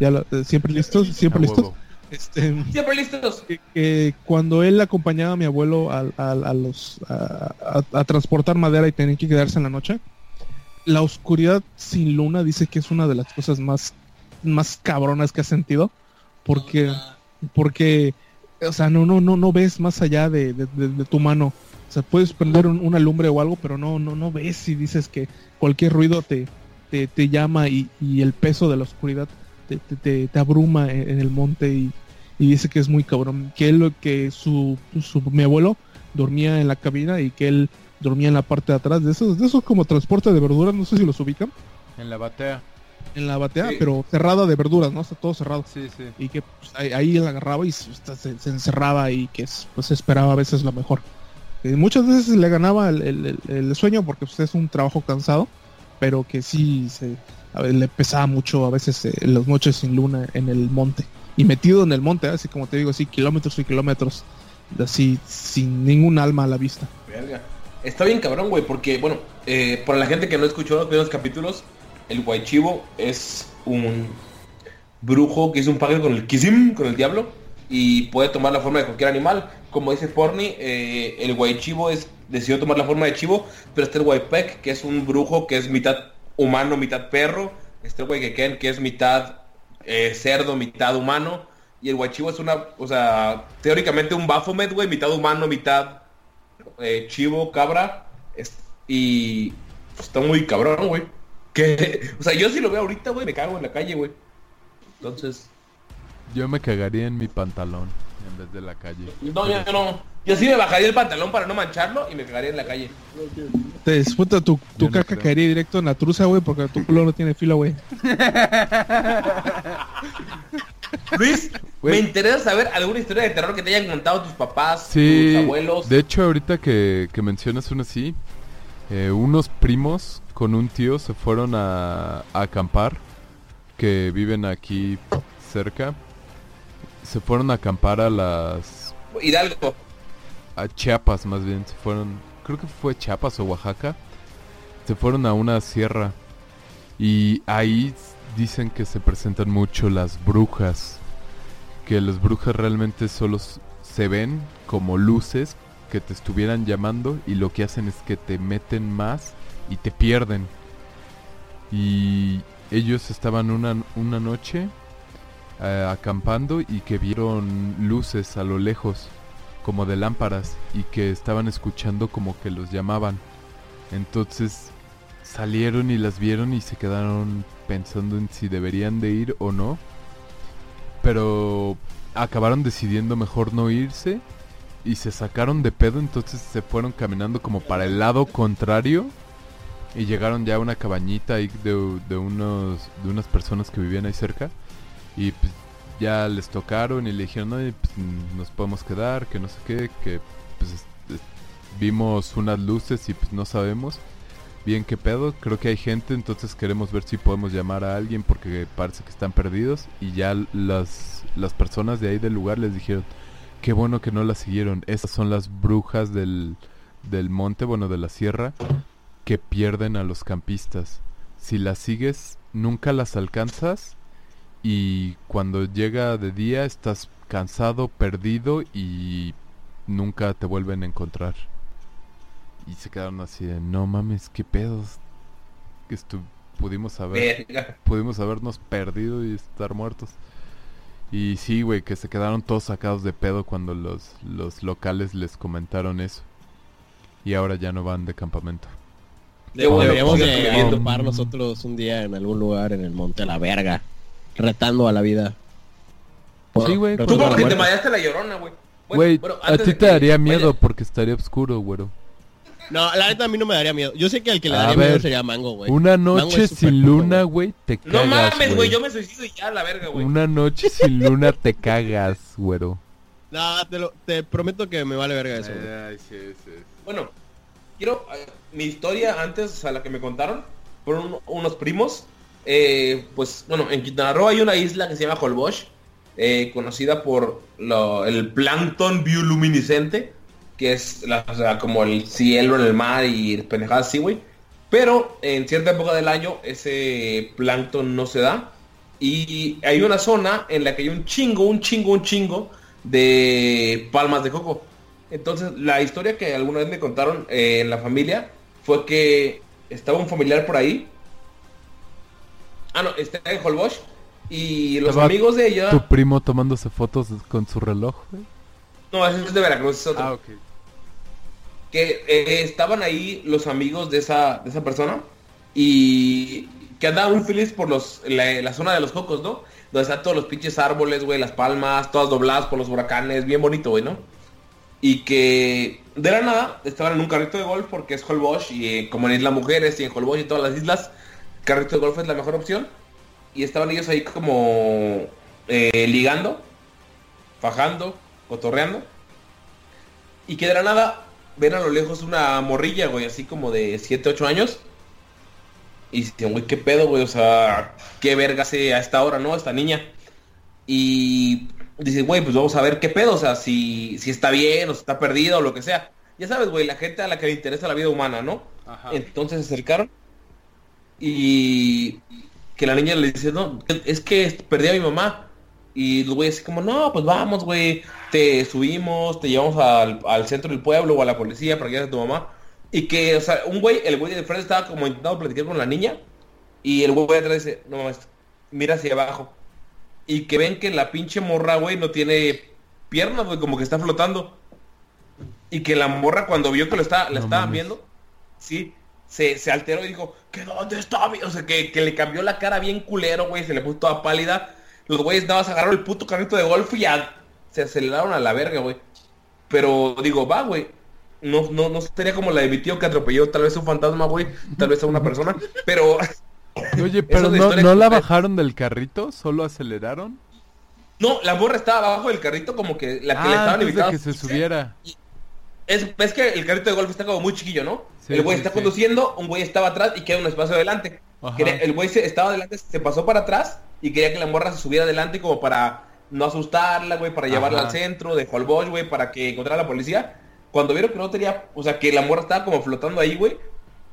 ya lo- eh, siempre listos siempre A listos huevo. este Siempre listos. que, que cuando él acompañaba a mi abuelo a, a- a los a, a- a transportar madera y tenía que quedarse en la noche la oscuridad sin luna dice que es una de las cosas más más cabronas que ha sentido porque porque o sea no no no no ves más allá de, de- tu mano. O sea puedes prender un- una lumbre o algo pero no no no ves y dices que cualquier ruido te te, te llama y, y el peso de la oscuridad te, te- te- abruma en, el monte y, y dice que es muy cabrón. Que él que su, su mi abuelo dormía en la cabina y que él dormía en la parte de atrás. De esos de esos como transporte de verduras no sé si los ubican. En la batea. En la batea Sí. pero cerrada de verduras no está todo cerrado Sí, sí. y que pues, ahí, ahí él agarraba y se, se- se encerraba y que pues esperaba a veces lo mejor muchas veces le ganaba el, el- el- el sueño porque pues, es un trabajo cansado pero que sí se, a ver, le pesaba mucho a veces eh, las noches sin luna en el monte y metido en el monte así como te digo así kilómetros y kilómetros así sin ningún alma a la vista Verga. Está bien cabrón, güey, porque, bueno, eh, para la gente que no escuchó los primeros capítulos, el Guaychivo es un brujo que es un pacto con el Kisim, con el diablo, y puede tomar la forma de cualquier animal. Como dice Porni, eh, el Guaychivo es, decidió tomar la forma de chivo, pero está el Guaypec, que es un brujo que es mitad humano, mitad perro. Está el que es mitad eh, cerdo, mitad humano. Y el Guaychivo es una, o sea, teóricamente un Baphomet, güey, mitad humano, mitad eh, chivo, cabra, y está muy cabrón, güey. Que, <laughs> o sea, yo si lo veo ahorita, güey, me cago en la calle, güey. Entonces, Yo me cagaría en mi pantalón en vez de la calle. no, yo, no. Yo sí me bajaría el pantalón para no mancharlo y me cagaría en la calle. te disputa tu, tu no caca creo. caería directo en la truza güey porque tu culo no tiene filo güey <laughs> Luis, Güey. me interesa saber alguna historia de terror que te hayan contado tus papás, Sí, tus abuelos. de hecho ahorita que, que mencionas uno así, eh, unos primos con un tío se fueron a, a acampar, que viven aquí cerca, se fueron a acampar a las... Hidalgo. a Chiapas más bien, se fueron, creo que fue Chiapas o Oaxaca, se fueron a una sierra y ahí dicen que se presentan mucho las brujas, que las brujas realmente solo se ven como luces que te estuvieran llamando y lo que hacen es que te meten más y te pierden. Y ellos estaban una, una noche eh, acampando y que vieron luces a lo lejos, como de lámparas, y que estaban escuchando como que los llamaban. Entonces salieron y las vieron y se quedaron pensando en si deberían de ir o no. Pero acabaron decidiendo mejor no irse y se sacaron de pedo, entonces se fueron caminando como para el lado contrario y llegaron ya a una cabañita ahí de, de unos de unas personas que vivían ahí cerca y pues, ya les tocaron y le dijeron, no, pues, nos podemos quedar, que no sé qué, que pues es- es- vimos unas luces y pues no sabemos bien qué pedo, creo que hay gente, entonces queremos ver si podemos llamar a alguien porque parece que están perdidos y ya las, las personas de ahí del lugar les dijeron, qué bueno que no las siguieron, esas son las brujas del, del monte, bueno, de la sierra, que pierden a los campistas. Si las sigues, nunca las alcanzas y cuando llega de día estás cansado, perdido y nunca te vuelven a encontrar. Y se quedaron así de, no mames, qué pedos. Que estu- pudimos haber, Verga. pudimos habernos perdido y estar muertos. Y sí, güey, que se quedaron todos sacados de pedo cuando los, los locales les comentaron eso. Y ahora ya no van de campamento. De- bueno, deberíamos de topar nosotros un día en algún lugar en el monte a la verga, retando a la vida. Sí, güey, Tú la porque te mareaste la llorona, güey. Bueno, Güey, bueno, a ti te que daría miedo porque estaría oscuro, güero. No, la neta a mí no me daría miedo. Yo sé que al que le A daría miedo sería Mango, güey. Una noche sin luna, güey. te No cagas, mames, güey, yo me suicido y ya la verga, güey. Una noche sin luna te cagas, güero. <laughs> No, te, lo- te prometo que me vale verga eso, güey. Bueno, quiero mi historia antes a la que me contaron fueron un- unos primos. eh, pues bueno, en Quintana Roo hay una isla que se llama Holbox, eh, conocida por lo- el plancton bioluminiscente, que es la- o como el cielo en el mar y pendejadas así, güey. Pero en cierta época del año ese plancton no se da. Y hay una zona en la que hay un chingo, un chingo, un chingo de palmas de coco. Entonces, la historia que alguna vez me contaron eh, en la familia fue que estaba un familiar por ahí. Ah, no, está en Holbox. Y los Estaba amigos de ella... Tu primo tomándose fotos con su reloj, güey. No, ese es de Veracruz, es otro. Ah, ok. que eh, estaban ahí los amigos de esa, de esa persona y que andaban muy felices por los, la, la zona de los cocos, ¿no? Donde están todos los pinches árboles, güey, las palmas, todas dobladas por los huracanes, bien bonito, güey, ¿no? Y que de la nada estaban en un carrito de golf porque es Holbox y eh, como en Isla Mujeres y en Holbox y todas las islas, carrito de golf es la mejor opción. Y estaban ellos ahí como eh, ligando, fajando, cotorreando. Y que de la nada ven a lo lejos una morrilla, güey, así como de 7, 8 años. Y dicen, güey, qué pedo, güey, o sea, qué verga hace a esta hora, ¿no? Esta niña. Y dicen, güey, pues vamos a ver qué pedo, o sea, si, si está bien o si está perdida o lo que sea. Ya sabes, güey, la gente a la que le interesa la vida humana, ¿no? Entonces se acercaron y que la niña le dice, no, es que perdí a mi mamá. Y los güeyes así como, no, pues vamos, güey, te subimos, te llevamos al, al centro del pueblo o a la policía para que a tu mamá. Y que, o sea, un güey, el güey de frente estaba como intentando platicar con la niña. Y el güey de atrás dice, no mames, mira hacia abajo. Y que ven que la pinche morra, güey, no tiene piernas, güey, como que está flotando. Y que la morra cuando vio que lo está, la No estaban mames. viendo, sí, se, se alteró y dijo, ¿que dónde está mi-?" O sea, que, que le cambió la cara bien culero, güey, se le puso toda pálida. Los güeyes nada más agarraron el puto carrito de golf y ya se aceleraron a la verga, güey. Pero digo, va, güey. No, no, no sería como la de mi tío que atropelló tal vez un fantasma, güey. Tal vez a una persona. Pero <laughs> Oye, pero no, historia ¿no la bajaron del carrito? ¿Solo aceleraron? no, la morra estaba abajo del carrito como que la que le Ah, estaban invitando. que se subiera. Es, es que el carrito de golf está como muy chiquillo, ¿no? Sí, el güey sí, está sí. conduciendo, un güey estaba atrás y queda un espacio adelante. Quería- el güey se, estaba adelante, se pasó para atrás y quería que la morra se subiera adelante como para no asustarla, güey, para llevarla Ajá. al centro de Holbox, güey, para que encontrara a la policía. Cuando vieron que no tenía, o sea, que la morra estaba como flotando ahí, güey,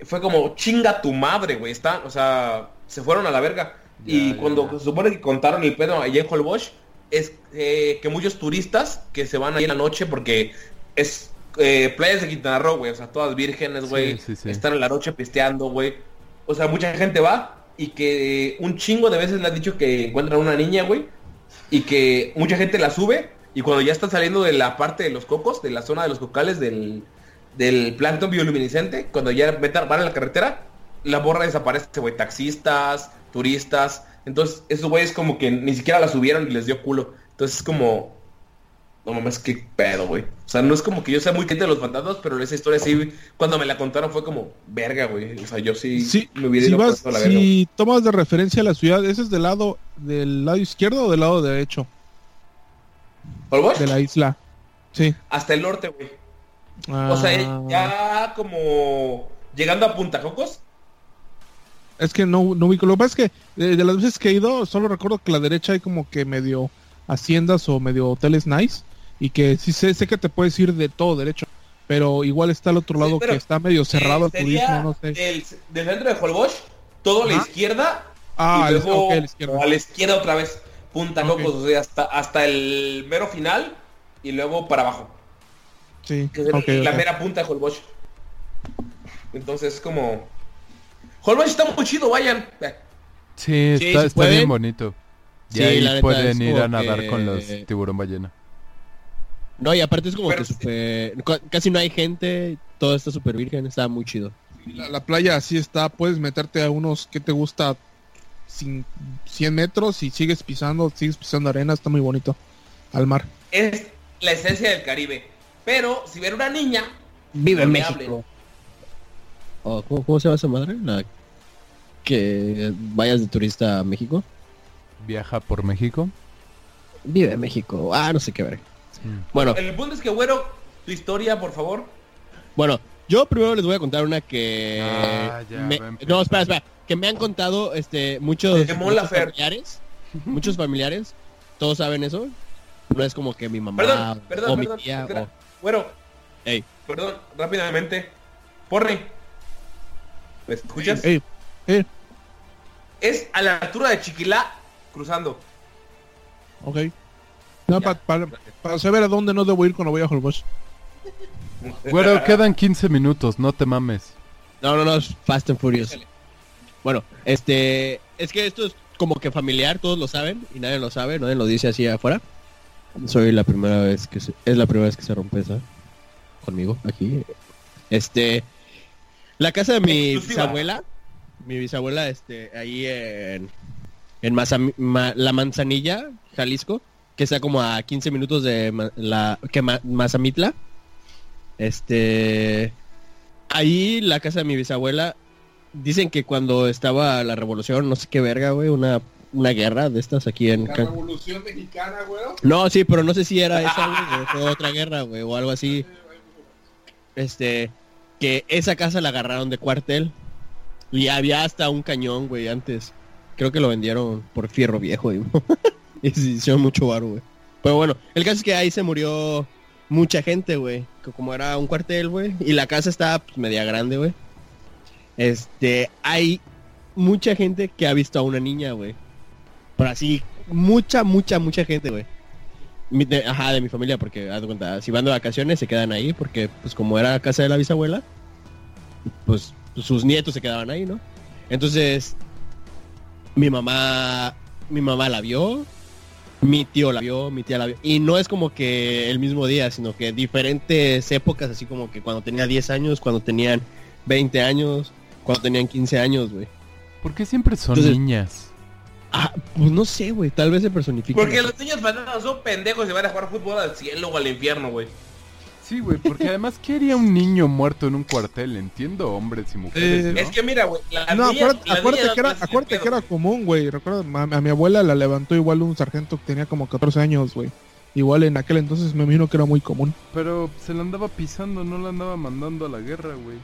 fue como chinga tu madre, güey, está, o sea, se fueron a la verga. Ya, y ya, cuando ya. se supone que contaron el pedo allá en Holbox, es eh, que muchos turistas que se van ahí en la noche porque es eh, playas de Quintana Roo, güey. O sea, todas vírgenes, güey. Sí, sí, sí. Están en la noche pisteando, güey. O sea, mucha gente va y que un chingo de veces le han dicho que encuentran una niña, güey. Y que mucha gente la sube y cuando ya están saliendo de la parte de los cocos, de la zona de los cocales del, del plancton bioluminiscente, cuando ya van a la carretera, la borra desaparece, güey. Taxistas, turistas. Entonces, esos güeyes como que ni siquiera la subieron y les dio culo. Entonces es como... No mames, qué pedo, güey. O sea, no es como que yo sea muy cliente de los fantasmas, pero esa historia sí, cuando me la contaron fue como, verga, güey. O sea, yo sí, Sí, me hubiera si, ido vas, a la verga. si tomas de referencia la ciudad, ¿ese es del lado del lado izquierdo o del lado derecho ¿Holbox? de la isla? Sí. Hasta el norte, güey. O Ah, sea, ya como llegando a Punta Cocos. Es que no, no ubico. Lo que pasa es que de, de las veces que he ido, solo recuerdo que a la derecha hay como que medio haciendas o medio hoteles nice. Y que sí sé, sé que te puedes ir de todo derecho. Pero igual está al otro Sí, lado pero, que está medio cerrado eh, turismo, no sé. Del, del centro de Holbox, todo a la izquierda Ah, y luego a la izquierda. a la izquierda otra vez. Punta. Cocos, o sea, hasta, hasta el mero final y luego para abajo. Sí, Que es ok, la mera punta de Holbox. Entonces es como... Holbox está muy chido, vayan. Sí, Sí, está, si está pueden. bien bonito. Y Sí, ahí la pueden ir a nadar que- con los tiburón ballena. No, y aparte es como Pero que cu- Casi no hay gente, todo está súper virgen, está muy chido. La, la playa así está, puedes meterte a unos que te gusta cin- 100 metros y sigues pisando, sigues pisando arena, está muy bonito. Al mar. Es la esencia del Caribe. Pero si ven una niña, Vive en en México. Oh, ¿cómo, cómo se llama esa madre? La que vayas de turista a México. Viaja por México. Vive en México. Ah, no sé qué ver. Mm. Bueno, el punto es que, güero, tu historia, por favor. bueno, yo primero les voy a contar una que Ah, ya, me- no, espera, espera, que me han contado este muchos, muchos familiares, muchos familiares, todos saben eso. No es como que mi mamá Perdón, perdón, o mi perdón. tía espera. o- Ey, perdón, rápidamente. Porri. ¿Me escuchas? Ey, ey, Es a la altura de Chiquilá cruzando. ok. No, pa- para saber a dónde no debo ir cuando voy a Holbox. <laughs> Bueno, quedan 15 minutos, no te mames. No, no, no, es Fast and Furious. Bueno, este, es que esto es como que familiar, todos lo saben y nadie lo sabe, nadie lo dice así afuera. Soy la primera vez que se, es la primera vez que se rompe esa conmigo aquí. Este, la casa de mi Exclusiva. bisabuela, mi bisabuela, este, ahí en, en Mazam- Ma- la Manzanilla, Jalisco, que está como a 15 minutos de Ma- la que Ma- Mazamitla. Este, ahí la casa de mi bisabuela dicen que cuando estaba la revolución, no sé qué verga, güey, una una guerra de estas aquí en Can- Revolución Mexicana, güey. No, sí, pero no sé si era esa, güey, fue otra guerra, güey, o algo así. Este, que esa casa la agarraron de cuartel y había hasta un cañón, güey, antes. Creo que lo vendieron por fierro viejo y, <laughs> y se hicieron mucho barro, güey. Pero bueno, el caso es que ahí se murió mucha gente, güey. Que como era un cuartel, güey. Y la casa estaba pues, media grande, güey. Este, hay mucha gente que ha visto a una niña, güey. Pero así, mucha, mucha, mucha gente, güey. Ajá, de mi familia, porque haz de cuenta, si van de vacaciones se quedan ahí, porque pues como era casa de la bisabuela, pues sus nietos se quedaban ahí, ¿no? Entonces, mi mamá, mi mamá la vio, mi tío la vio, mi tía la vio, y no es como que el mismo día, sino que diferentes épocas, así como que cuando tenía 10 años, cuando tenían 20 años, cuando tenían 15 años, güey. ¿Por qué siempre son Entonces- niñas? Ah, pues no sé, güey, tal vez se personifica. Porque los niños fantasmas son pendejos y van a jugar fútbol al cielo o al infierno, güey. Sí, güey, porque además, ¿qué haría un niño muerto en un cuartel? Entiendo hombres y mujeres, Eh, ¿no? Es que mira, güey. No, acuérdate, acuérdate que era, acuérdate que era común, güey. Recuerda, a, a mi abuela la levantó igual un sargento que tenía como 14 años, güey. Igual en aquel entonces me imagino que era muy común. Pero se la andaba pisando, no la andaba mandando a la guerra, güey.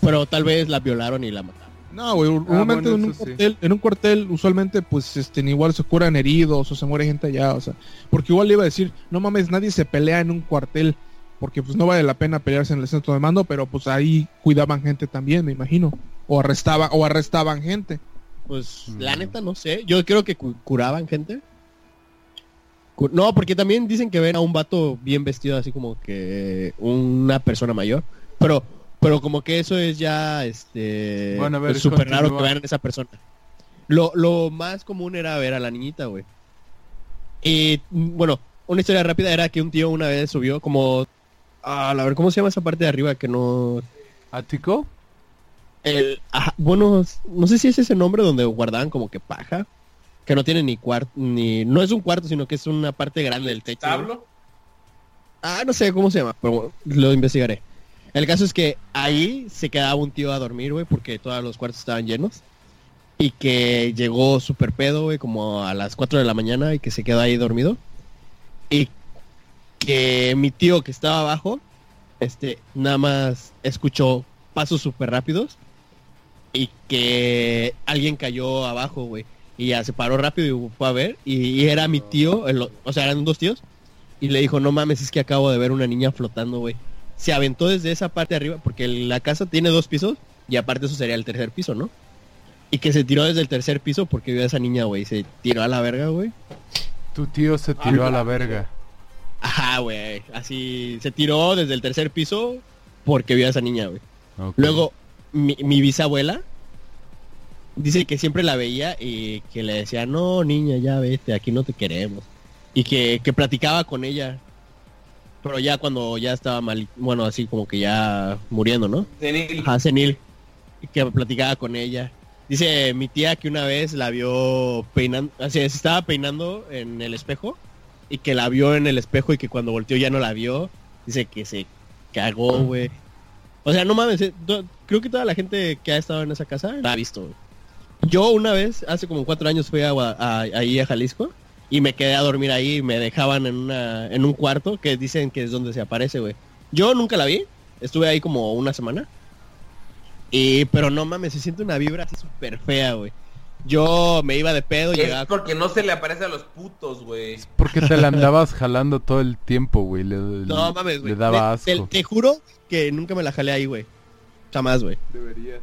Pero tal vez la violaron y la mataron. No, güey, normalmente bueno, en, un sí. cuartel, en un cuartel usualmente pues este igual se curan heridos o se muere gente allá, o sea, porque igual le iba a decir, no mames, nadie se pelea en un cuartel, porque pues no vale la pena pelearse en el centro de mando, pero pues ahí cuidaban gente también, me imagino, o arrestaban o arrestaban gente. Pues Mm. la neta no sé. Yo creo que cu- curaban gente. Cu- No, porque también dicen que ven a un vato bien vestido, así como que una persona mayor. Pero, pero como que eso es ya, este, Bueno, a ver, es súper raro que vean a esa persona. Lo, lo más común era ver a la niñita, güey. Y, mm, bueno, una historia rápida era que un tío una vez subió como, a ver, ¿cómo se llama esa parte de arriba que no, ¿Ático? el, ajá, bueno, no sé si es ese nombre donde guardaban como que paja, que no tiene ni cuarto, ni, no es un cuarto, sino que es una parte grande del techo. ¿Tablo? Ah, no sé cómo se llama, pero bueno, lo investigaré. El caso es que ahí se quedaba un tío a dormir, güey, porque todos los cuartos estaban llenos. Y que llegó súper pedo, güey, como a las 4 de la mañana y que se quedó ahí dormido. Y que mi tío que estaba abajo, este, nada más escuchó pasos súper rápidos. Y que alguien cayó abajo, güey. Y ya se paró rápido y fue a ver. Y, era mi tío, el- o sea, eran dos tíos. Y le dijo, no mames, es que acabo de ver una niña flotando, güey. Se aventó desde esa parte de arriba, porque la casa tiene dos pisos, y aparte eso sería el tercer piso, ¿no? Y que se tiró desde el tercer piso porque vio a esa niña, güey. Se tiró a la verga, güey. Tu tío se tiró a la verga. Ajá, güey. Así, se tiró desde el tercer piso porque vio a esa niña, güey. Luego, mi, mi bisabuela dice que siempre la veía y que le decía, no, niña, ya vete, aquí no te queremos. Y que, que platicaba con ella. Pero ya cuando ya estaba mal, bueno, así como que ya muriendo, ¿no? Senil. Ajá, senil. Y que platicaba con ella. Dice mi tía que una vez la vio peinando, así se estaba peinando en el espejo y que la vio en el espejo y que cuando volteó ya no la vio. Dice que se cagó, güey. O sea, no mames, eh, to- creo que toda la gente que ha estado en esa casa la ha visto. güey. Yo una vez, hace como cuatro años, fui a, Gua- a- ahí a Jalisco y me quedé a dormir ahí y me dejaban en, una, en un cuarto que dicen que es donde se aparece, güey. Yo nunca la vi, estuve ahí como una semana. Y, pero no mames, se siente una vibra así súper fea, güey. Yo me iba de pedo y Es llegaba... porque no se le aparece a los putos, güey. Porque te la andabas jalando todo el tiempo, güey. Le, No mames, güey. Le daba Te- asco. Te, te juro que nunca me la jalé ahí, güey. Jamás, güey. Deberías.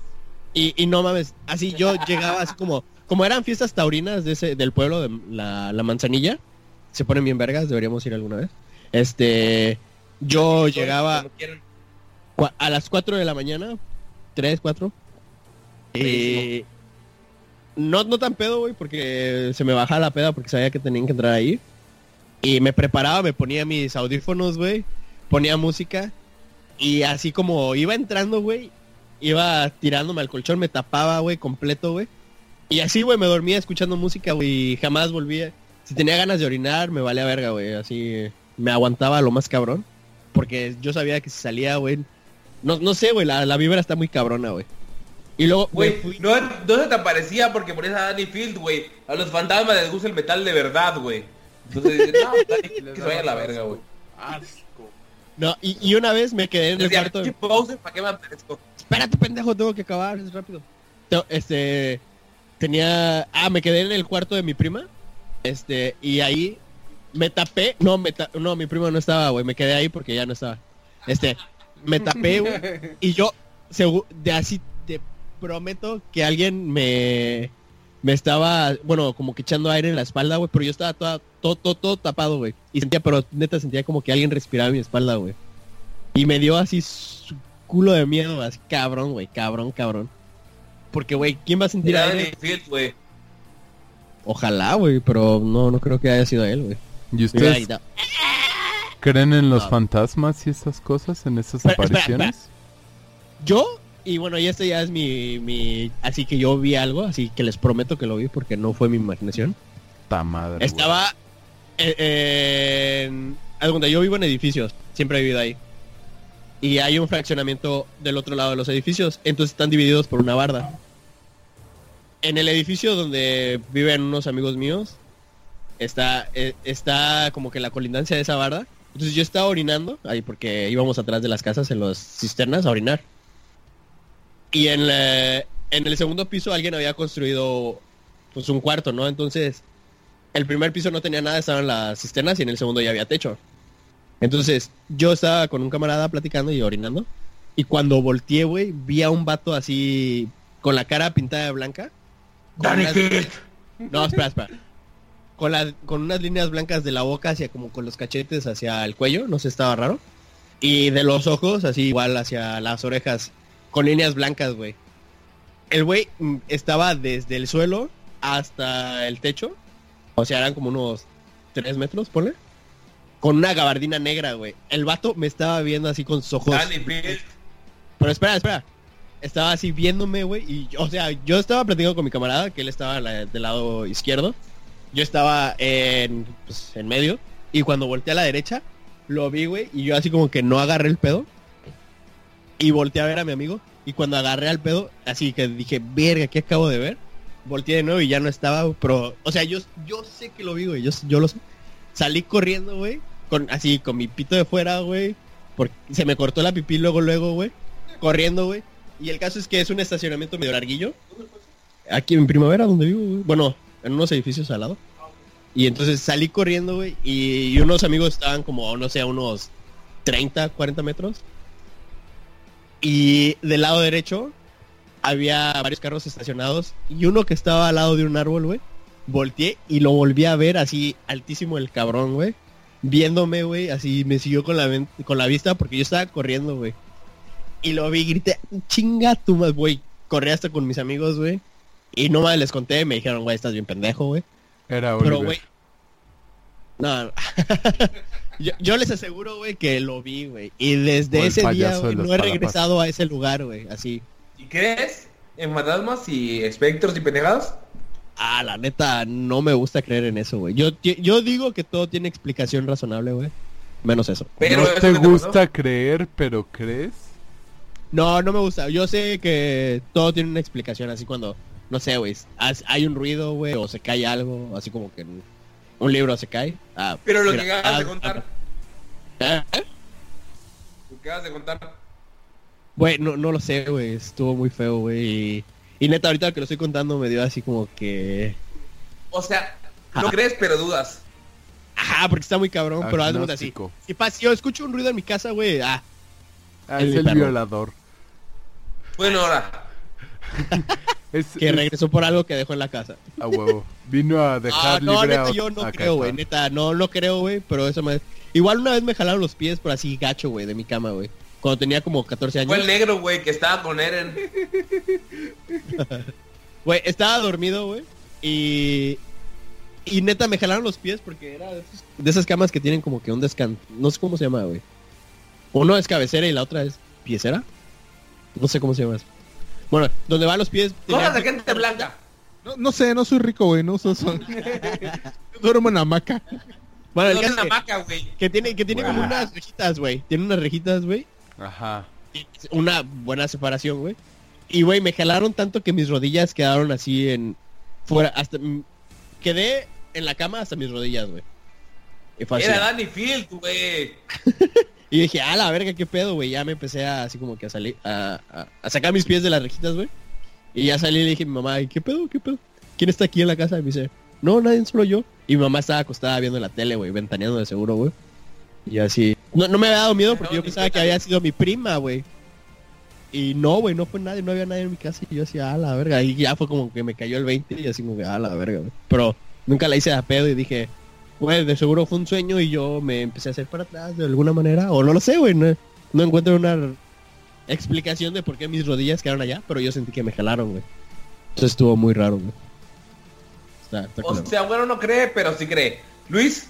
Y, y no mames, así yo llegaba así como... Como eran fiestas taurinas de ese, del pueblo de la, la manzanilla. Se ponen bien vergas, deberíamos ir alguna vez. Este... Yo llegaba a las 4 de la mañana. 3, 4. Y... No, no tan pedo, güey, porque se me bajaba la peda porque sabía que tenían que entrar ahí. Y me preparaba, me ponía mis audífonos, güey. Ponía música. Y así como iba entrando, güey. Iba tirándome al colchón, me tapaba, güey, completo, güey. Y así, güey, me dormía escuchando música, güey. Y jamás volvía. Si tenía ganas de orinar, me valía verga, güey. Así me aguantaba lo más cabrón. Porque yo sabía que si salía, güey. No, no sé, güey, la, la vibra está muy cabrona, güey. Y luego, Güey, fui- no, no se te aparecía porque ponías a Danny Field, güey. A los fantasmas les gusta el metal de verdad, güey. Entonces, <laughs> no, Danny que se vaya a la verga, güey. No, y, y una vez me quedé en el Decía, cuarto. "Pinche Bowser, ¿para qué me aparezco? Espérate, pendejo, tengo que acabar, es rápido. Te- Este, tenía, ah, me quedé en el cuarto de mi prima, este, y ahí me tapé, no, me ta- no, mi prima no estaba, güey, me quedé ahí porque ya no estaba. Este, me tapé, güey, <laughs> y yo, de así, te prometo que alguien me, me estaba, bueno, como que echando aire en la espalda, güey, pero yo estaba toda- todo, todo, todo tapado, güey, y sentía, pero neta sentía como que alguien respiraba en mi espalda, güey. Y me dio así su culo de miedo, así cabrón, güey, cabrón, cabrón. Porque, güey, ¿quién va a sentir Era aire? Field, güey. Ojalá, güey, pero no, no creo que haya sido él, güey. ¿Y ustedes gritado. creen en los No. fantasmas y esas cosas? ¿En esas Espera, espera, apariciones? Yo, y bueno, y este ya es mi, mi... Así que yo vi algo, así que les prometo que lo vi porque no fue mi imaginación. Ta madre, güey. Estaba eh, en... haz de cuenta, yo vivo en edificios, siempre he vivido ahí. Y hay un fraccionamiento del otro lado de los edificios, entonces están divididos por una barda. En el edificio donde viven unos amigos míos, está, eh, está como que la colindancia de esa barda. Entonces yo estaba orinando, ahí porque íbamos atrás de las casas en las cisternas a orinar. Y en el segundo piso alguien había construido pues un cuarto, ¿no? Entonces el primer piso no tenía nada, estaban las cisternas y en el segundo ya había techo. Entonces, yo estaba con un camarada platicando y orinando. Y cuando volteé, güey, vi a un vato así con la cara pintada de blanca. Con unas-. No, espera, espera. con, la, con unas líneas blancas de la boca hacia como con los cachetes hacia el cuello, no sé, estaba raro. Y de los ojos, así igual hacia las orejas, con líneas blancas, güey. El güey mm, estaba desde el suelo hasta el techo. O sea, eran como unos 3 metros, ponle. Con una gabardina negra, güey. El vato me estaba viendo así con sus ojos. Peel. Pero espera, espera. Estaba así viéndome, güey. Y, o sea, yo estaba platicando con mi camarada, que él estaba del lado izquierdo. Yo estaba en, pues, en medio. Y cuando volteé a la derecha, lo vi, güey. Y yo así como que no agarré el pedo. Y volteé a ver a mi amigo. Y cuando agarré al pedo, así que dije, verga, ¿qué acabo de ver? Volteé de nuevo y ya no estaba, pero, o sea, yo, yo sé que lo vi, güey. Yo, yo lo sé. Salí corriendo, güey. Con, así, con mi pito de fuera, güey. Porque se me cortó la pipí luego, luego, güey. Corriendo, güey. Y el caso es que es un estacionamiento medio larguillo. Aquí en primavera, donde vivo, güey. Bueno, en unos edificios al lado. Y entonces salí corriendo, güey. Y, unos amigos estaban como, no sé, a unos 30, 40 metros. Y del lado derecho había varios carros estacionados. Y uno que estaba al lado de un árbol, güey. Volteé y lo volví a ver así altísimo el cabrón, güey. Viéndome, güey. Así me siguió con la, con la vista porque yo estaba corriendo, güey. Y lo vi y grité, chinga tu más, güey. Corrí hasta con mis amigos, güey. Y no más les conté, me dijeron, güey, estás bien pendejo, güey. Era Pero, Oliver. güey. No, no. <laughs> yo, yo les aseguro, güey, que lo vi, güey. Y desde ese día, los no he regresado a ese lugar, güey. Así. ¿Y crees en fantasmas y espectros y pendejadas? Ah, la neta, no me gusta creer en eso, güey. Yo, yo digo que todo tiene explicación razonable, güey. Menos eso. Pero no eso te pasó- gusta creer, pero crees. No, no me gusta. Yo sé que todo tiene una explicación, así cuando, no sé, güey, hay un ruido, güey, o se cae algo, así como que en un libro se cae. Ah, Pero lo mira, que acabas de ah, contar, ah, ¿eh? lo que acabas de contar. Güey, no, no lo sé, güey. Estuvo muy feo, güey. Y, y neta, ahorita que lo estoy contando me dio así como que... O sea, no crees, pero dudas. Ajá, porque está muy cabrón, pero haz de cuenta así. Si pasa, si yo escucho un ruido en mi casa, güey, ah, Ah, Es el perro. violador. Bueno, ahora. <laughs> Es, que es- regresó por algo que dejó en la casa. a huevo. Vino a dejar Ah, no, libre neta, a, yo no a creo, güey. Neta, no, no creo, güey, pero eso me... Igual una vez me jalaron los pies por así gacho, güey, de mi cama, güey. Cuando tenía como 14 años. Fue el negro, güey, que estaba con Eren. <laughs> Güey, estaba dormido, güey. Y... Y neta me jalaron los pies porque era de, esos- de esas camas que tienen como que un descan... No sé cómo se llama, güey. Uno es cabecera y la otra es piecera. No sé cómo se llama eso. Bueno, donde van los pies... Cosas de gente blanca. No, no sé, no soy rico, güey. No uso eso. <laughs> Duermo en hamaca. Bueno, el caso una es que, hamaca, güey. que tiene, que tiene como unas rejitas, güey. Tiene unas rejitas, güey. Ajá. Una buena separación, güey. Y, güey, me jalaron tanto que mis rodillas quedaron así en... Fuera, hasta... Quedé en la cama hasta mis rodillas, güey. Era Danny Field, güey. <laughs> Y dije, a la verga, qué pedo, güey. Ya me empecé a, así como que a salir, a, a- a sacar mis pies de las rejitas, güey. Y ya salí y le dije a mi mamá, "¿Y ¿qué pedo, qué pedo? ¿Quién está aquí en la casa? Y me dice, no, nadie, solo yo. Y mi mamá estaba acostada viendo la tele, güey, ventaneando de seguro, güey. Y así. No, no me había dado miedo porque No, yo pensaba que había sido mi prima, güey. Y no, güey, no fue nadie, no había nadie en mi casa. Y yo decía, a la verga. Y ya fue como que me cayó el 20 y así como que, a la verga, güey. Pero nunca la hice a pedo y dije, güey, de seguro fue un sueño y yo me empecé a hacer para atrás de alguna manera. O no lo sé, güey. No, no encuentro una explicación de por qué mis rodillas quedaron allá, pero yo sentí que me jalaron, güey. Entonces estuvo muy raro, güey. Está, está O sea, bueno, no cree, pero sí cree. Luis,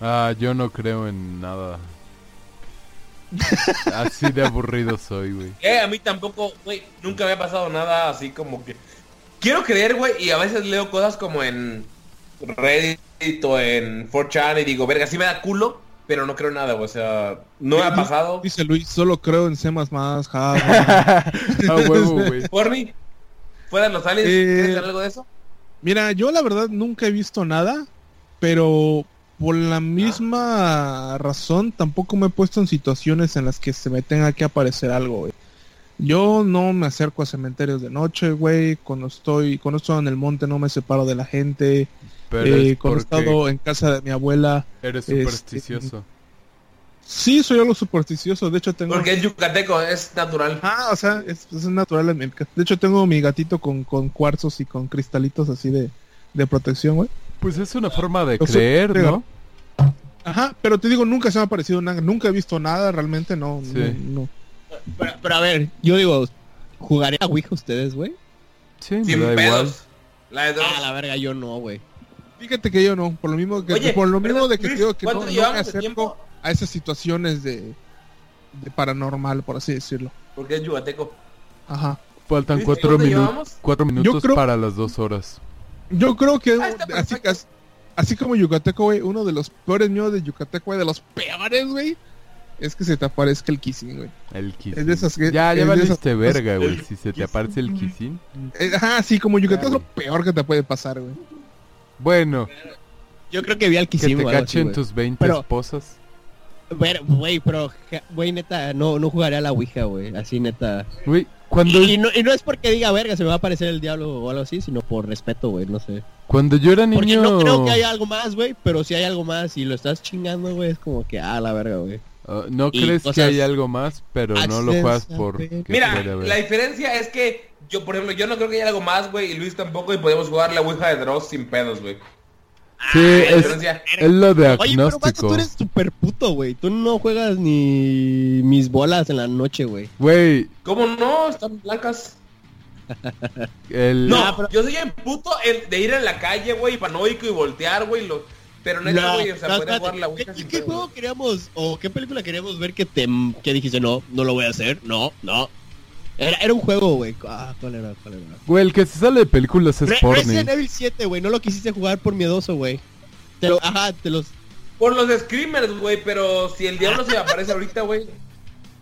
Ah, yo no creo en nada. Así de aburrido soy, güey. eh, a mí tampoco, güey, nunca me ha pasado nada así como que... Quiero creer, güey, y a veces leo cosas como en Reddit o en 4chan y digo, verga, sí me da culo, pero no creo nada, güey. O sea, no me ha pasado. Dice Luis, solo creo en C++, Java. A <laughs> huevo, güey. <laughs> Fuera de los aliens, Eh, ¿quieres saber algo de eso? Mira, yo la verdad nunca he visto nada, pero por la misma razón tampoco me he puesto en situaciones en las que se me tenga que aparecer algo, güey. Yo no me acerco a cementerios de noche, güey. Cuando estoy, cuando estoy en el monte no me separo de la gente. Pero Eh, cuando he estado en casa de mi abuela. eres este, supersticioso. Sí, soy algo supersticioso. De hecho tengo... Porque es yucateco, es natural. Ah, o sea, es, es natural en mi ca- De hecho, tengo mi gatito con, con cuarzos y con cristalitos así de, de protección, güey. Pues es una forma de creer, ¿no? Ajá, pero te digo, nunca se me ha parecido nada, nunca he visto nada realmente, no, Sí. no, no. Pero, pero a ver, yo digo, ¿jugaré a Ouija ustedes, güey? Sí, me Sin da igual. pedos. La de dos. Ah, la verga, yo no, güey. Fíjate que yo no, por lo mismo que, Oye, por lo mismo ¿verdad, de que Luis? digo que no, ¿Cuánto no me acerco tiempo? a esas situaciones de, de paranormal, por así decirlo. Porque es yugateco. Ajá. Faltan Luis, cuatro, ¿cuánto minu- cuatro minutos creo- para las dos horas. Yo creo que Ah, así, así como Yucateco, güey, uno de los peores miedos de Yucateco, güey, de los peores, güey, es que se te aparezca el kissing, güey. El kissing. Es de esas que- Ya, ya valiste esas- verga, güey. Si se te aparece el kissing. Eh, Ajá, sí, como Yucateco es lo peor que te puede pasar, güey. Bueno, Yo creo que vi al que te así, cachen güey. tus 20 Pero- esposas. Pero, Güey, pero, güey, neta, no, no jugaré a la Ouija, güey. Así, neta. Güey, cuando, Y, y no, y no es porque diga, verga, se me va a aparecer el diablo o algo así, sino por respeto, güey, no sé. cuando yo era Porque niño... no creo que haya algo más, güey, pero si hay algo más y lo estás chingando, güey, es como que, ah, la verga, güey. Ah, no y crees que hay algo más, pero no lo juegas por... Mira, la diferencia es que yo, por ejemplo, yo no creo que haya algo más, güey, y Luis tampoco, y podemos jugar la Ouija de Dross sin pedos, güey. Sí, la es, es lo de Oye, pero Vato, agnóstico. tú eres súper puto, güey. Tú no juegas ni mis bolas en la noche, güey. Güey, ¿Cómo no? Están blancas. <laughs> el... No, Ah, pero- yo soy el puto el de ir en la calle, güey, paranoico y voltear, güey, lo... Pero neta, No, güey, o sea, no, podría espérate. jugar la ¿Qué, Ouija qué- sin qué juego queríamos o qué película queríamos ver que te que dijiste no, no lo voy a hacer? No, no. Era, era un juego, güey. Ah, ¿cuál era? ¿Cuál era? Güey, el que se sale de películas es Re- porni. Resident Evil 7, güey. No lo quisiste jugar por miedoso, güey. Te lo, ajá, te los Por los screamers, güey, pero si el diablo se me aparece ahorita, güey.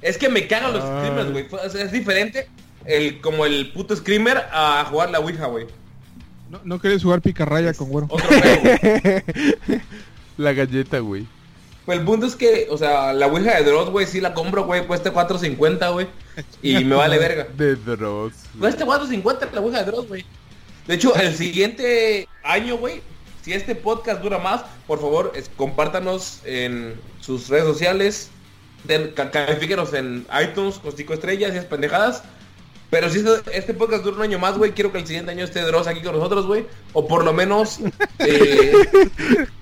Es que me cagan los Ay. screamers, güey. Fue- o sea, Es diferente el como el puto screamer a jugar la Ouija, güey. No, no quieres jugar picarraya con güero. Otro juego, güey. <laughs> La galleta, güey. Pues el punto es que, o sea, la Ouija de Dross, güey, sí la compro, güey, cuesta 4.50, güey. Y me vale verga. De Dross. Cuesta 4.50 la Ouija de Dross, güey. De hecho, el siguiente año, güey, si este podcast dura más, por favor, es- compártanos en sus redes sociales. Den, en iTunes con 5 estrellas y esas pendejadas. Pero si este, este podcast dura un año más, güey, quiero que el siguiente año esté Dross aquí con nosotros, güey. O por lo menos... <laughs> Eh,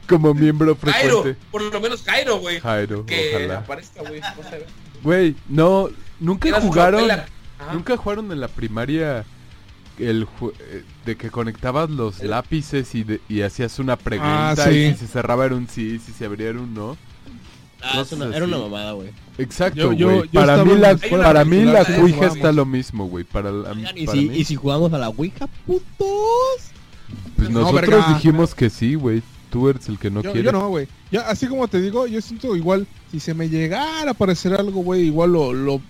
Como miembro Jairo, frecuente. por lo menos Jairo, güey. Jairo, Que ojalá. aparezca, güey. Güey, no, nunca jugaron... Nunca jugaron en la primaria el eh, de que conectabas los lápices y, de- y hacías una pregunta Ah, y si se cerraba era un sí, si se abría era un no. Ah, una- era una mamada, güey. Exacto, güey. Para mí la, para mí la Ouija jugamos. está lo mismo, güey. Para, la- Oigan, ¿y para si, mí. y si jugamos a la Ouija, putos. Pues No, nosotros verga. dijimos que sí, güey. Tú eres el que no yo, quiere. yo no, güey. Yo, así como te digo, yo siento igual, si se me llegara a aparecer algo, güey, igual lo, lo,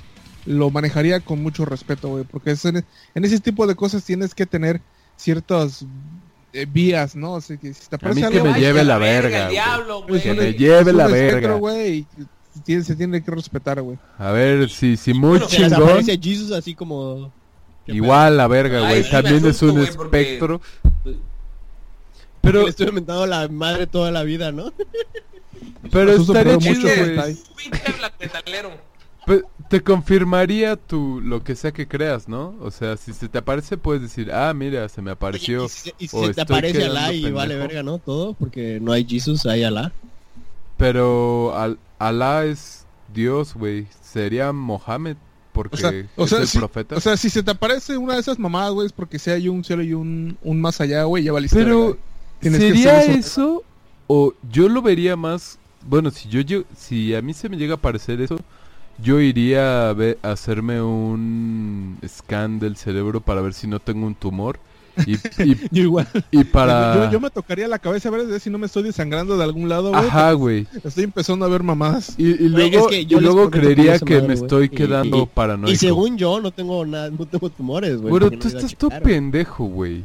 lo manejaría con mucho respeto, güey. Porque es en, en ese tipo de cosas tienes que tener ciertas eh, vías, ¿no? O sea, que si te aparece mí que algo, me lleve a la verga, güey. diablo, pues, Que me lleve la verga. güey, tiene- se tiene que respetar, güey. A ver, si, si muy Bueno, chingón. Jesus así como... ¿Qué Igual la verga, güey. sí También es un güey, porque- espectro. Pero, Le estoy inventando la madre toda la vida, ¿no? pero estaría pero chido, mucho, güey. güey. Te confirmaría tu lo que sea que creas, ¿no? O sea, si se te aparece puedes decir, ah, mira, se me apareció. Oye, y si, y si o se te aparece Alá y vale verga, ¿no? Todo, porque no hay Jesus, hay Alá. Pero al Alá es Dios, güey. Sería Mohammed porque O sea, o es sea, el sí, profeta. o sea, si se te aparece una de esas mamadas, güey, es porque si hay un cielo y un, un más allá, güey, ya valiste. Pero que sería eso o yo lo vería más, bueno, si yo, yo si a mí se me llega a aparecer eso, yo iría a, ver- a hacerme un scan del cerebro para ver si no tengo un tumor y, y, <laughs> Yo igual. y para Yo, yo me tocaría la cabeza a ver si no me estoy desangrando de algún lado, güey. Ajá, güey. Estoy empezando a ver mamadas. Y, luego, es que y yo luego creería que madre, me estoy quedando y- paranoico. Y según yo, no tengo nada, no tengo tumores, güey. Bueno, porque tú no estás todo pendejo, güey.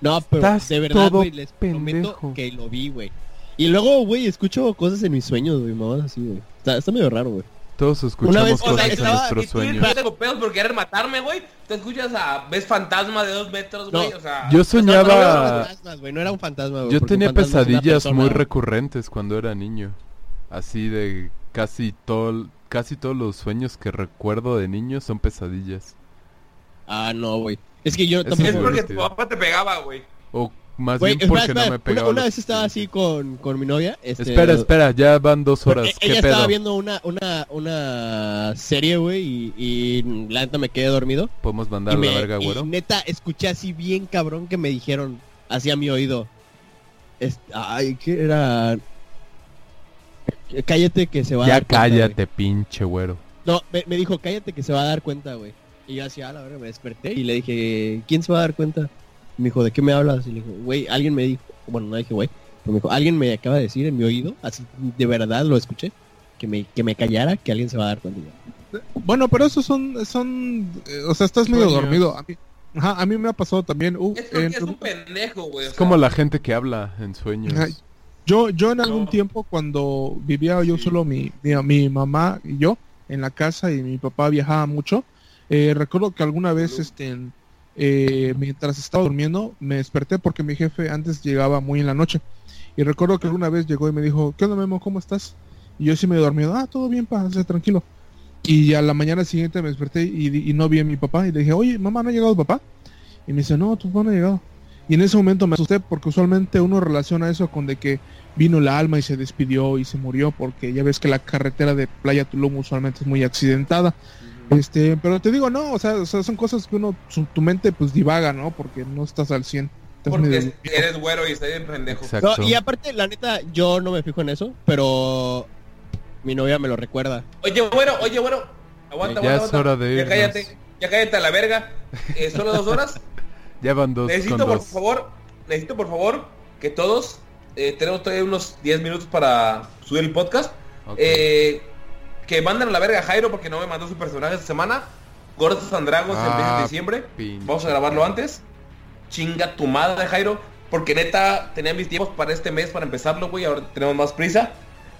No, pero Estás de verdad, todo güey, les pendejo. prometo que lo vi, güey. Y luego, güey, escucho cosas en mis sueños, güey, mamás así, güey. Está, está medio raro, güey. Todos escuchamos vez- o sea, cosas en estaba- nuestros sueños. y tengo pedos por querer matarme, güey. Te escuchas a... Ves fantasma de dos metros, güey. No. O sea... Yo soñaba... no eran fantasmas, güey, no era un fantasma, güey. Yo porque tenía es una pesadillas persona, muy recurrentes cuando era niño. Así de casi todo, casi todos los sueños que recuerdo de niño son pesadillas. Ah, no, güey. Es que yo Es tampoco... muy porque tu papá te pegaba, güey. O más bien porque espera, no me pegaba. una, vez estaba así con, con mi novia. Este, Espera, espera, ya van dos horas. ¿Qué Ella pedo? estaba viendo una, una, una serie, güey, y, y la neta me quedé dormido. ¿Podemos mandar a me- la verga, y güero? neta, escuché así bien cabrón que me dijeron, hacia mi oído. ay, ¿qué era? Cállate que se va a Ya dar cuenta, güey". cállate, pinche güero. No, me, me dijo, cállate que se va a dar cuenta, güey. Y yo así, a la verga, me desperté y le dije, ¿quién se va a dar cuenta? Me dijo, ¿de qué me hablas? Y le dije, güey, alguien me dijo, bueno, no dije, güey, pero me dijo, alguien me acaba de decir en mi oído, así de verdad lo escuché, que me, que me callara, que alguien se va a dar cuenta. Bueno, pero esos son, son, eh, o sea, estás medio Sueños. dormido. A mí, ajá, a mí me ha pasado también. uh, Es porque en- es un pendejo, güey. o Es sea, como la gente que habla en sueños. Ajá. Yo, yo en algún No. tiempo cuando vivía yo solo mi, mi, mi mamá y yo en la casa y mi papá viajaba mucho, eh, recuerdo que alguna vez este eh, mientras estaba durmiendo me desperté porque mi jefe antes llegaba muy en la noche y recuerdo que alguna vez llegó y me dijo, ¿qué onda Memo? ¿Cómo estás? Y yo sí me dormido, ah, todo bien, pa, tranquilo. Y a la mañana siguiente me desperté y no vi a mi papá y le dije, oye, mamá, ¿no ha llegado papá? Y me dice, no, tu papá no ha llegado. Y en ese momento me asusté porque usualmente uno relaciona eso con de que vino la alma y se despidió y se murió porque ya ves que la carretera de Playa Tulum usualmente es muy accidentada. Este, pero te digo, no, o sea, o sea, son cosas que uno, su- tu mente pues divaga, ¿no? Porque no estás al 100. Estás Porque medio- eres güero y estás bien pendejo. No, y aparte, la neta, yo no me fijo en eso, pero mi novia me lo recuerda. Oye, güero, oye, güero. Aguanta, Ya aguanta, es aguanta. hora de Ya irnos. cállate, ya cállate a la verga. Eh, solo dos horas. <laughs> Ya van dos necesito, con por dos. favor, necesito, por favor, que todos eh, tenemos todavía unos 10 minutos para subir el podcast. Eh, que manden a la verga a Jairo porque no me mandó su personaje esta semana. Gordos and Dragons Ah, empieza en diciembre. pinche. Vamos a grabarlo antes. Chinga tu madre, Jairo. Porque neta, tenía mis tiempos para este mes para empezarlo, güey. Ahora tenemos más prisa.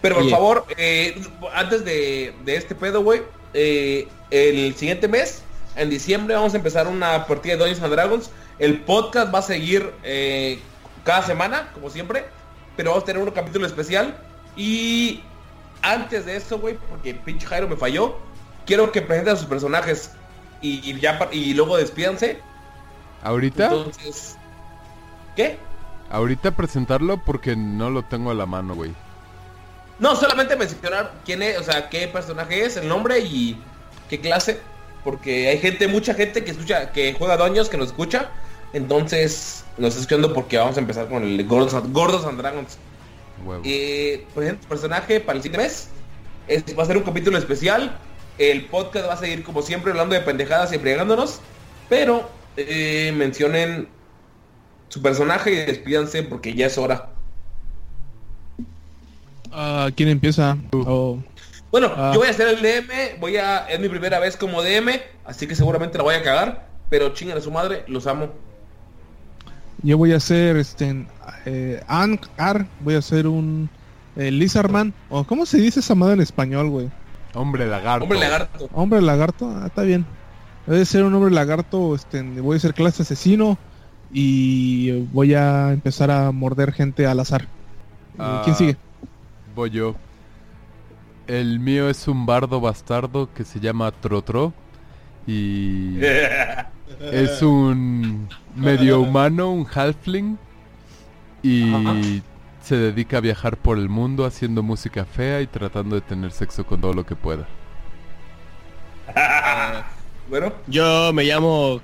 Pero por favor, eh, antes de, de este pedo, güey. eh, el siguiente mes, en diciembre, vamos a empezar una partida de Dungeons and Dragons. El podcast va a seguir eh, cada semana, como siempre. Pero vamos a tener un capítulo especial. Y antes de eso, güey, porque pinche Jairo me falló. Quiero que presenten a sus personajes. Y, y ya y luego despídanse. ¿Ahorita? Entonces, ¿qué? Ahorita presentarlo porque no lo tengo a la mano, güey. No, solamente mencionar quién es, o sea, qué personaje es, el nombre y qué clase. Porque hay gente, mucha gente que escucha, que juega Doños, que nos escucha. Entonces, nos está escuchando porque vamos a empezar con el Gordos, Gordos and Dragons. Huevo. Eh, personaje para el siguiente mes. Es- va a ser un capítulo especial. El podcast va a seguir como siempre hablando de pendejadas y embriagándonos. Pero eh, mencionen su personaje y despídanse porque ya es hora. Ah, ¿Quién empieza? Oh, Bueno, Ah. yo voy a hacer el DM, voy a, es mi primera vez como DM, así que seguramente la voy a cagar, pero chingan a su madre, los amo. Yo voy a hacer este eh, Ankar, voy a hacer un eh, Lizardman. o ¿Cómo se dice esa madre en español, güey? Hombre lagarto. Hombre lagarto. Hombre lagarto, ah, está bien. Voy a ser un hombre lagarto, este, voy a ser clase asesino y voy a empezar a morder gente al azar. Ah. ¿Quién sigue? Voy yo. El mío es un bardo bastardo que se llama Trotro. Y <laughs> es un medio humano, un halfling. Y Ajá. se dedica a viajar por el mundo haciendo música fea y tratando de tener sexo con todo lo que pueda. <laughs> bueno, Yo me llamo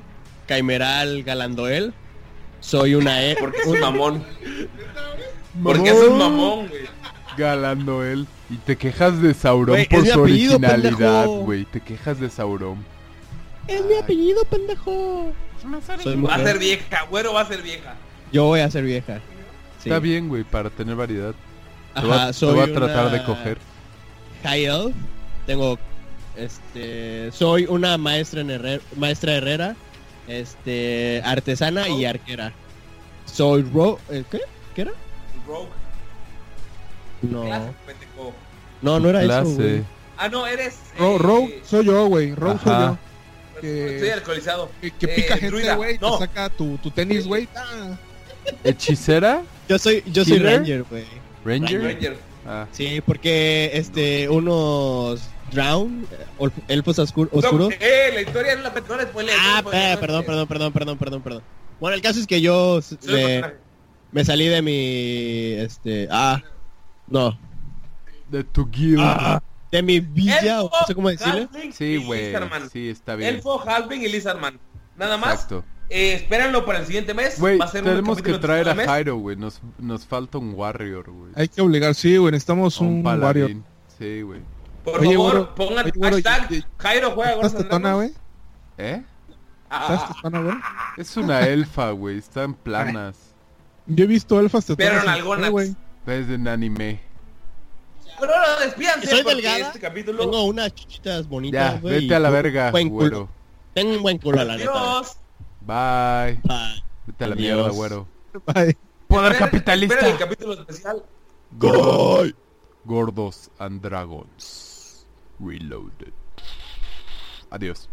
Caimeral Galandoel. Soy una E. porque es un mamón. Porque es un mamón, güey. Galando él. Y te quejas de Sauron por su apellido, originalidad, güey. Te quejas de Sauron. Es mi apellido, pendejo. Soy Va a ser vieja, güero va a ser vieja. Yo voy a ser vieja. Sí. Está bien, güey, para tener variedad. Te Ajá, voy a, te soy voy a tratar una de coger. High elf. Tengo, este, soy una maestra en herrer- maestra herrera, este, artesana y arquera. Soy ro, ¿eh, ¿qué? ¿Qué era? Rogue. No, pendejo. no, no era eso. Clase. Ah, no, eres... Ro- eh, Rogue soy yo, güey. Rogue soy Ajá. yo. Que- Estoy alcoholizado. Que, que Eh, pica gente, güey. No. Te saca tu, tu tenis, güey. Ah. <laughs> ¿Hechicera? Yo soy, yo soy ¿Killer? ranger, güey. ¿Ranger? Ranger. Ah, Sí, porque este, unos drown, eh, elfos oscur- oscuros. No, eh, la historia es la no le spoilees, no Ah, no perdón, perdón, perdón, perdón, perdón, perdón. Bueno, el caso es que yo eh. Me salí de mi... Este... Ah. No. De tu guild. Ah, de mi villa, o Elfo, no sé cómo decirle. Sí, y güey. Sí, está bien. Elfo, Halfling y Lizardman. Nada más. Exacto. Eh, espérenlo para el siguiente mes. Güey, Va a ser un tenemos que traer a mes. Jairo, güey. Nos, nos falta un warrior, güey. Hay que obligar, sí, güey, necesitamos O un, warrior. Sí, güey. Por Oye, favor, güero, pongan oye, hashtag Jairo juega ¿Estás tetona, güey? ¿Eh? Ah, ¿Estás tetona, güey? Es una elfa, güey. Está en planas. Yo he visto elfas tetonas. Pero en algunas. Es en anime. Pero ahora despídanse Soy delgada. este capítulo. Tengo unas chichitas bonitas, Ya, güey, vete a la verga, buen culo. güero. Tengo un buen culo, la neta. Adiós. Bye. Bye. Vete a la Adiós. mierda, güero. Bye. Poder capitalista. esperen el capítulo especial. Gordos and Dragons. Reloaded. Adiós.